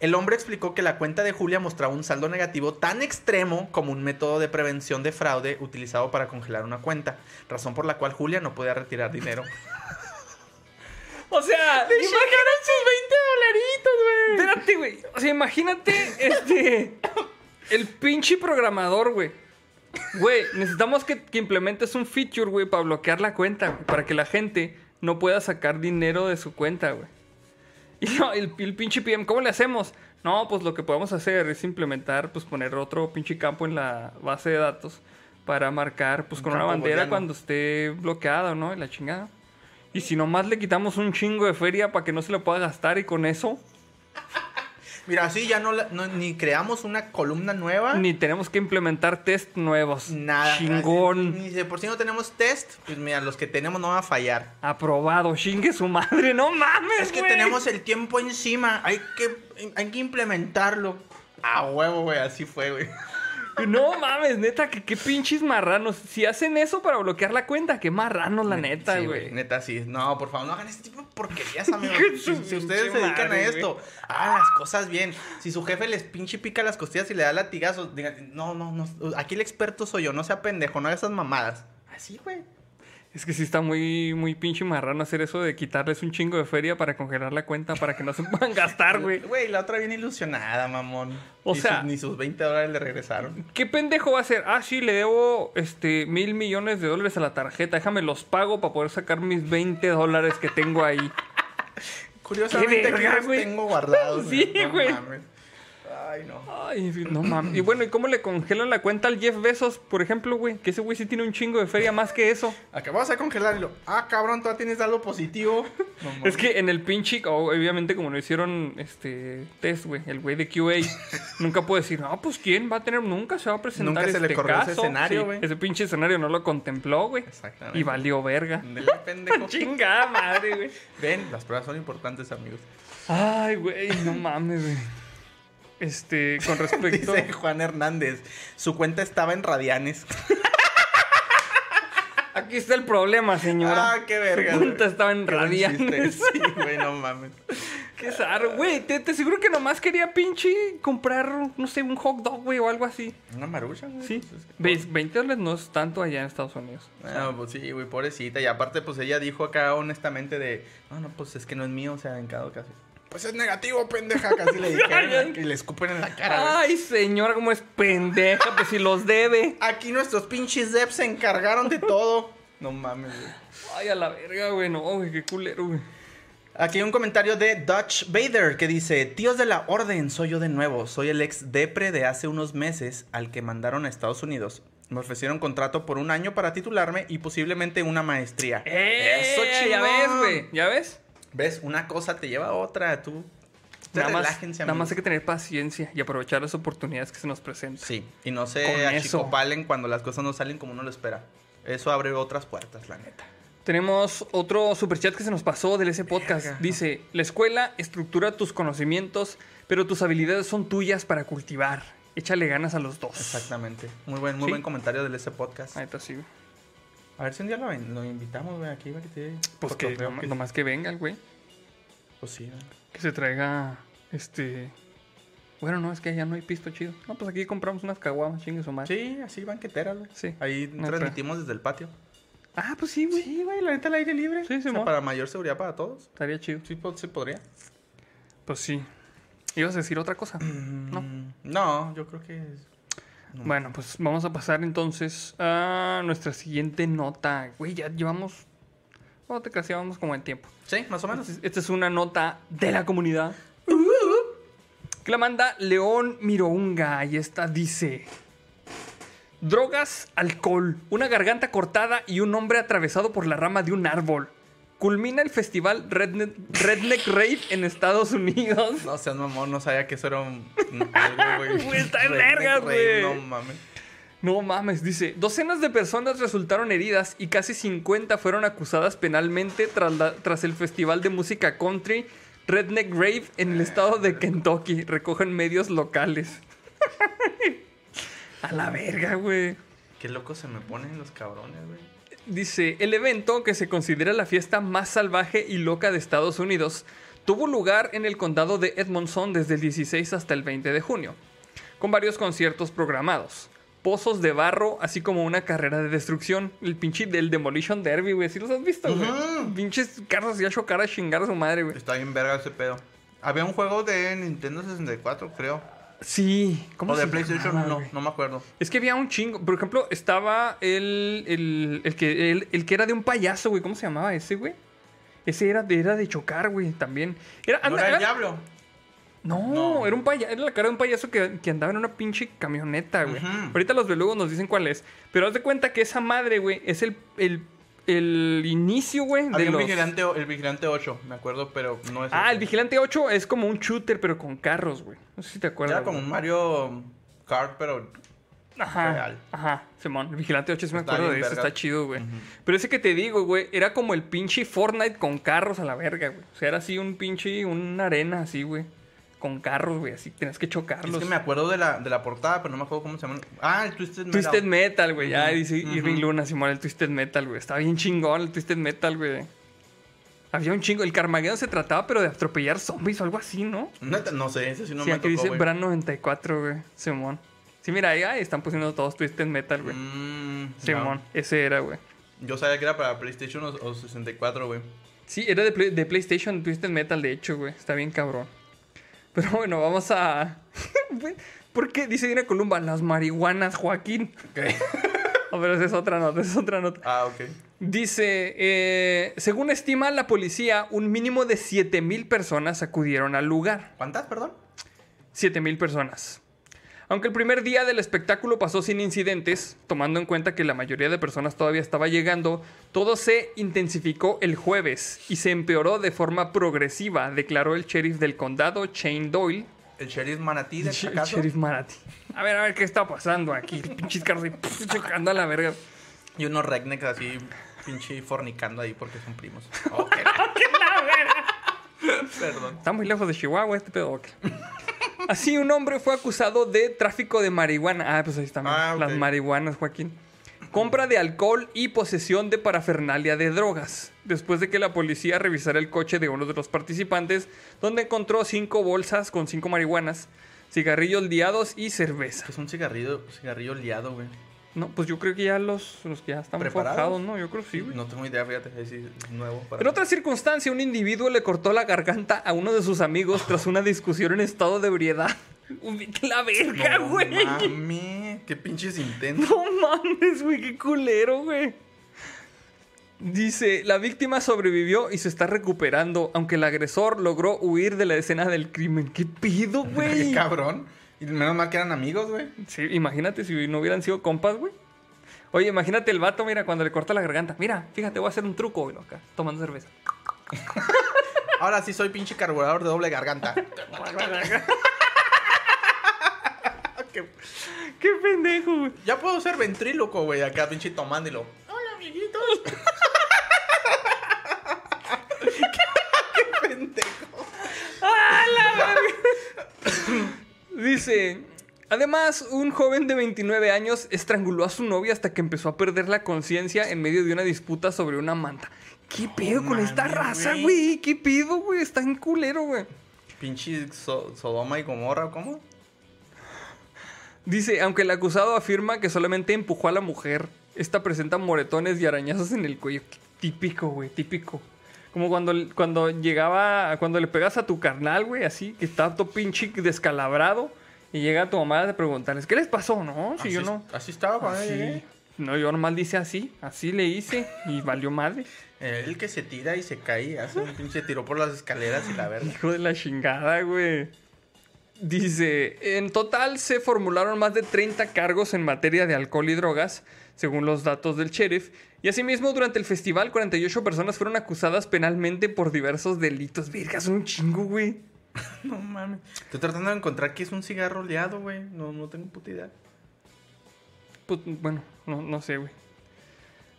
El hombre explicó que la cuenta de Julia mostraba un saldo negativo tan extremo como un método de prevención de fraude utilizado para congelar una cuenta, razón por la cual Julia no podía retirar dinero. O sea, Le chingaron sus 20 dolaritos, güey. Espérate, güey. O sea, imagínate este. El pinche programador, güey. Güey, necesitamos que, que implementes un feature, güey, para bloquear la cuenta, güey, para que la gente no pueda sacar dinero de su cuenta, güey. Y no, el, el pinche PM, ¿cómo le hacemos? No, pues lo que podemos hacer es implementar, pues poner otro pinche campo en la base de datos para marcar, pues Un con una bandera cuando esté bloqueado, ¿no? Y la chingada. Y si nomás le quitamos un chingo de feria para que no se le pueda gastar y con eso Mira, así ya no, no- ni creamos una columna nueva. Ni tenemos que implementar test nuevos. Nada. Chingón. Ni de por si no tenemos test, pues mira, los que tenemos no van a fallar. Aprobado. Chingue su madre. No mames. Es que tenemos el tiempo encima. Hay que, hay que implementarlo. A huevo, güey. Así fue, güey. No mames, neta, que qué pinches marranos. Si hacen eso para bloquear la cuenta, qué marranos, la neta, Sí, güey. Neta, sí. No, por favor, no hagan este tipo de porquerías, amigos. Si, ustedes se dedican madre, a esto, hagan las cosas bien. Si su jefe les pinche pica las costillas y le da latigazos, digan, no, no, no. Aquí el experto soy yo, no sea pendejo, no hagas esas mamadas. Así, güey. Es que sí está muy, muy pinche marrano hacer eso de quitarles un chingo de feria para congelar la cuenta para que no se puedan gastar, güey. Güey, la otra bien ilusionada, mamón. O Ni sea- sus- ni sus 20 dólares le regresaron. ¿Qué pendejo va a hacer? Ah, sí, le debo este mil millones de dólares a la tarjeta. Déjame los pago para poder sacar mis 20 dólares que tengo ahí. Curiosamente, Qué verga, tengo guardados. Sí, No güey. mames. Ay, no. Ay, no mames. Y bueno, ¿y cómo le congelan la cuenta al Jeff Bezos, por ejemplo, güey? Que ese güey sí tiene un chingo de feria más que eso. Acabamos de congelarlo. Ah, cabrón, todavía tienes algo positivo. No. Es que en el pinche, obviamente como no hicieron este test, güey, el güey de QA, nunca puede decir, no, pues quién va a tener, nunca se va a presentar Nunca se le este corrió ese caso". escenario, Sí, güey. ese pinche escenario no lo contempló, güey. Exactamente. Y valió verga. Pendejo. Chingada madre, güey. Ven, las pruebas son importantes, amigos. Ay, güey, no mames, güey. Este, con respecto... Dice Juan Hernández. Su cuenta estaba en Radianes. Aquí está el problema, señora. Ah, qué verga. Su güey. cuenta estaba en Qué radianes. Sí, güey, no mames. Qué zarro, güey. Te, te aseguro que nomás quería pinche comprar, no sé, un hot dog, güey, o algo así. Una marucha, güey. Sí. Pues es que- ¿Ves? 20 dólares no es tanto allá en Estados Unidos. Ah, pues sí, güey, pobrecita. Y aparte, pues ella dijo acá honestamente de, no, no, pues es que no es mío, o sea, en cada ocasión. Pues es negativo, pendeja, casi le dijeron. y le escupen en la cara. Ay, señora, cómo es pendeja, pues si los debe. Aquí nuestros pinches devs se encargaron de todo. No mames, güey. Ay, a la verga, güey, no, güey, qué culero, güey. Aquí hay un comentario de Dutch Vader que dice: Tíos de la Orden, soy yo de nuevo. Soy el ex depre de hace unos meses al que mandaron a Estados Unidos. Me ofrecieron contrato por un año para titularme y posiblemente una maestría. ¡Eh! ya chingón! ves, güey, ya ves. ¿Ves? Una cosa te lleva a otra. Tú. Nada más, nada más hay que tener paciencia y aprovechar las oportunidades que se nos presentan. Sí, y no se achicopalen cuando las cosas no salen como uno lo espera. Eso abre otras puertas, la neta. Tenemos otro superchat que se nos pasó del ese podcast. Verga. Dice, la escuela estructura tus conocimientos, pero tus habilidades son tuyas para cultivar. Échale ganas a los dos. Exactamente. Muy buen, muy Sí. buen comentario del ese podcast. Ahí está, sí. A ver si un día lo, lo invitamos, güey, aquí, güey, que te... Pues que nomás, nomás que venga el güey. Pues sí, güey. Que se traiga, este... Bueno, no, es que allá no hay pisto chido. No, pues aquí compramos unas caguamas, chingue su madre. Sí, así banqueteras, güey. Sí. Ahí No, transmitimos desde el patio. Ah, pues sí, güey. Sí, güey, la neta al aire libre. Sí, O sea, Simón. para mayor seguridad para todos. Estaría chido. Sí, po- sí podría. Pues sí. ¿Ibas a decir otra cosa? No. Mm, No, yo creo que... no. Bueno, pues vamos a pasar entonces a nuestra siguiente nota. Güey, ya llevamos... No te creas, ya vamos como en tiempo. Sí, más o menos. Esta es- esta es una nota de la comunidad. Que la manda León Mirounga y esta dice... Drogas, alcohol, una garganta cortada y un hombre atravesado por la rama de un árbol. Culmina el festival Redneck, Redneck Rave en Estados Unidos. No seas mamón, no sabía que eso era un... un- algo, güey. Güey, está en vergas, güey. No mames. No mames, dice, docenas de personas resultaron heridas y casi 50 fueron acusadas penalmente tras, la- tras el festival de música country Redneck Rave en el estado de Kentucky, recogen medios locales. A la verga, güey. Qué locos se me ponen los cabrones, güey. Dice, el evento, que se considera la fiesta más salvaje y loca de Estados Unidos, tuvo lugar en el condado de Edmondson desde el 16 hasta el 20 de junio, con varios conciertos programados. pozos de barro, así como una carrera de destrucción. El pinche del Demolition Derby, güey. ¿Sí los has visto, güey? Ujú. Pinches carros y a chocar a chingar a su madre, güey. Está bien verga ese pedo. Había un juego de Nintendo 64, creo. Sí. ¿Cómo O de se PlayStation, llamaba, no, güey? no me acuerdo. Es que había un chingo. Por ejemplo, estaba el, el, el que, el, el que era de un payaso, güey. ¿Cómo se llamaba ese, güey? Ese era de, era de chocar, güey, también. Era, ¿No anda- era el era- diablo? No, No. era un payaso, era la cara de un payaso que, que andaba en una pinche camioneta, güey. Ujú. Ahorita los biólogos nos dicen cuál es. Pero haz de cuenta que esa madre, güey, es el, el, el inicio, güey, de Había un los... vigilante, el vigilante 8, me acuerdo, pero no es. Ah, el Vigilante 8 es como un shooter, pero con carros, güey. No sé si te acuerdas. Era como un Mario Kart, pero. Ajá, real. ajá, Simón. El Vigilante 8 sí me Está acuerdo de eso, verga. está chido, güey. Pero ese que te digo, güey, era como el pinche Fortnite con carros a la verga, güey. O sea, era así un pinche, una arena así, güey. Con carros, güey, así tenías que chocarlos. Es que me acuerdo de la, de la portada, pero no me acuerdo cómo se llama. Ah, el Twisted Metal. Twisted Metal, güey. Ya dice ujú. Irving Luna, Simón, el Twisted Metal, güey. Estaba bien chingón el Twisted Metal, güey. Había un chingo. El Carmageddon se trataba, pero de atropellar zombies o algo así, ¿no? Neta, No, sé, ese sí no sí, me aquí tocó, dice. Bran 94, güey. Simón. Sí, mira, ahí, ahí están poniendo todos Twisted Metal, güey. Mm, Simón, no. ese era, güey. Yo sabía que era para PlayStation o, o 64, güey. Sí, era de PlayStation Twisted Metal, de hecho, güey. Está bien cabrón. Pero bueno, vamos a. ¿Por qué? Dice Dina Columba, las marihuanas, Joaquín. A ver, esa es otra nota, esa es otra nota. ah, ok. Dice, eh, según estima la policía, un mínimo de 7.000 personas acudieron al lugar. ¿Cuántas, perdón? 7.000 personas. Aunque el primer día del espectáculo pasó sin incidentes, tomando en cuenta que la mayoría de personas todavía estaba llegando, todo se intensificó el jueves y se empeoró de forma progresiva, declaró el sheriff del condado, Shane Doyle. ¿El Sheriff Manatí de acaso? sheriff Marathi. A ver, a ver qué está pasando aquí. Pinches carros ahí, chocando a la verga. Y unos rednecks así, pinche fornicando ahí porque son primos. Ok. Perdón. Está muy lejos de Chihuahua este pedo. Así, un hombre fue acusado de tráfico de marihuana. Ah, pues ahí están Ah, las marihuanas, Joaquín. Compra de alcohol y posesión de parafernalia de drogas. Después de que la policía revisara el coche de uno de los participantes, donde encontró cinco bolsas con cinco marihuanas, cigarrillos liados y cerveza. Es un cigarrillo, cigarrillo liado, güey. No, pues yo creo que ya los, los que ya están ¿Preparados? forjados, ¿no? Yo creo que sí, güey. No tengo idea, fíjate, es nuevo para En otra circunstancia, un individuo le cortó la garganta a uno de sus amigos tras una discusión en estado de ebriedad. La verga, No güey. mames, qué pinches intentos. No mames, güey, qué culero, güey. Dice, la víctima sobrevivió y se está recuperando, aunque el agresor logró huir de la escena del crimen. ¿Qué pido, Qué güey? cabrón. Y menos mal que eran amigos, güey. Sí, imagínate si no hubieran sido compas, güey. Oye, imagínate el vato, mira, cuando le corta la garganta. Mira, fíjate, voy a hacer un truco, güey, acá, tomando cerveza. Ahora sí soy pinche carburador de doble garganta. qué, qué pendejo, güey. Ya puedo ser ventríloco, güey, acá pinche tomándolo. Hola, amiguitos. qué pendejo. Dice, además, un joven de 29 años estranguló a su novia hasta que empezó a perder la conciencia en medio de una disputa sobre una manta. ¿Qué pedo con esta raza, güey. ¿Qué pedo, güey? Está en culero, güey. Pinche So- Sodoma y Gomorra, ¿cómo? Dice, aunque el acusado afirma que solamente empujó a la mujer, esta presenta moretones y arañazos en el cuello. Típico, güey, típico. Como cuando, cuando llegaba, cuando le pegas a tu carnal, güey, así, que está todo pinche descalabrado, y llega tu mamá a preguntarles, ¿qué les pasó? No, si así, yo no. Así estaba Así. llegué. No, yo normal dice así, así le hice y valió madre. El que se tira y se cae, hace un pinche tiro por las escaleras y la verga. Hijo de la chingada, güey. Dice, en total se formularon más de 30 cargos en materia de alcohol y drogas, según los datos del sheriff. Y asimismo, durante el festival, 48 personas fueron acusadas penalmente por diversos delitos. Vergas, un chingo, güey. No mames. Estoy tratando de encontrar qué es un cigarro oleado, güey. No, no tengo puta idea. Pues, bueno, no, no sé, güey.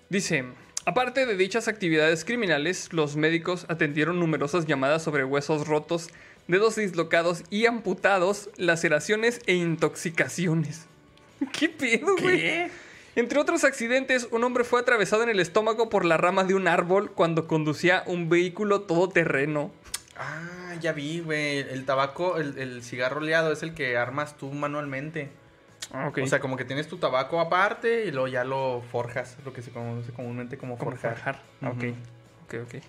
Dice, aparte de dichas actividades criminales, los médicos atendieron numerosas llamadas sobre huesos rotos, dedos dislocados y amputados, laceraciones e intoxicaciones. ¿Qué pedo, güey? Entre otros accidentes, un hombre fue atravesado en el estómago por la rama de un árbol cuando conducía un vehículo todoterreno. Ah, ya vi, güey. El tabaco, el, el cigarro oleado es el que armas tú manualmente. Ah, ok. O sea, como que tienes tu tabaco aparte y luego ya lo forjas, lo que se conoce comúnmente como, forjar. forjar. Ujú. Ok. Ok, ok.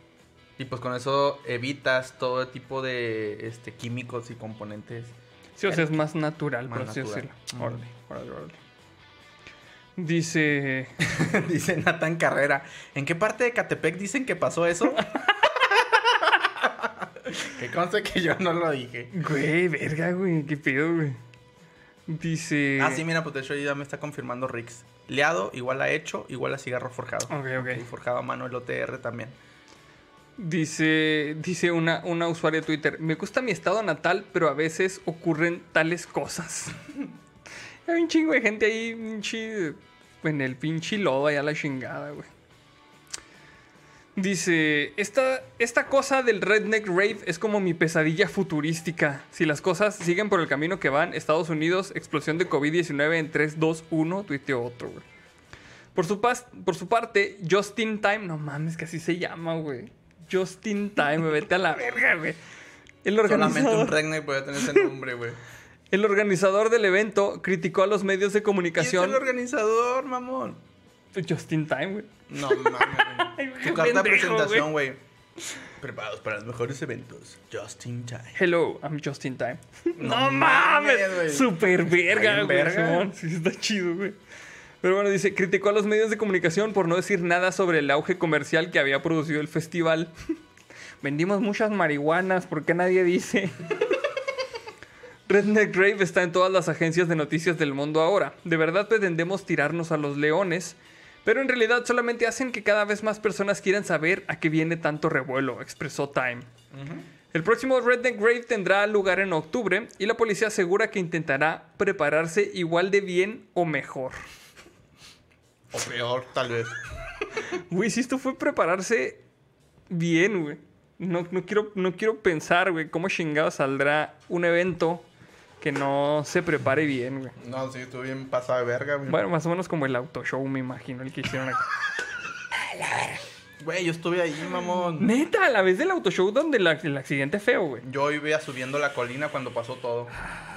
Y pues con eso evitas todo tipo de este, químicos y componentes. Sí, o sea, es más natural, Más por así natural. decirlo. Ujú. Órale, órale, órale. Dice. Dice Nathan Carrera. ¿En qué parte de Catepec dicen que pasó eso? que conste que yo no lo dije. Güey, verga, güey. ¿Qué pedo, güey? Dice. Ah, sí, mira, pues de hecho ya me está confirmando Rix. Leado igual a hecho, igual a cigarro forjado. Ok, ok. Y forjado a mano el OTR también. Dice, dice una, una usuaria de Twitter, me gusta mi estado natal, pero a veces ocurren tales cosas. Hay un chingo de gente ahí, pinche, en el pinche lodo allá la chingada, güey. Dice, esta, esta cosa del Redneck Rave es como mi pesadilla futurística. Si las cosas siguen por el camino que van, Estados Unidos, explosión de COVID-19 en 3, 2, 1, tuiteó otro, güey. Por su, pas- por su parte, Justin Time, no mames, que así se llama, güey. Justin Time, vete a la verga, güey. El Solamente un organizador, redneck puede tener ese nombre, güey. El organizador del evento criticó a los medios de ¿Quién es comunicación. el organizador, mamón? Justin Time, güey. No mames. Tu carta de presentación, güey. Preparados para los mejores eventos. Just in time. Hello, I'm Justin Time. No No, mames, mames, güey. super verga, güey. Sí, está chido, güey. Pero bueno, dice, criticó a los medios de comunicación por no decir nada sobre el auge comercial que había producido el festival. Vendimos muchas marihuanas, ¿por qué nadie dice? Redneck Rave está en todas las agencias de noticias del mundo ahora. De verdad pretendemos tirarnos a los leones, pero en realidad solamente hacen que cada vez más personas quieran saber a qué viene tanto revuelo, expresó Time. El próximo Redneck Rave tendrá lugar en octubre y la policía asegura que intentará prepararse igual de bien o mejor. O peor, tal vez. Güey, si esto fue prepararse bien, güey. No, no, quiero, no quiero pensar, güey, cómo chingado saldrá un evento que no se prepare bien, güey. No, sí, estuvo bien pasado de verga, güey. Bueno, más o menos como el auto show, me imagino, el que hicieron acá. Güey, yo estuve ahí, mamón. Neta, a la vez del auto show donde la- el accidente feo, güey. Yo iba subiendo la colina cuando pasó todo.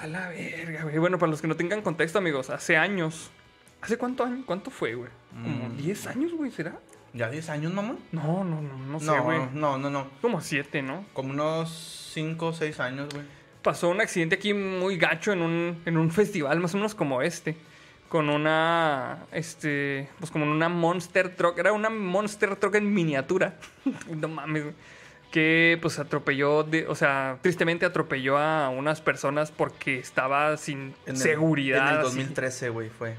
A la verga, güey. Bueno, para los que no tengan contexto, amigos, hace años. ¿Hace cuánto año? ¿Cuánto fue, güey? Como Mm. 10 años, güey, ¿será? ¿Ya 10 años, mamón? No, no, no, no sé, No, güey. no, no, no. Como 7, ¿no? Como unos 5 o 6 años, güey. Pasó un accidente aquí muy gacho en un, en un festival, más o menos como este. Con una, este, pues como una Monster Truck. Era una Monster Truck en miniatura. no mames, güey. Que pues atropelló, de, o sea, tristemente atropelló a unas personas porque estaba sin En el- seguridad. En el así. 2013, güey, fue.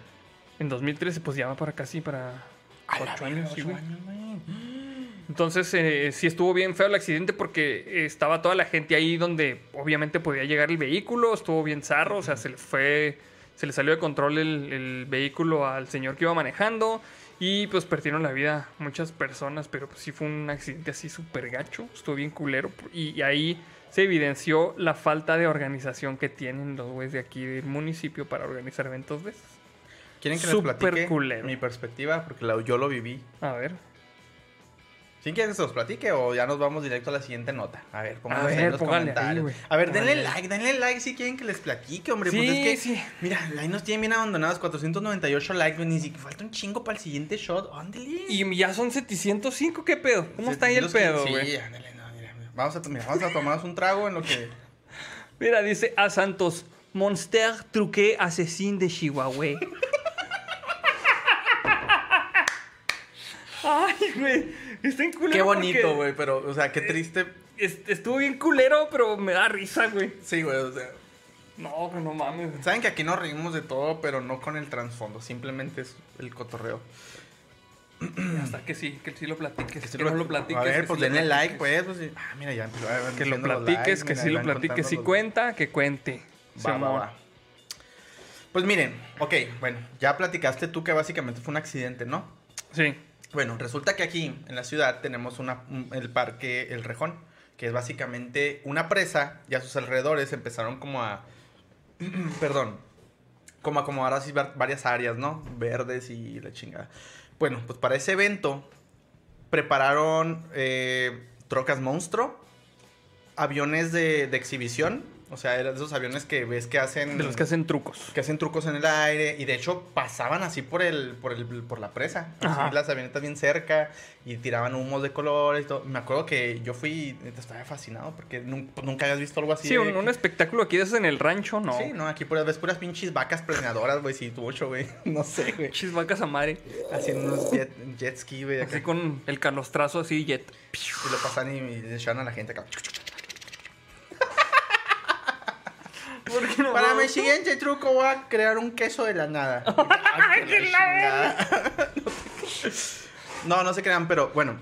En 2013, pues ya va para casi para A la 8 verga, años, sí, ocho güey. años, güey. Entonces, eh, sí estuvo bien feo el accidente porque eh, estaba toda la gente ahí donde obviamente podía llegar el vehículo, estuvo bien zarro, o sea, se le fue, se le salió de control el, el vehículo al señor que iba manejando y pues perdieron la vida muchas personas, pero pues sí fue un accidente así súper gacho, estuvo bien culero y, y ahí se evidenció la falta de organización que tienen los güeyes de aquí del municipio para organizar eventos de esos. ¿Quieren que les platique culero. mi perspectiva? Porque la- yo lo viví. A ver. ¿Sí quieren que se los platique o ya nos vamos directo a la siguiente nota? A ver, pónganlos A ver, en los ahí, comentarios. a ver, denle like, denle like si quieren que les platique, hombre. Sí, pues es que, sí. mira, ahí nos tienen bien abandonados, 498 likes, ni siquiera falta un chingo para el siguiente shot. Ándale. Y ya son 705, ¿qué pedo? ¿Cómo está ahí el 715, pedo, güey? Sí, ándale, no, mira, mira. Vamos a, mira, vamos a tomarnos un trago en lo que... Mira, dice a Santos, Monster truqué asesín de Chihuahua. Ay, güey, está en culero Qué bonito, güey, pero, o sea, qué triste. es- Estuvo bien culero, pero me da risa, güey. Sí, güey, o sea... No, que no mames. güey. Saben que aquí nos reímos de todo, pero no con el trasfondo, simplemente es el cotorreo. Hasta que sí, que sí lo platiques. Que, Que sí no lo platiques. A ver, pues sí lo denle like, pues. pues. Ah, mira, ya empezó. Que lo platiques, likes, que mira, sí lo platiques. Si cuenta, que cuente. Va, va, va. Pues miren, ok, bueno, ya platicaste tú que básicamente fue un accidente, ¿no? Sí. Bueno, resulta que aquí en la ciudad tenemos un- el parque El Rejón, que es básicamente una presa y a sus alrededores empezaron como a, perdón, como a acomodar así va- varias áreas, ¿no? Verdes y la chingada. Bueno, pues para ese evento prepararon eh, trocas monstruo, aviones de, de exhibición O sea, eran de esos aviones que ves que hacen... De los que hacen trucos. que hacen trucos en el aire y de hecho pasaban así por el por el por la presa así, las avionetas bien cerca y tiraban humos de colores y todo me acuerdo que yo fui estaba fascinado porque nun- nunca habías visto algo así Sí, un, que- un espectáculo aquí de esos en el rancho, no. sí no aquí puras ves puras pinches vacas planeadoras güey sí mucho güey no sé güey Chisvacas a madre. haciendo unos jet, jet ski güey. Así con el canostrazo así, jet. y lo pasan y, y le echaban a la gente acá ¿Por qué no? Para mi siguiente truco voy a crear un queso de la nada. Ay, que la chingada. no, no se crean, pero bueno.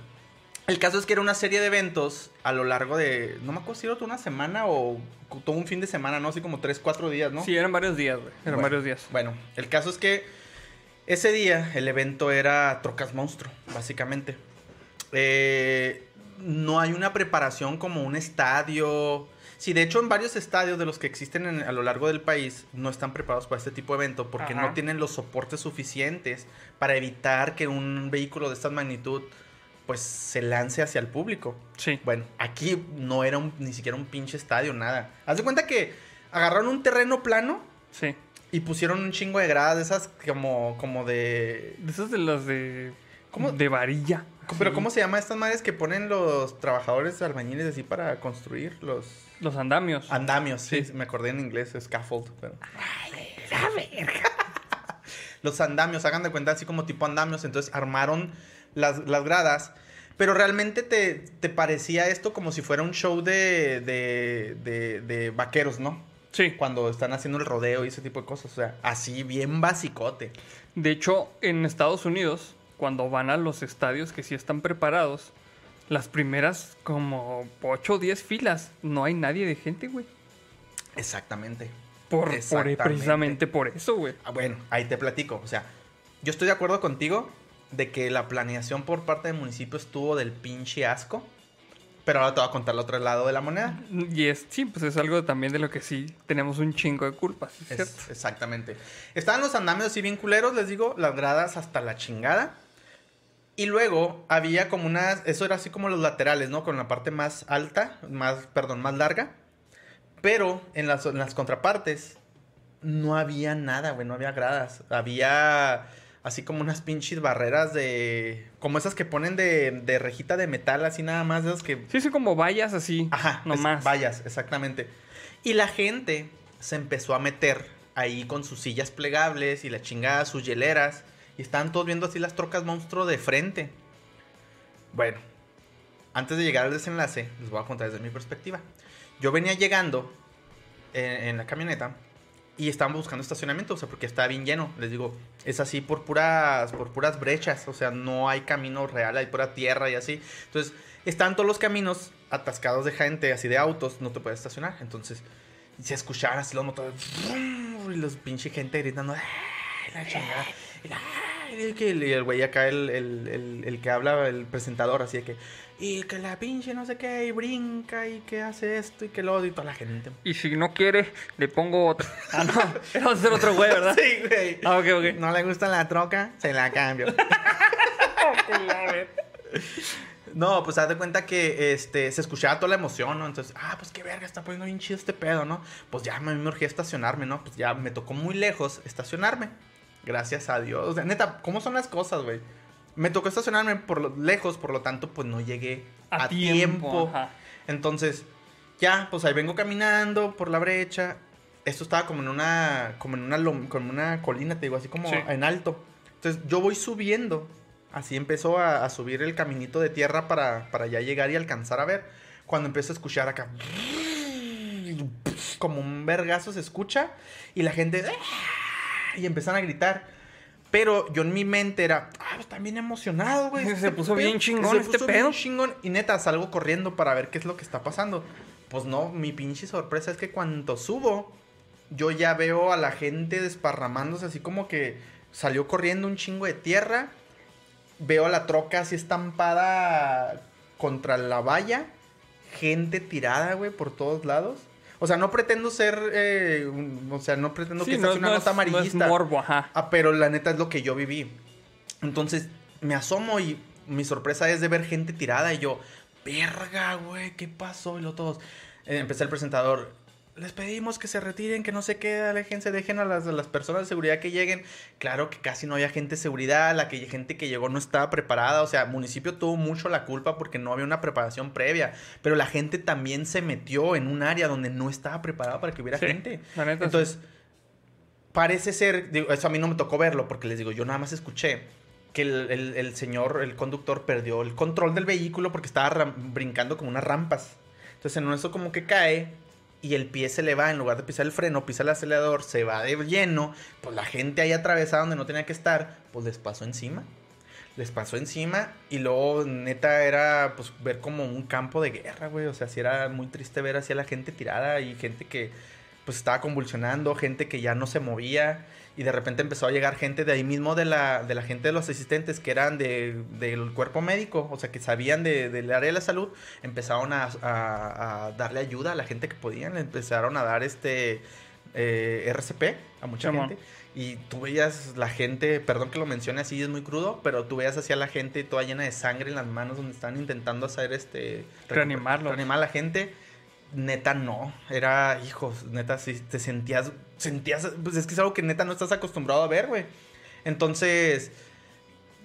El caso es que era una serie de eventos a lo largo de, no me acuerdo si era toda una semana o todo un fin de semana, ¿no? Así como tres, cuatro días, ¿no? Sí, eran varios días, güey. Eran Bueno, varios días. Bueno, el caso es que ese día el evento era Trocas Monstruo, básicamente. Eh, no hay una preparación como un estadio. Sí, de hecho en varios estadios de los que existen en- a lo largo del país no están preparados para este tipo de evento porque Ajá. no tienen los soportes suficientes para evitar que un vehículo de esta magnitud pues se lance hacia el público. Sí. Bueno, aquí no era un- ni siquiera un pinche estadio, nada. Haz de cuenta que agarraron un terreno plano Sí. y pusieron un chingo de gradas de esas como, como de... De esas de las de. ¿Cómo? De varilla. Pero Sí. ¿cómo se llama estas madres que ponen los trabajadores albañiles así para construir los Los andamios. andamios? Sí, Sí. me acordé en inglés, scaffold. Pero... los andamios, hagan de cuenta así como tipo andamios. Entonces armaron las, las gradas. Pero realmente te, te parecía esto como si fuera un show de, de, de, de vaqueros, ¿no? Sí. Cuando están haciendo el rodeo y ese tipo de cosas. O sea, así bien basicote. De hecho, en Estados Unidos, cuando van a los estadios que sí están preparados, las primeras como 8 o 10 filas, no hay nadie de gente, güey. Exactamente. Por, por- Exactamente. precisamente por eso, güey. Ah, bueno, ahí te platico. O sea, yo estoy de acuerdo contigo de que la planeación por parte del municipio estuvo del pinche asco. Pero ahora te voy a contar el otro lado de la moneda. Y es, sí, pues es algo también de lo que sí tenemos un chingo de culpa, ¿sí es exactamente. Estaban los andamios así bien culeros, les digo, las gradas hasta la chingada. Y luego había como unas, eso era así como los laterales, ¿no? Con la parte más alta, más, perdón, más larga. Pero en las, en las contrapartes no había nada, güey, no había gradas. Había así como unas pinches barreras de... Como esas que ponen de, de rejita de metal, así nada más, de esas que Sí, sí, como vallas así, Ajá, es- nomás. vallas, exactamente. Y la gente se empezó a meter ahí con sus sillas plegables y la chingada, sus hieleras. Y estaban todos viendo así las trocas monstruo de frente. Bueno, antes de llegar al desenlace, les voy a contar desde mi perspectiva. Yo venía llegando en, en la camioneta y estábamos buscando estacionamiento, o sea, porque estaba bien lleno. Les digo, es así por puras, por puras brechas, o sea, no hay camino real, hay pura tierra y así. Entonces, están todos los caminos atascados de gente, así de autos, no te puedes estacionar. Entonces, se escuchaban así los motores, y los pinche gente gritando, ¡ay, la chingada! Que- Y el güey acá, el, el, el, el que habla, el presentador, así de que, y que la pinche no sé qué, y brinca, y que hace esto, y que lo odio, y toda la gente. Y si no quiere, le pongo otra. Ah, no, era ser otro güey, ¿verdad? Sí, güey. Ah, ok, ok. No le gusta la troca, se la cambio. No, pues haz de cuenta que este, se escuchaba toda la emoción, ¿no? Entonces, ah, pues qué verga, está poniendo bien chido este pedo, ¿no? Pues ya me, me urgía estacionarme, ¿no? Pues ya me tocó muy lejos estacionarme. Gracias a Dios. O sea, neta, ¿cómo son las cosas, güey? Me tocó estacionarme por lo, lejos, por lo tanto, pues no llegué a, A tiempo. Entonces, ya, pues ahí vengo caminando por la brecha. Esto estaba como en una, como en una, lom- como una colina, te digo, así como Sí. en alto. Entonces, yo voy subiendo. Así empezó a, a subir el caminito de tierra para, para ya llegar y alcanzar a ver. Cuando empiezo a escuchar acá, como un vergazo se escucha y la gente, ¡ah! Y empiezan a gritar. Pero yo en mi mente era, ah, pues también emocionado, güey. Se este puso pedo". bien chingón Se este puso bien chingón. Y neta, salgo corriendo para ver qué es lo que está pasando. Pues no, mi pinche sorpresa es que cuando subo, yo ya veo a la gente desparramándose así como que salió corriendo un chingo de tierra. Veo a la troca así estampada contra la valla. Gente tirada, güey, por todos lados. O sea, no pretendo ser, eh, un- o sea, no pretendo Sí, que esta sea una nota no es amarillista. morbo, ajá. Ah, pero la neta es lo que yo viví. Entonces, me asomo y mi sorpresa es de ver gente tirada y yo, verga, güey, ¿qué pasó? Y luego todos, eh, empecé el presentador, les pedimos que se retiren, que no se queden, se dejen a las, a las personas de seguridad que lleguen. Claro que casi no había gente de seguridad, la que, gente que llegó no estaba preparada, o sea, el municipio tuvo mucho la culpa porque no había una preparación previa, pero la gente también se metió en un área donde no estaba preparada para que hubiera gente. Entonces, parece ser, digo, eso a mí no me tocó verlo porque les digo, yo nada más escuché que el, el señor, el conductor perdió el control del vehículo porque estaba brincando como unas rampas. Entonces en eso como que cae y el pie se le va, en lugar de pisar el freno, pisa el acelerador, se va de lleno, pues la gente ahí atravesada donde no tenía que estar, pues les pasó encima. Les pasó encima y luego neta era pues ver como un campo de guerra, güey. O sea, sí era muy triste ver así a la gente tirada y gente que pues estaba convulsionando, gente que ya no se movía y de repente empezó a llegar gente de ahí mismo de la, de la gente de los asistentes que eran de, del cuerpo médico, o sea, que sabían de, del área de la salud, empezaron a, a, darle ayuda a la gente que podían, le empezaron a dar este eh, RCP a mucha gente. Y tú veías la gente, perdón que lo mencione así, es muy crudo, pero tú veías hacia la gente toda llena de sangre en las manos donde están intentando hacer este... Reanimarlo. Reanimar a la gente neta no. Era, hijos, neta, si te sentías, sentías, pues es que es algo que neta no estás acostumbrado a ver, güey. Entonces,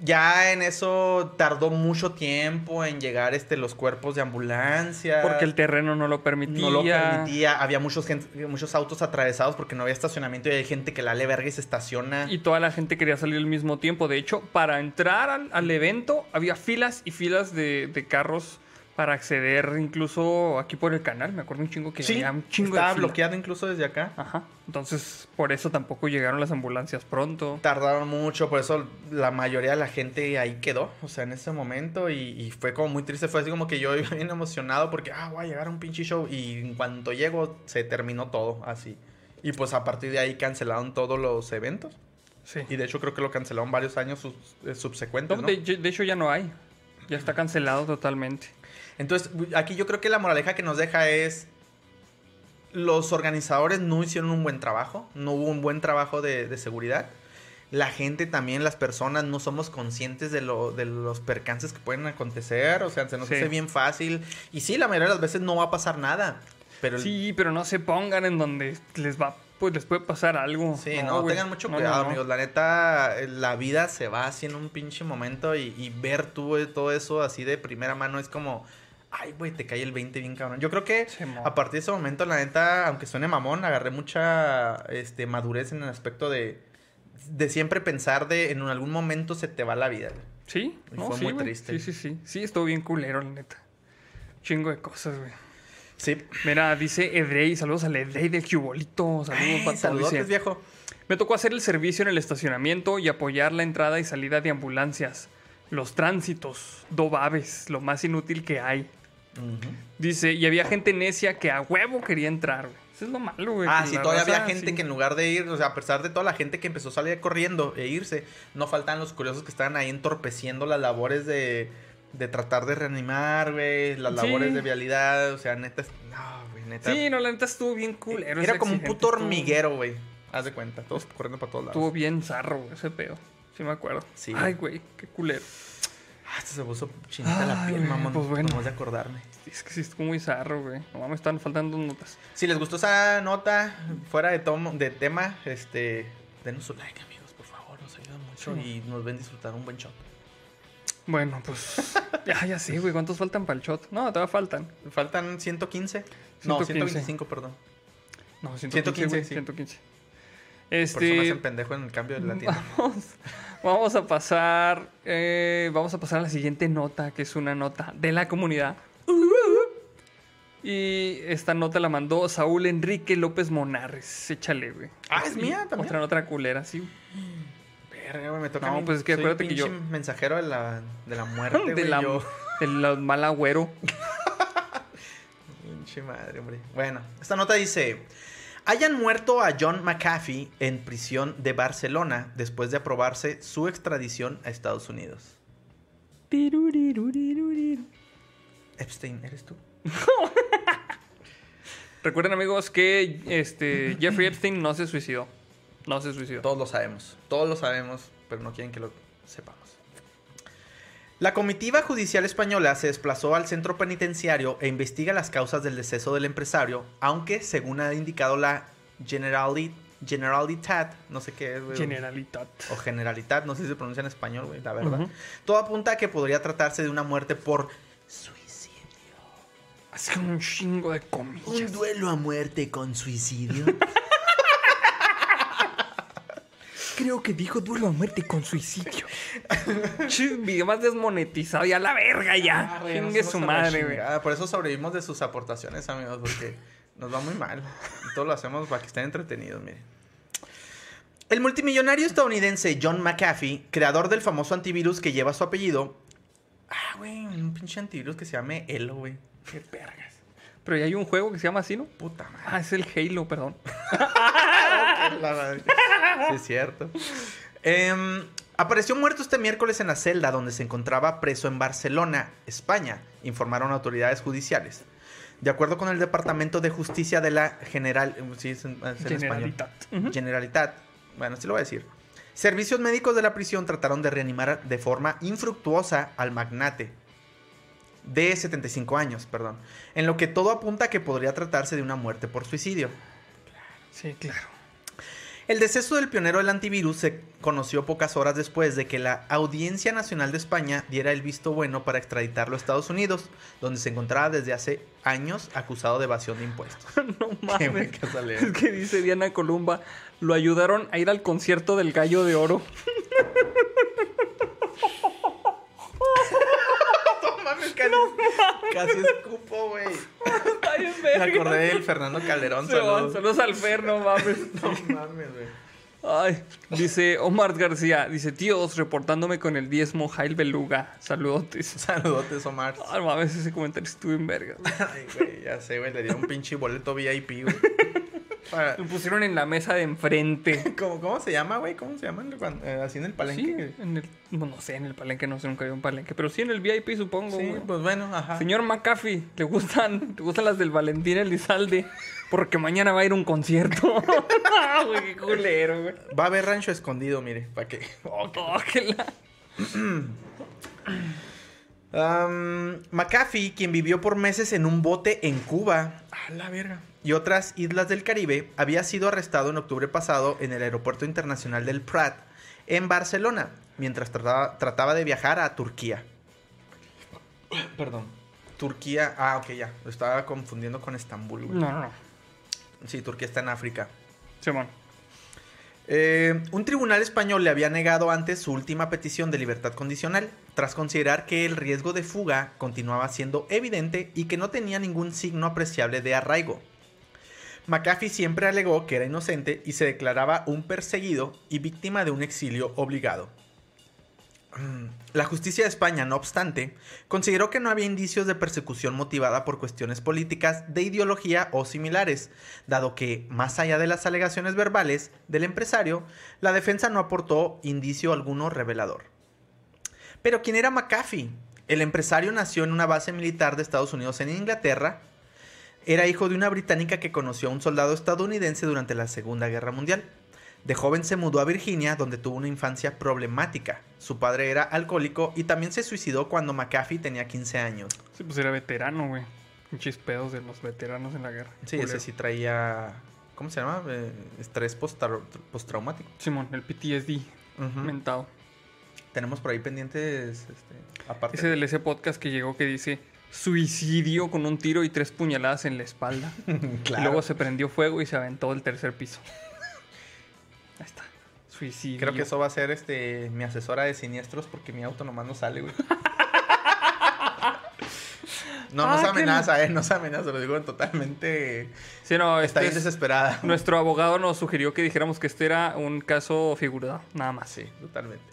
ya en eso tardó mucho tiempo en llegar este, los cuerpos de ambulancia. Porque el terreno no lo permitía. No lo permitía. Había muchos, muchos autos atravesados porque no había estacionamiento y hay gente que la le verga y se estaciona. Y toda la gente quería salir al mismo tiempo. De hecho, para entrar al, evento había filas y filas de, de carros para acceder incluso aquí por el canal. Me acuerdo un chingo que había un chingo estaba bloqueado incluso desde acá. Ajá. Entonces, por eso tampoco llegaron las ambulancias pronto. Tardaron mucho, por eso la mayoría de la gente ahí quedó, o sea, en ese momento. Y, fue como muy triste. Fue así como que yo iba bien emocionado porque, ah, voy a llegar a un pinche show. Y en cuanto llego, se terminó todo así. Y pues a partir de ahí cancelaron todos los eventos. Sí. Y de hecho creo que lo cancelaron varios años eh, subsecuentes. ¿no? de hecho ya no hay. Ya está cancelado totalmente. Entonces, aquí yo creo que la moraleja que nos deja es, los organizadores no hicieron un buen trabajo, no hubo un buen trabajo de, seguridad. La gente también, las personas, no somos conscientes de, lo, de los percances que pueden acontecer. O sea, se nos hace bien fácil. Y sí, la mayoría de las veces no va a pasar nada. Pero sí, pero no se pongan en donde les va pues les puede pasar algo. Sí, no, tengan mucho cuidado, amigos. La neta, la vida se va así en un pinche momento y, y ver tú todo eso así de primera mano es como, ay, güey, te cae el 20 bien cabrón. Yo creo que a partir de ese momento, la neta, aunque suene mamón, agarré mucha este, madurez en el aspecto de, de siempre pensar de en algún momento se te va la vida. Sí, fue muy triste. Sí, sí, sí. Sí, estuvo bien culero, la neta. Chingo de cosas, güey. Sí. Mira, dice Edrey, saludos a Edrey del Cubolito. Saludos, para Saludos, viejo. Me tocó hacer el servicio en el estacionamiento y apoyar la entrada y salida de ambulancias. Los tránsitos, dobabes, lo más inútil que hay. Dice, y había gente necia que a huevo quería entrar, güey. Eso es lo malo, güey. Ah, sí, todavía había gente que en lugar de ir, o sea, a pesar de toda la gente que empezó a salir corriendo e irse, no faltan los curiosos que estaban ahí entorpeciendo las labores de, de tratar de reanimar, güey, las labores de vialidad, o sea, neta, no, güey, neta. Sí, no, la neta estuvo bien culero. Era como un puto hormiguero, güey. Haz de cuenta, todos corriendo para todos lados. Estuvo bien zarro, güey, ese pedo. Sí me acuerdo. Sí. Ay, güey, qué culero. Ah, se puso chinita la piel, mamón. Pues bueno. De acordarme. Es que sí, estuvo muy zarro, güey. No me están faltando notas. Si les gustó esa nota, fuera de, tomo, de tema, este, denos su like, amigos, por favor. Nos ayuda mucho y nos ven disfrutar un buen shot. Bueno, pues. ya, ya sí, güey. ¿Cuántos faltan para el shot? No, todavía faltan. Faltan 115. No, 125, perdón. No, 115. 115, 115. Este, Por eso me hacen pendejo en el cambio de la tienda. Vamos, vamos a pasar. Eh, vamos a pasar a la siguiente nota, que es una nota de la comunidad. Y esta nota la mandó Saúl Enrique López Monarres. Échale, güey. Ah, es mía también. Otra nota culera, sí. Verga, me toca. No, pues es que acuérdate que yo. mensajero de la, de la muerte, de la, yo. Del mal agüero. Pinche madre, hombre. Bueno, esta nota dice hayan muerto a John McAfee en prisión de Barcelona después de aprobarse su extradición a Estados Unidos. Epstein, ¿eres tú? Recuerden amigos que este Jeffrey Epstein no se suicidó. No se suicidó. Todos lo sabemos. Todos lo sabemos, pero no quieren que lo sepamos. La comitiva judicial española se desplazó al centro penitenciario e investiga las causas del deceso del empresario, aunque según ha indicado la Generali- Generalitat, no sé qué es, güey, Generalitat. o Generalitat, no sé si se pronuncia en español, güey, la verdad. Todo apunta a que podría tratarse de una muerte por suicidio. Así un chingo de comillas. duelo a muerte con suicidio. Creo que dijo duelo a muerte con suicidio. Che, Video más desmonetizado ya la verga ya. Chingue su madre, güey. Ah, Por eso sobrevivimos de sus aportaciones, amigos, porque nos va muy mal. Y todo lo hacemos para que estén entretenidos, miren. El multimillonario estadounidense John McAfee, creador del famoso antivirus que lleva su apellido. Ah, güey, un pinche antivirus que se llame Elo, güey. Qué vergas. Pero ya hay un juego que se llama así, ¿no? Puta madre. Ah, es el Halo, perdón. La madre. Sí, es cierto. Em, apareció muerto este miércoles en la celda donde se encontraba preso en Barcelona, España, informaron autoridades judiciales. De acuerdo con el Departamento de Justicia de la General... Sí, es en, es en español. Generalitat. Bueno, sí lo voy a decir. Servicios médicos de la prisión trataron de reanimar de forma infructuosa al magnate. De 75 años, perdón. En lo que todo apunta a que podría tratarse de una muerte por suicidio. Sí, claro. El deceso del pionero del antivirus se conoció pocas horas después de que la Audiencia Nacional de España diera el visto bueno para extraditarlo a Estados Unidos, donde se encontraba desde hace años acusado de evasión de impuestos. No mames. Es que dice Diana Columba, lo ayudaron a ir al concierto del Gallo de Oro. No casi, escupo, güey. Está bien Me acordé del Fernando Calderón. Van, Saludos. Saludos al Fer, no mames. No mames, güey. Ay, dice Omar García, dice, tíos, reportándome con el diezmo Jail Beluga. Saludotes. Saludotes, Omar. Ay, mames, ese comentario estuvo en verga. Ay, güey, ya sé, güey. Le dieron un pinche boleto VIP, güey. Para- Lo pusieron en la mesa de enfrente. ¿Cómo, ¿Cómo se llama, güey? ¿Cómo se llama? eh, así en el Sí, palenque. en el, bueno, no sé, en el palenque, no sé, nunca había un palenque, pero sí en el VIP supongo. Sí, pues bueno, ajá. Señor McAfee, ¿le gustan, ¿te gustan las del Valentín Elizalde? Porque mañana va a ir un concierto. Ah, güey, qué culero, güey. Va a haber rancho escondido, mire, para que. Oh, que la- Um, McAfee, quien vivió por meses en un bote en Cuba, a la verga, y otras islas del Caribe, había sido arrestado en octubre pasado en el aeropuerto internacional del Prat, en Barcelona, mientras trataba, trataba de viajar a Turquía. Perdón. Turquía, ah, ok, ya. Lo estaba confundiendo con Estambul. güey. No, no, no. Sí, Turquía está en África. Simón. Eh, un tribunal español le había negado antes su última petición de libertad condicional, tras considerar que el riesgo de fuga continuaba siendo evidente y que no tenía ningún signo apreciable de arraigo. McAfee siempre alegó que era inocente y se declaraba un perseguido y víctima de un exilio obligado. Mm, La justicia de España, no obstante, consideró que no había indicios de persecución motivada por cuestiones políticas de ideología o similares, dado que, más allá de las alegaciones verbales del empresario, la defensa no aportó indicio alguno revelador. Pero ¿quién era McAfee? El empresario nació en una base militar de Estados Unidos en Inglaterra. Era hijo de una británica que conoció a un soldado estadounidense durante la Segunda Guerra Mundial. De joven se mudó a Virginia, donde tuvo una infancia problemática. Su padre era alcohólico y también se suicidó cuando McAfee tenía 15 años. Sí, pues era veterano, güey. Pinches pedos de los veteranos en la guerra. Sí, Culero. ese sí traía. ¿Cómo se llama? Eh, estrés postra- postraumático. Simón, el PTSD Ujú. mentado. Tenemos por ahí pendientes. Este, aparte. Ese del ese podcast que llegó que dice suicidio con un tiro y tres puñaladas en la espalda. Claro. Y luego se prendió fuego y se aventó del tercer piso. Ahí está. Suicidio. Creo que eso va a ser este mi asesora de siniestros porque mi auto nomás no sale, güey. No, no Ah, se qué amenaza, eh, no se amenaza, lo digo totalmente. Sí, no, Está este bien es- desesperada. nuestro abogado nos sugirió que dijéramos que este era un caso figurado, nada más. Sí, totalmente.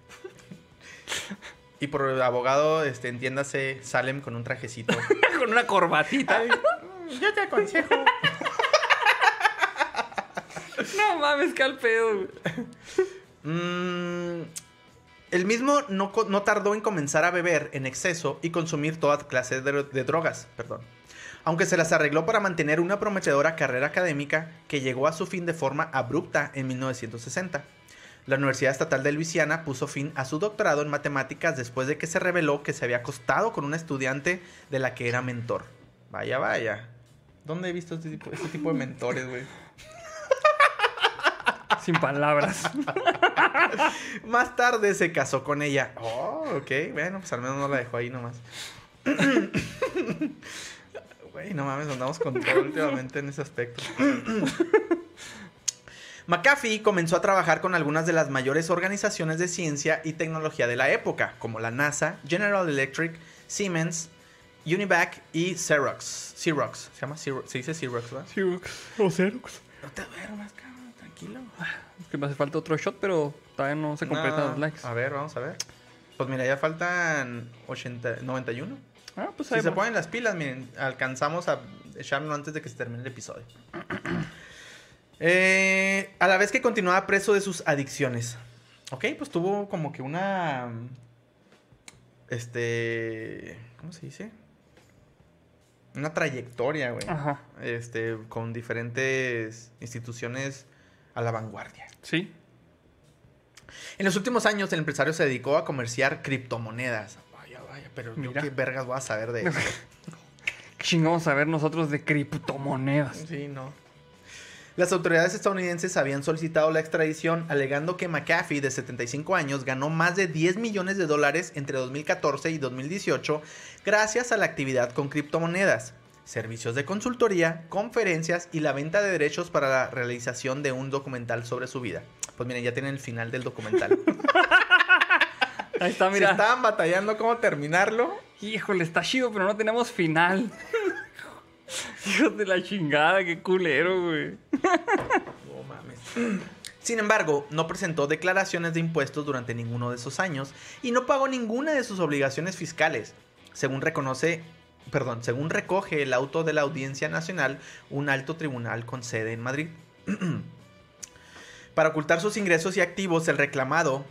Y por abogado, este, entiéndase, Salem con un trajecito. Con una corbatita. Yo te aconsejo. No mames, que al pedo. Mm, el mismo no, no tardó en comenzar a beber en exceso y consumir toda clase de, de drogas, perdón. Aunque se las arregló para mantener una prometedora carrera académica que llegó a su fin de forma abrupta en 1960. La Universidad Estatal de Luisiana puso fin a su doctorado en matemáticas después de que se reveló que se había acostado con una estudiante de la que era mentor. Vaya, vaya. ¿Dónde he visto este tipo, este tipo de mentores, güey? Sin palabras. Más tarde se casó con ella. Oh, ok. Bueno, pues al menos no la dejó ahí nomás. Güey, no mames, andamos con todo últimamente en ese aspecto. McAfee comenzó a trabajar con algunas de las mayores organizaciones de ciencia y tecnología de la época, como la NASA, General Electric, Siemens, Univac y Xerox. Xerox. Se llama Xerox. Se dice Xerox, ¿verdad? Xerox o Xerox. No te duermas, cabrón. Tranquilo. Es que me hace falta otro shot, pero todavía no se completan No. los likes. A ver, vamos a ver. Pues mira, ya faltan 80, 91. Ah, pues Si ahí se va. ponen las pilas, miren, alcanzamos a echarlo antes de que se termine el episodio. Eh, a la vez que continuaba preso de sus adicciones. Ok, pues tuvo como que una... Este... ¿Cómo se dice? Una trayectoria, güey. Ajá. Este, con diferentes instituciones a la vanguardia. Sí. En los últimos años, el empresario se dedicó a comerciar criptomonedas. Vaya, vaya, pero yo Mira. qué vergas voy a saber de eso. ¿Qué chingamos a ver nosotros de criptomonedas? Sí, no. Las autoridades estadounidenses habían solicitado la extradición alegando que McAfee, de 75 años, ganó más de 10 millones de dólares entre 2014 y 2018 gracias a la actividad con criptomonedas, servicios de consultoría, conferencias y la venta de derechos para la realización de un documental sobre su vida. Pues miren, ya tienen el final del documental. Ahí está, mira. estaban batallando cómo terminarlo, Híjole, está chido, pero no tenemos final. Hijos de la chingada, qué culero, güey. No mames. Sin embargo, no presentó declaraciones de impuestos durante ninguno de esos años y no pagó ninguna de sus obligaciones fiscales, según reconoce, perdón, según recoge el auto de la Audiencia Nacional, un alto tribunal con sede en Madrid. Para ocultar sus ingresos y activos, el reclamado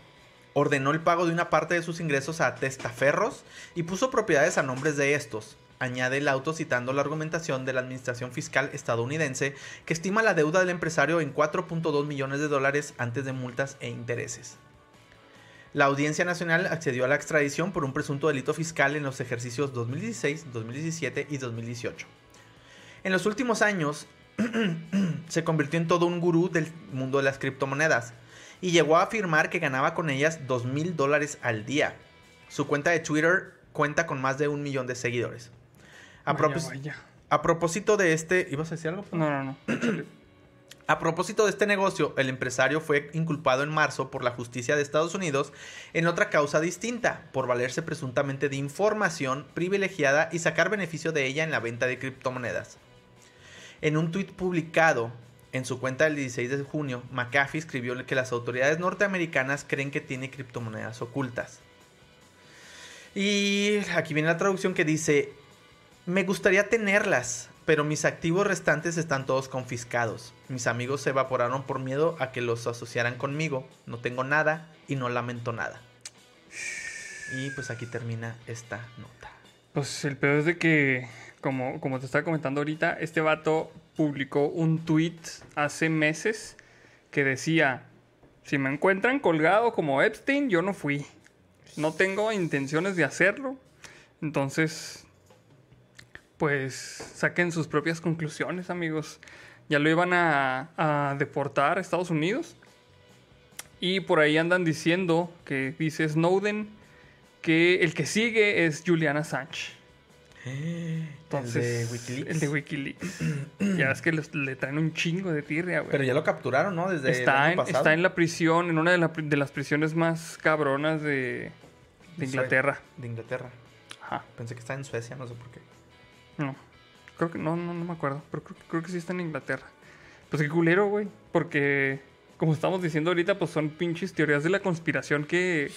ordenó el pago de una parte de sus ingresos a testaferros y puso propiedades a nombres de estos. Añade el auto citando la argumentación de la Administración Fiscal estadounidense que estima la deuda del empresario en 4.2 millones de dólares antes de multas e intereses. La Audiencia Nacional accedió a la extradición por un presunto delito fiscal en los ejercicios 2016, 2017 y 2018. En los últimos años se convirtió en todo un gurú del mundo de las criptomonedas y llegó a afirmar que ganaba con ellas 2 mil dólares al día. Su cuenta de Twitter cuenta con más de un millón de seguidores. A, Vaya, propós- vaya. a propósito de este... ¿Ibas a decir algo? No, no, no. A propósito de este negocio, el empresario fue inculpado en marzo por la justicia de Estados Unidos en otra causa distinta, por valerse presuntamente de información privilegiada y sacar beneficio de ella en la venta de criptomonedas. En un tuit publicado en su cuenta del 16 de junio, McAfee escribió que las autoridades norteamericanas creen que tiene criptomonedas ocultas. Y aquí viene la traducción que dice, me gustaría tenerlas, pero mis activos restantes están todos confiscados. Mis amigos se evaporaron por miedo a que los asociaran conmigo. No tengo nada y no lamento nada. Y pues aquí termina esta nota. Pues el peor es de que, como, como te estaba comentando ahorita, este vato publicó un tweet hace meses que decía, si me encuentran colgado como Epstein, yo no fui. No tengo intenciones de hacerlo. Entonces, pues saquen sus propias conclusiones, amigos. Ya lo iban a, a deportar a Estados Unidos. Y por ahí andan diciendo que dice Snowden que el que sigue es Julian Assange. Entonces, el de Wikileaks. El de Wikileaks. ya es que les- le traen un chingo de tirria, güey. Pero ya lo capturaron, ¿no? Desde el Está año en, está en la prisión, en una de, la de las prisiones más cabronas de, Inglaterra. De Inglaterra. Ajá. Pensé que estaba en Suecia, no sé por qué. No. Creo que no, no, no me acuerdo. Pero creo, creo que sí está en Inglaterra. Pues qué culero, güey. Porque, como estamos diciendo ahorita, pues son pinches teorías de la conspiración que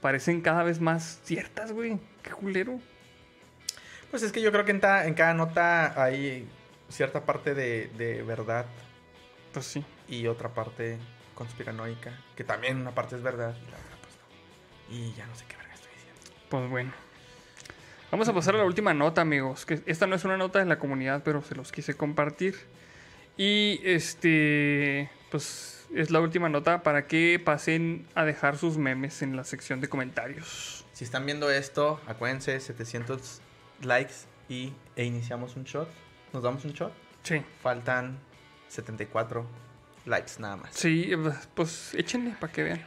parecen cada vez más ciertas, güey. Qué culero. Pues es que yo creo que en, ta- en cada nota hay cierta parte de, de verdad Pues sí. y otra parte conspiranoica, que también una parte es verdad y la otra pues no. Y ya no sé qué verga estoy diciendo. Pues bueno. Vamos a pasar a la última nota, amigos. Que esta no es una nota de la comunidad, pero se los quise compartir. Y este, pues es la última nota para que pasen a dejar sus memes en la sección de comentarios. Si están viendo esto, acuérdense, 700 likes y, e iniciamos un shot. ¿Nos damos un shot? Sí. Faltan 74 likes nada más. Sí, pues échenle para que vean.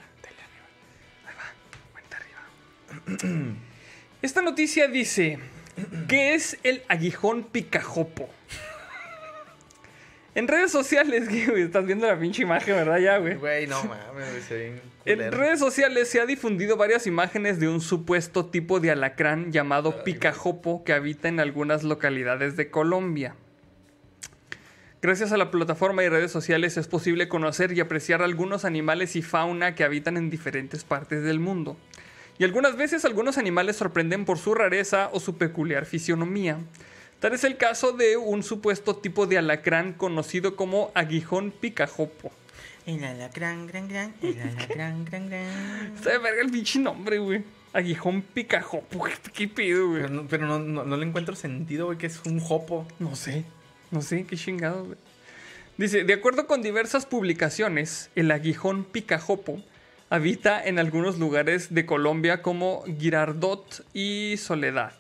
Ahí va, cuenta arriba. Esta noticia dice: ¿Qué es el aguijón picajopo? En redes sociales, güey, estás viendo la pinche imagen, ¿verdad? Ya, güey. Güey, no mames, güey, En redes sociales se ha difundido varias imágenes de un supuesto tipo de alacrán llamado picajopo que habita en algunas localidades de Colombia. Gracias a la plataforma y redes sociales es posible conocer y apreciar algunos animales y fauna que habitan en diferentes partes del mundo. Y algunas veces algunos animales sorprenden por su rareza o su peculiar fisionomía. Tal es el caso de un supuesto tipo de alacrán conocido como aguijón picajopo. El alacrán, gran, gran, el alacrán, gran, gran. Está de verga el pinche nombre, güey. Aguijón picajopo. ¿Qué pedo, güey? Pero, no, pero no, no- no le encuentro sentido, güey, que es un jopo. No sé. No sé, qué chingado, güey. Dice, de acuerdo con diversas publicaciones, el aguijón picajopo habita en algunos lugares de Colombia como Girardot y Soledad.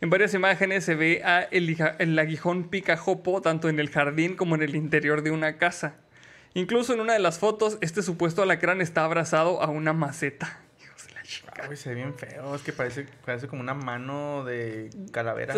En varias imágenes se ve a el, el aguijón picajopo tanto en el jardín como en el interior de una casa. Incluso en una de las fotos, este supuesto alacrán está abrazado a una maceta. Hijos de la güey, se ve bien feo. Es que parece, parece como una mano de calavera.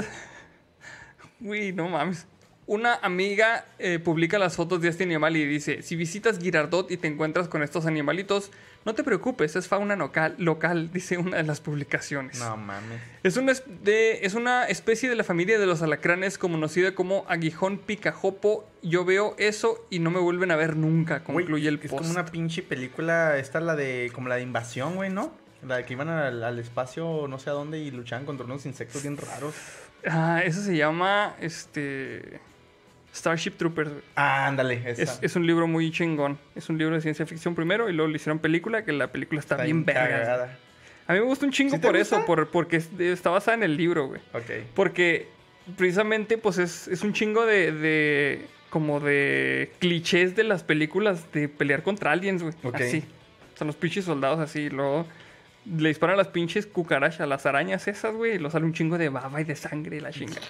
Uy, no mames. Una amiga eh, publica las fotos de este animal y dice, si visitas Girardot y te encuentras con estos animalitos, no te preocupes, es fauna local, local dice una de las publicaciones. No mames. Es, una, es- de- es una especie de la familia de los alacranes conocida como aguijón picajopo. Yo veo eso y no me vuelven a ver nunca, concluye el es post. como una pinche película, esta la de, como la de invasión, güey, ¿no? La de que iban al, al espacio, no sé a dónde, y luchaban contra unos insectos bien raros. Ah, eso se llama, este... Starship Troopers. Ah, ándale, esa. Es, es un libro muy chingón. Es un libro de ciencia ficción primero y luego le hicieron película, que la película está, bien verga. A mí me gusta un chingo ¿Sí te por gusta? eso, por, porque es- está basada en el libro, güey. Ok. Porque precisamente, pues es, es un chingo de, de- como de clichés de las películas de pelear contra aliens, güey. Ok. Así. Son los pinches soldados así, y luego le disparan a las pinches cucarachas, las arañas esas, güey, y luego sale un chingo de baba y de sangre y la chinga.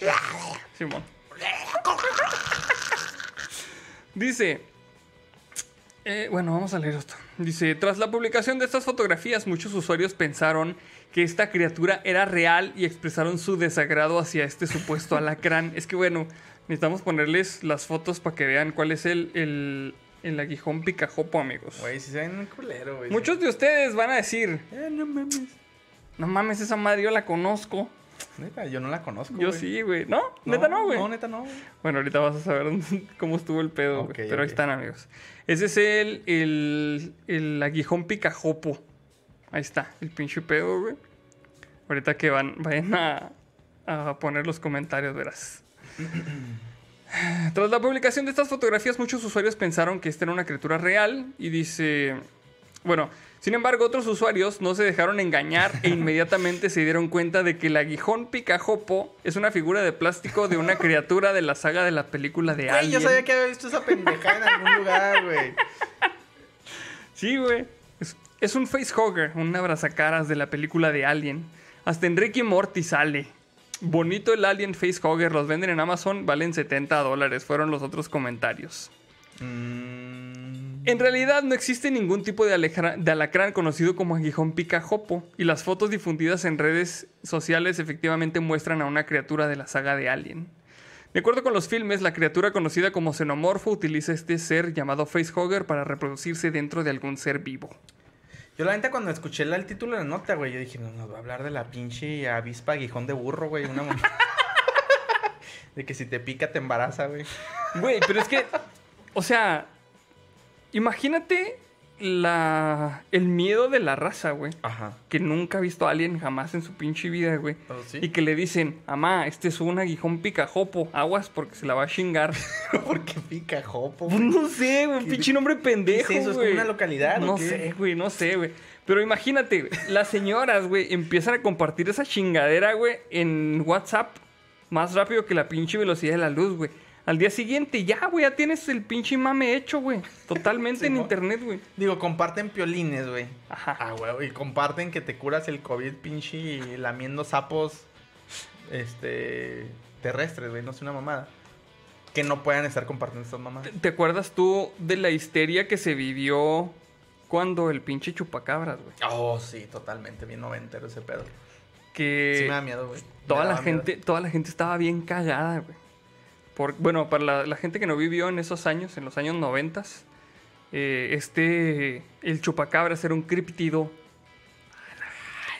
Simón. Dice, eh, bueno, vamos a leer esto. Dice, tras la publicación de estas fotografías, muchos usuarios pensaron que esta criatura era real y expresaron su desagrado hacia este supuesto alacrán. Es que bueno, necesitamos ponerles las fotos para que vean cuál es el, el, el aguijón picajopo, amigos. Güey, si se ven un culero, güey. Muchos de ustedes van a decir, Eh, no mames. no mames, esa madre yo la conozco. Neta, yo no la conozco, Yo sí, güey. ¿No? Neta no, güey. No, neta no. Bueno, ahorita vas a saber cómo estuvo el pedo, güey. Ok, Pero ahí están, amigos. Ese es el, el, el aguijón picajopo. Ahí está, el pinche pedo, güey. Ahorita que van, vayan a, a poner los comentarios, verás. Tras la publicación de estas fotografías, muchos usuarios pensaron que esta era una criatura real y dice... Bueno, sin embargo, otros usuarios no se dejaron engañar e inmediatamente se dieron cuenta de que el aguijón picajopo es una figura de plástico de una criatura de la saga de la película de Güey, Alien. yo sabía que había visto esa pendejada en algún lugar, güey. Sí, güey. Es, es un facehugger, un abrazacaras de la película de Alien. Hasta Enrique Morty sale. Bonito el Alien Facehugger, los venden en Amazon, valen 70 dólares. Fueron los otros comentarios. Mm, En realidad no existe ningún tipo de, de alacrán conocido como aguijón picajopo, y las fotos difundidas en redes sociales efectivamente muestran a una criatura de la saga de Alien. De acuerdo con los filmes, la criatura conocida como xenomorfo utiliza este ser llamado facehugger para reproducirse dentro de algún ser vivo. Yo la neta cuando escuché la- el título de la nota, güey, yo dije, no, nos va a hablar de la pinche avispa aguijón de burro, güey. Una de que si te pica te embaraza, güey. Güey, pero es que, o sea, imagínate la, el miedo de la raza, güey. Ajá. Que nunca ha visto a alguien jamás en su pinche vida, güey. ¿Oh, sí? Y que le dicen, amá, este es un aguijón picajopo, aguas porque se la va a chingar. Porque pica jopo, Pues güey. no sé, güey, ¿Qué- pinche nombre pendejo, ¿Qué es eso? ¿Es como una localidad No qué? sé, güey, no sé, güey. Pero imagínate, güey, las señoras, güey, empiezan a compartir esa chingadera, güey, en WhatsApp más rápido que la pinche velocidad de la luz, güey. Al día siguiente, ya, güey, ya tienes el pinche mame hecho, güey. Totalmente en internet, güey. Digo, comparten piolines, güey. Ajá. Ah, güey. Y comparten que te curas el COVID, pinche lamiendo sapos. Este. terrestres, güey. No es una mamada. Que no puedan estar compartiendo estas mamadas. ¿Te acuerdas tú de la histeria que se vivió cuando el pinche chupacabras, güey? Oh, sí, totalmente. Bien noventero ese pedo. Que Sí me da miedo, güey. Toda la miedo. gente, toda la gente estaba bien cagada, güey. Por, bueno, para la, la gente que no vivió en esos años, en los años noventas, eh, este, el chupacabras era un criptido.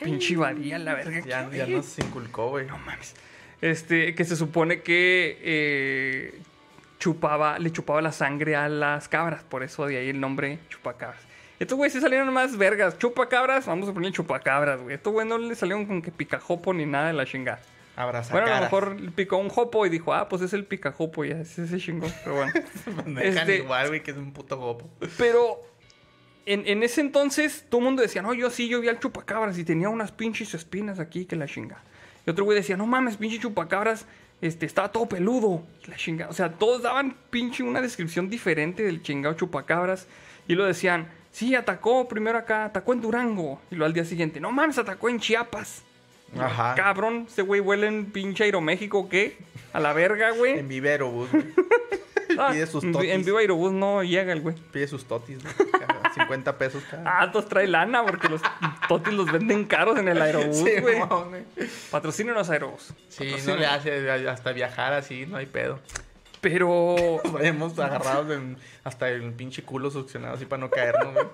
Pinche varía la verga. Ya, ya nos inculcó, güey. No mames. Este, que se supone que eh, chupaba, le chupaba la sangre a las cabras, por eso de ahí el nombre chupacabras. Estos güeyes se salieron más vergas. Chupacabras, vamos a poner chupacabras, güey. Estos güeyes no le salieron con que picajopo ni nada de la chingada. Abraza Bueno, a lo mejor picó un jopo y dijo, ah, pues es el picajopo, ya, ese se chingó. Pero bueno. Me dejan este- igual, güey, que es un puto gopo. Pero en, en ese entonces todo el mundo decía, no, yo sí, yo vi al chupacabras y tenía unas pinches espinas aquí que la chinga. Y otro güey decía, no mames, pinche chupacabras, este, estaba todo peludo, la chinga. O sea, todos daban pinche una descripción diferente del chingado chupacabras. Y lo decían, sí, atacó primero acá, atacó en Durango. Y luego al día siguiente, no mames, atacó en Chiapas. Ajá. Cabrón, ese güey huele en pinche Aeroméxico, ¿o ¿qué? A la verga, güey. En vivero, güey. Ah, pide sus totis. En Viva Aerobús no llega el güey. Pide sus totis, güey. cada 50 pesos cada. Ah, entonces trae lana porque los totis los venden caros en el Aerobús, Sí, güey. güey. Patrocínenos Aerobús. Sí, no le hace hasta viajar así, no hay pedo. Pero, Nos vayamos agarrados en- hasta el pinche culo succionado así para no caernos, güey.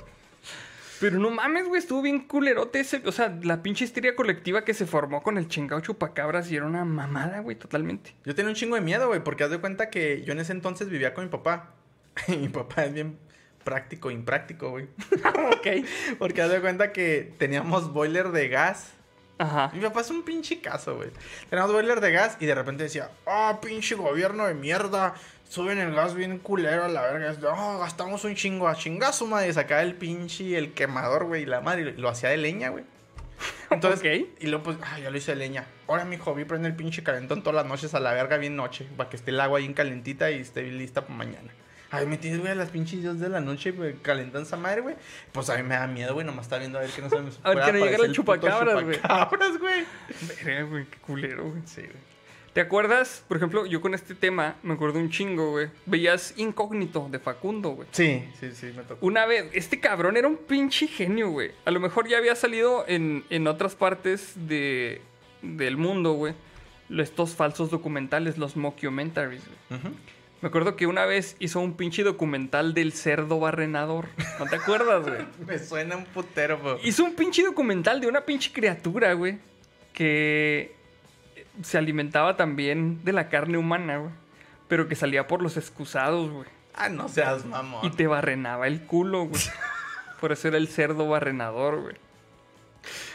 Pero no mames, güey, estuvo bien culerote ese. O sea, la pinche histeria colectiva que se formó con el chingado chupacabras y era una mamada, güey, totalmente. Yo tenía un chingo de miedo, güey, porque haz de cuenta que yo en ese entonces vivía con mi papá. Y mi papá es bien práctico, impráctico, güey. ok. Porque haz de cuenta que teníamos boiler de gas. Ajá. Mi papá es un pinche caso, güey. Teníamos boiler de gas y de repente decía, ah, pinche gobierno de mierda. Suben el gas bien culero a la verga. Ah, gastamos un chingo a chingazo, madre. Y sacaba el pinche, el quemador, güey, y la madre. y Lo hacía de leña, güey. Entonces, Ok. y luego pues, ah, ya lo hice de leña. Ahora, mi hobby prende el pinche calentón todas las noches a la verga bien noche. Para que esté el agua bien calentita y esté lista para mañana. Ay, me tienes, güey, a las pinches 2 de la noche, güey, calentando esa madre, güey. Pues a mí me da miedo, güey, nomás está viendo a ver que no se me A ver que no llega el chupacabras, güey. chupacabras, güey. Verga, güey, qué culero, güey. Sí, güey. ¿Te acuerdas? Por ejemplo, yo con este tema me acuerdo un chingo, güey. Veías Incógnito de Facundo, güey. Sí, sí, sí, me tocó. Una vez, este cabrón era un pinche genio, güey. A lo mejor ya había salido en, en otras partes de, del mundo, güey. Estos falsos documentales, los mockumentaries, güey. Ujú. Me acuerdo que una vez hizo un pinche documental del cerdo barrenador. ¿No te acuerdas, güey? Me suena un putero, po. Hizo un pinche documental de una pinche criatura, güey. Que se alimentaba también de la carne humana, güey. Pero que salía por los excusados, güey. Ah, no seas mamón. Y te barrenaba el culo, güey. Por eso era el cerdo barrenador, güey.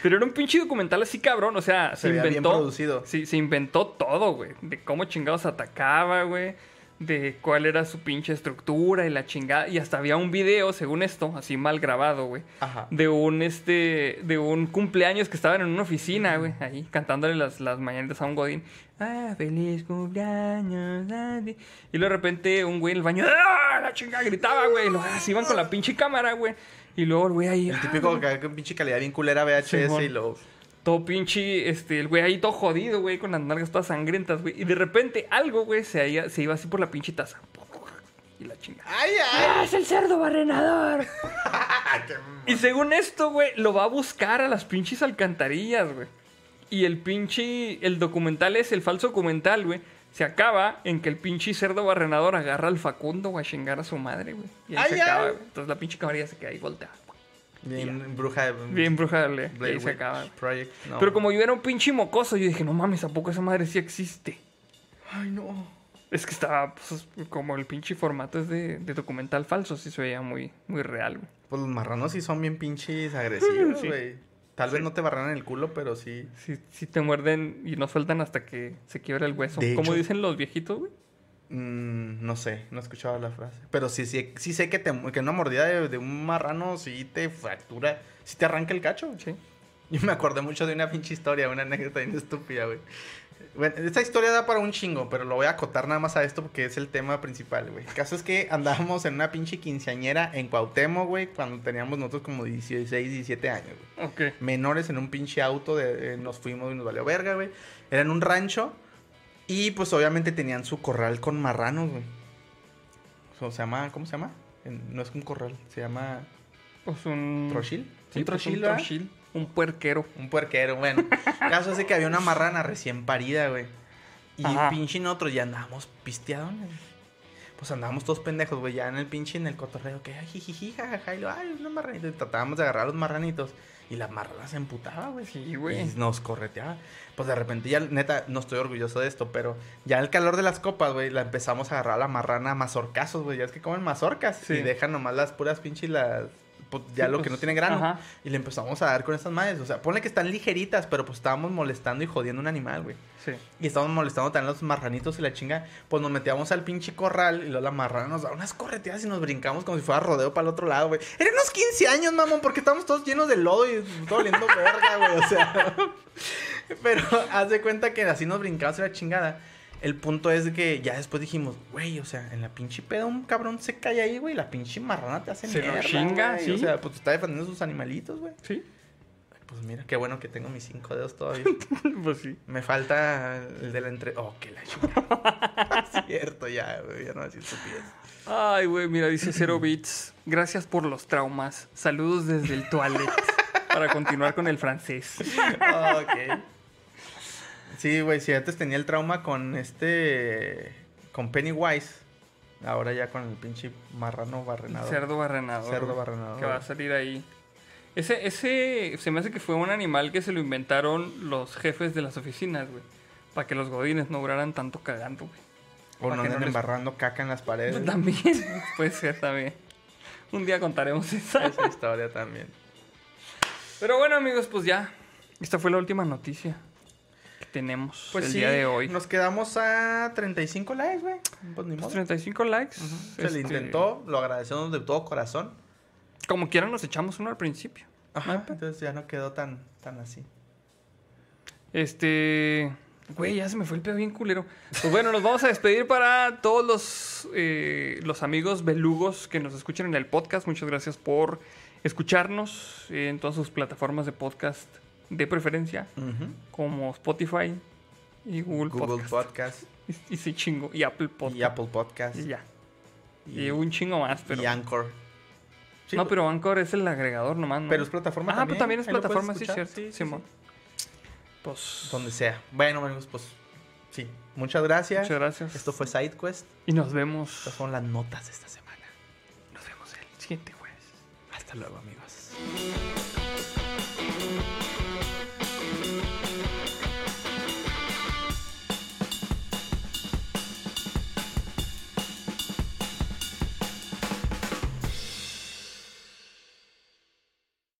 Pero era un pinche documental así cabrón, o sea, se, Se veía bien inventó. producido. Sí, se inventó todo, güey. De cómo chingados atacaba, güey. De cuál era su pinche estructura y la chingada. Y hasta había un video, según esto, así mal grabado, güey. Ajá. De un este. de un cumpleaños que estaban en una oficina, güey. Ahí, cantándole las, las mañanitas a un godín. Ah, feliz cumpleaños. ti". Y luego de repente un güey en el baño. ¡Ah! La chingada gritaba, güey. Y luego así iban con la pinche cámara, güey. Y luego el güey ahí. El "Ah, típico que con pinche calidad bien culera VHS y lo... todo pinche, este, el güey ahí todo jodido, güey, con las nalgas todas sangrientas, güey. Y de repente algo, güey, se, iba- se iba así por la pinche taza. Y la chingada. ¡Ay, ay! ¡Ah, es el cerdo barrenador! y según esto, güey, lo va a buscar a las pinches alcantarillas, güey. Y el pinche, el documental es el falso documental, güey. Se acaba en que el pinche cerdo barrenador agarra al Facundo, güey, a chingar a su madre, güey. Y ahí Ay, se acaba, ay. güey. Entonces la pinche camarilla se queda ahí volteada. Bien bruja de... Bien brujable. Y Blair se acaba. güey. Project. No. Pero como yo era un pinche mocoso, yo dije, no mames, ¿a poco esa madre sí existe? Ay, no. Es que estaba, pues, como el pinche formato es de, de documental falso, sí se veía muy, muy real, güey. Pues los marranos sí son bien pinches agresivos, Sí. güey. Tal vez no te barran en el culo, pero sí... Sí, sí te muerden y no sueltan hasta que se quiebra el hueso. De Como dicen los viejitos, güey. Mm, no sé, no he escuchado la frase. Pero sí, sí, sí sé que, te, que una mordida de, de un marrano sí te fractura, sí te arranca el cacho. Sí. Yo me acordé mucho de una pinche historia, una anécdota bien estúpida, güey. Bueno, esta historia da para un chingo, pero lo voy a acotar nada más a esto porque es el tema principal, güey. El caso es que andábamos en una pinche quinceañera en Cuauhtémoc, güey, cuando teníamos nosotros como 16, 17 años, güey. Ok. Menores en un pinche auto, de, eh, nos fuimos y nos valió verga, güey. Era en un rancho y pues obviamente tenían su corral con marranos, güey. O se llama, ¿cómo se llama? No es un corral, se llama Pues un. trochil. Sí, un pues un trochil. Un puerquero. Un puerquero, bueno. Caso es de que había una marrana recién parida, güey. Y Ajá. pinche nosotros ya andábamos pisteadones. Pues andábamos todos pendejos, güey, ya en el pinche, en el cotorreo, que ay, jijiji, jajaja, y lo, ay, una marranita. Y tratábamos de agarrar a los marranitos. Y la marrana se emputaba, güey. Sí, güey. Y nos correteaba. Pues de repente ya, neta, no estoy orgulloso de esto, pero ya el calor de las copas, güey, la empezamos a agarrar a la marrana a mazorcazos, güey. Ya es que comen mazorcas. Sí. Y dejan nomás las puras pinches las... pues, ya lo que no tiene grano. ajá. Y le empezamos a dar con estas madres. O sea, ponle que están ligeritas, pero pues estábamos molestando y jodiendo un animal, güey. Sí. Y estábamos molestando también los marranitos y la chinga. Pues nos metíamos al pinche corral y luego la marrana nos daba unas correteadas y nos brincamos como si fuera rodeo para el otro lado, güey. Eran unos 15 años, mamón, porque estábamos todos llenos de lodo y todo oliendo verga, güey. O sea. Pero haz de cuenta que así nos brincamos y la chingada. El punto es que ya después dijimos, güey, o sea, en la pinche peda un cabrón se cae ahí, güey. La pinche marrana te hace Se lo mierda, chinga, güey. sí. O sea, pues está defendiendo sus animalitos, güey. Sí. Pues mira, qué bueno que tengo mis cinco dedos todavía. pues sí. Me falta el de la entre... Oh, que la chingada. Cierto, ya, güey. Ya no así estupidez. Ay, güey, mira, dice Zero Bits. Gracias por los traumas. Saludos desde el toilet. para continuar con el francés. Ok. Sí, güey, si antes tenía el trauma con este... Con Pennywise. Ahora ya con el pinche marrano barrenado. Cerdo barrenador. Cerdo güey, barrenador. Que va a salir ahí. Ese, ese se me hace que fue un animal que se lo inventaron los jefes de las oficinas, güey. Para que los godines no duraran tanto cagando, güey. O no anden les- embarrando caca en las paredes. También, puede ser también. Un día contaremos esa. Esa historia también. Pero bueno, amigos, pues ya. Esta fue la última noticia que tenemos Pues el sí, día de hoy. nos quedamos a 35 likes, güey. Pues ni Pues modo. 35 likes. Se le Este, intentó, lo agradecemos de todo corazón. Como quieran, nos echamos uno al principio. Ajá, entonces ya no quedó tan, tan así. Este. Güey, ya se me fue el pedo bien culero. Pues bueno, nos vamos a despedir para todos los, eh, los amigos belugos que nos escuchan en el podcast. Muchas gracias por escucharnos en todas sus plataformas de podcast de preferencia, como Spotify y Google, Google Podcast. Podcast, Y, y sí, chingo. Y Apple Podcast. y Apple Podcast Y ya. Y, un chingo más, pero. y Anchor. Sí, no, pues, pero Anchor es el agregador nomás, ¿no? pero es plataforma Ah, también. pues también es plataforma, sí, cierto. Sí, sí, Simón. Pues. Donde sea. Bueno, amigos, pues sí. Muchas gracias. Muchas gracias. Esto fue SideQuest. Y nos vemos. Estas son las notas de esta semana. Nos vemos el siguiente jueves. Hasta luego, amigos.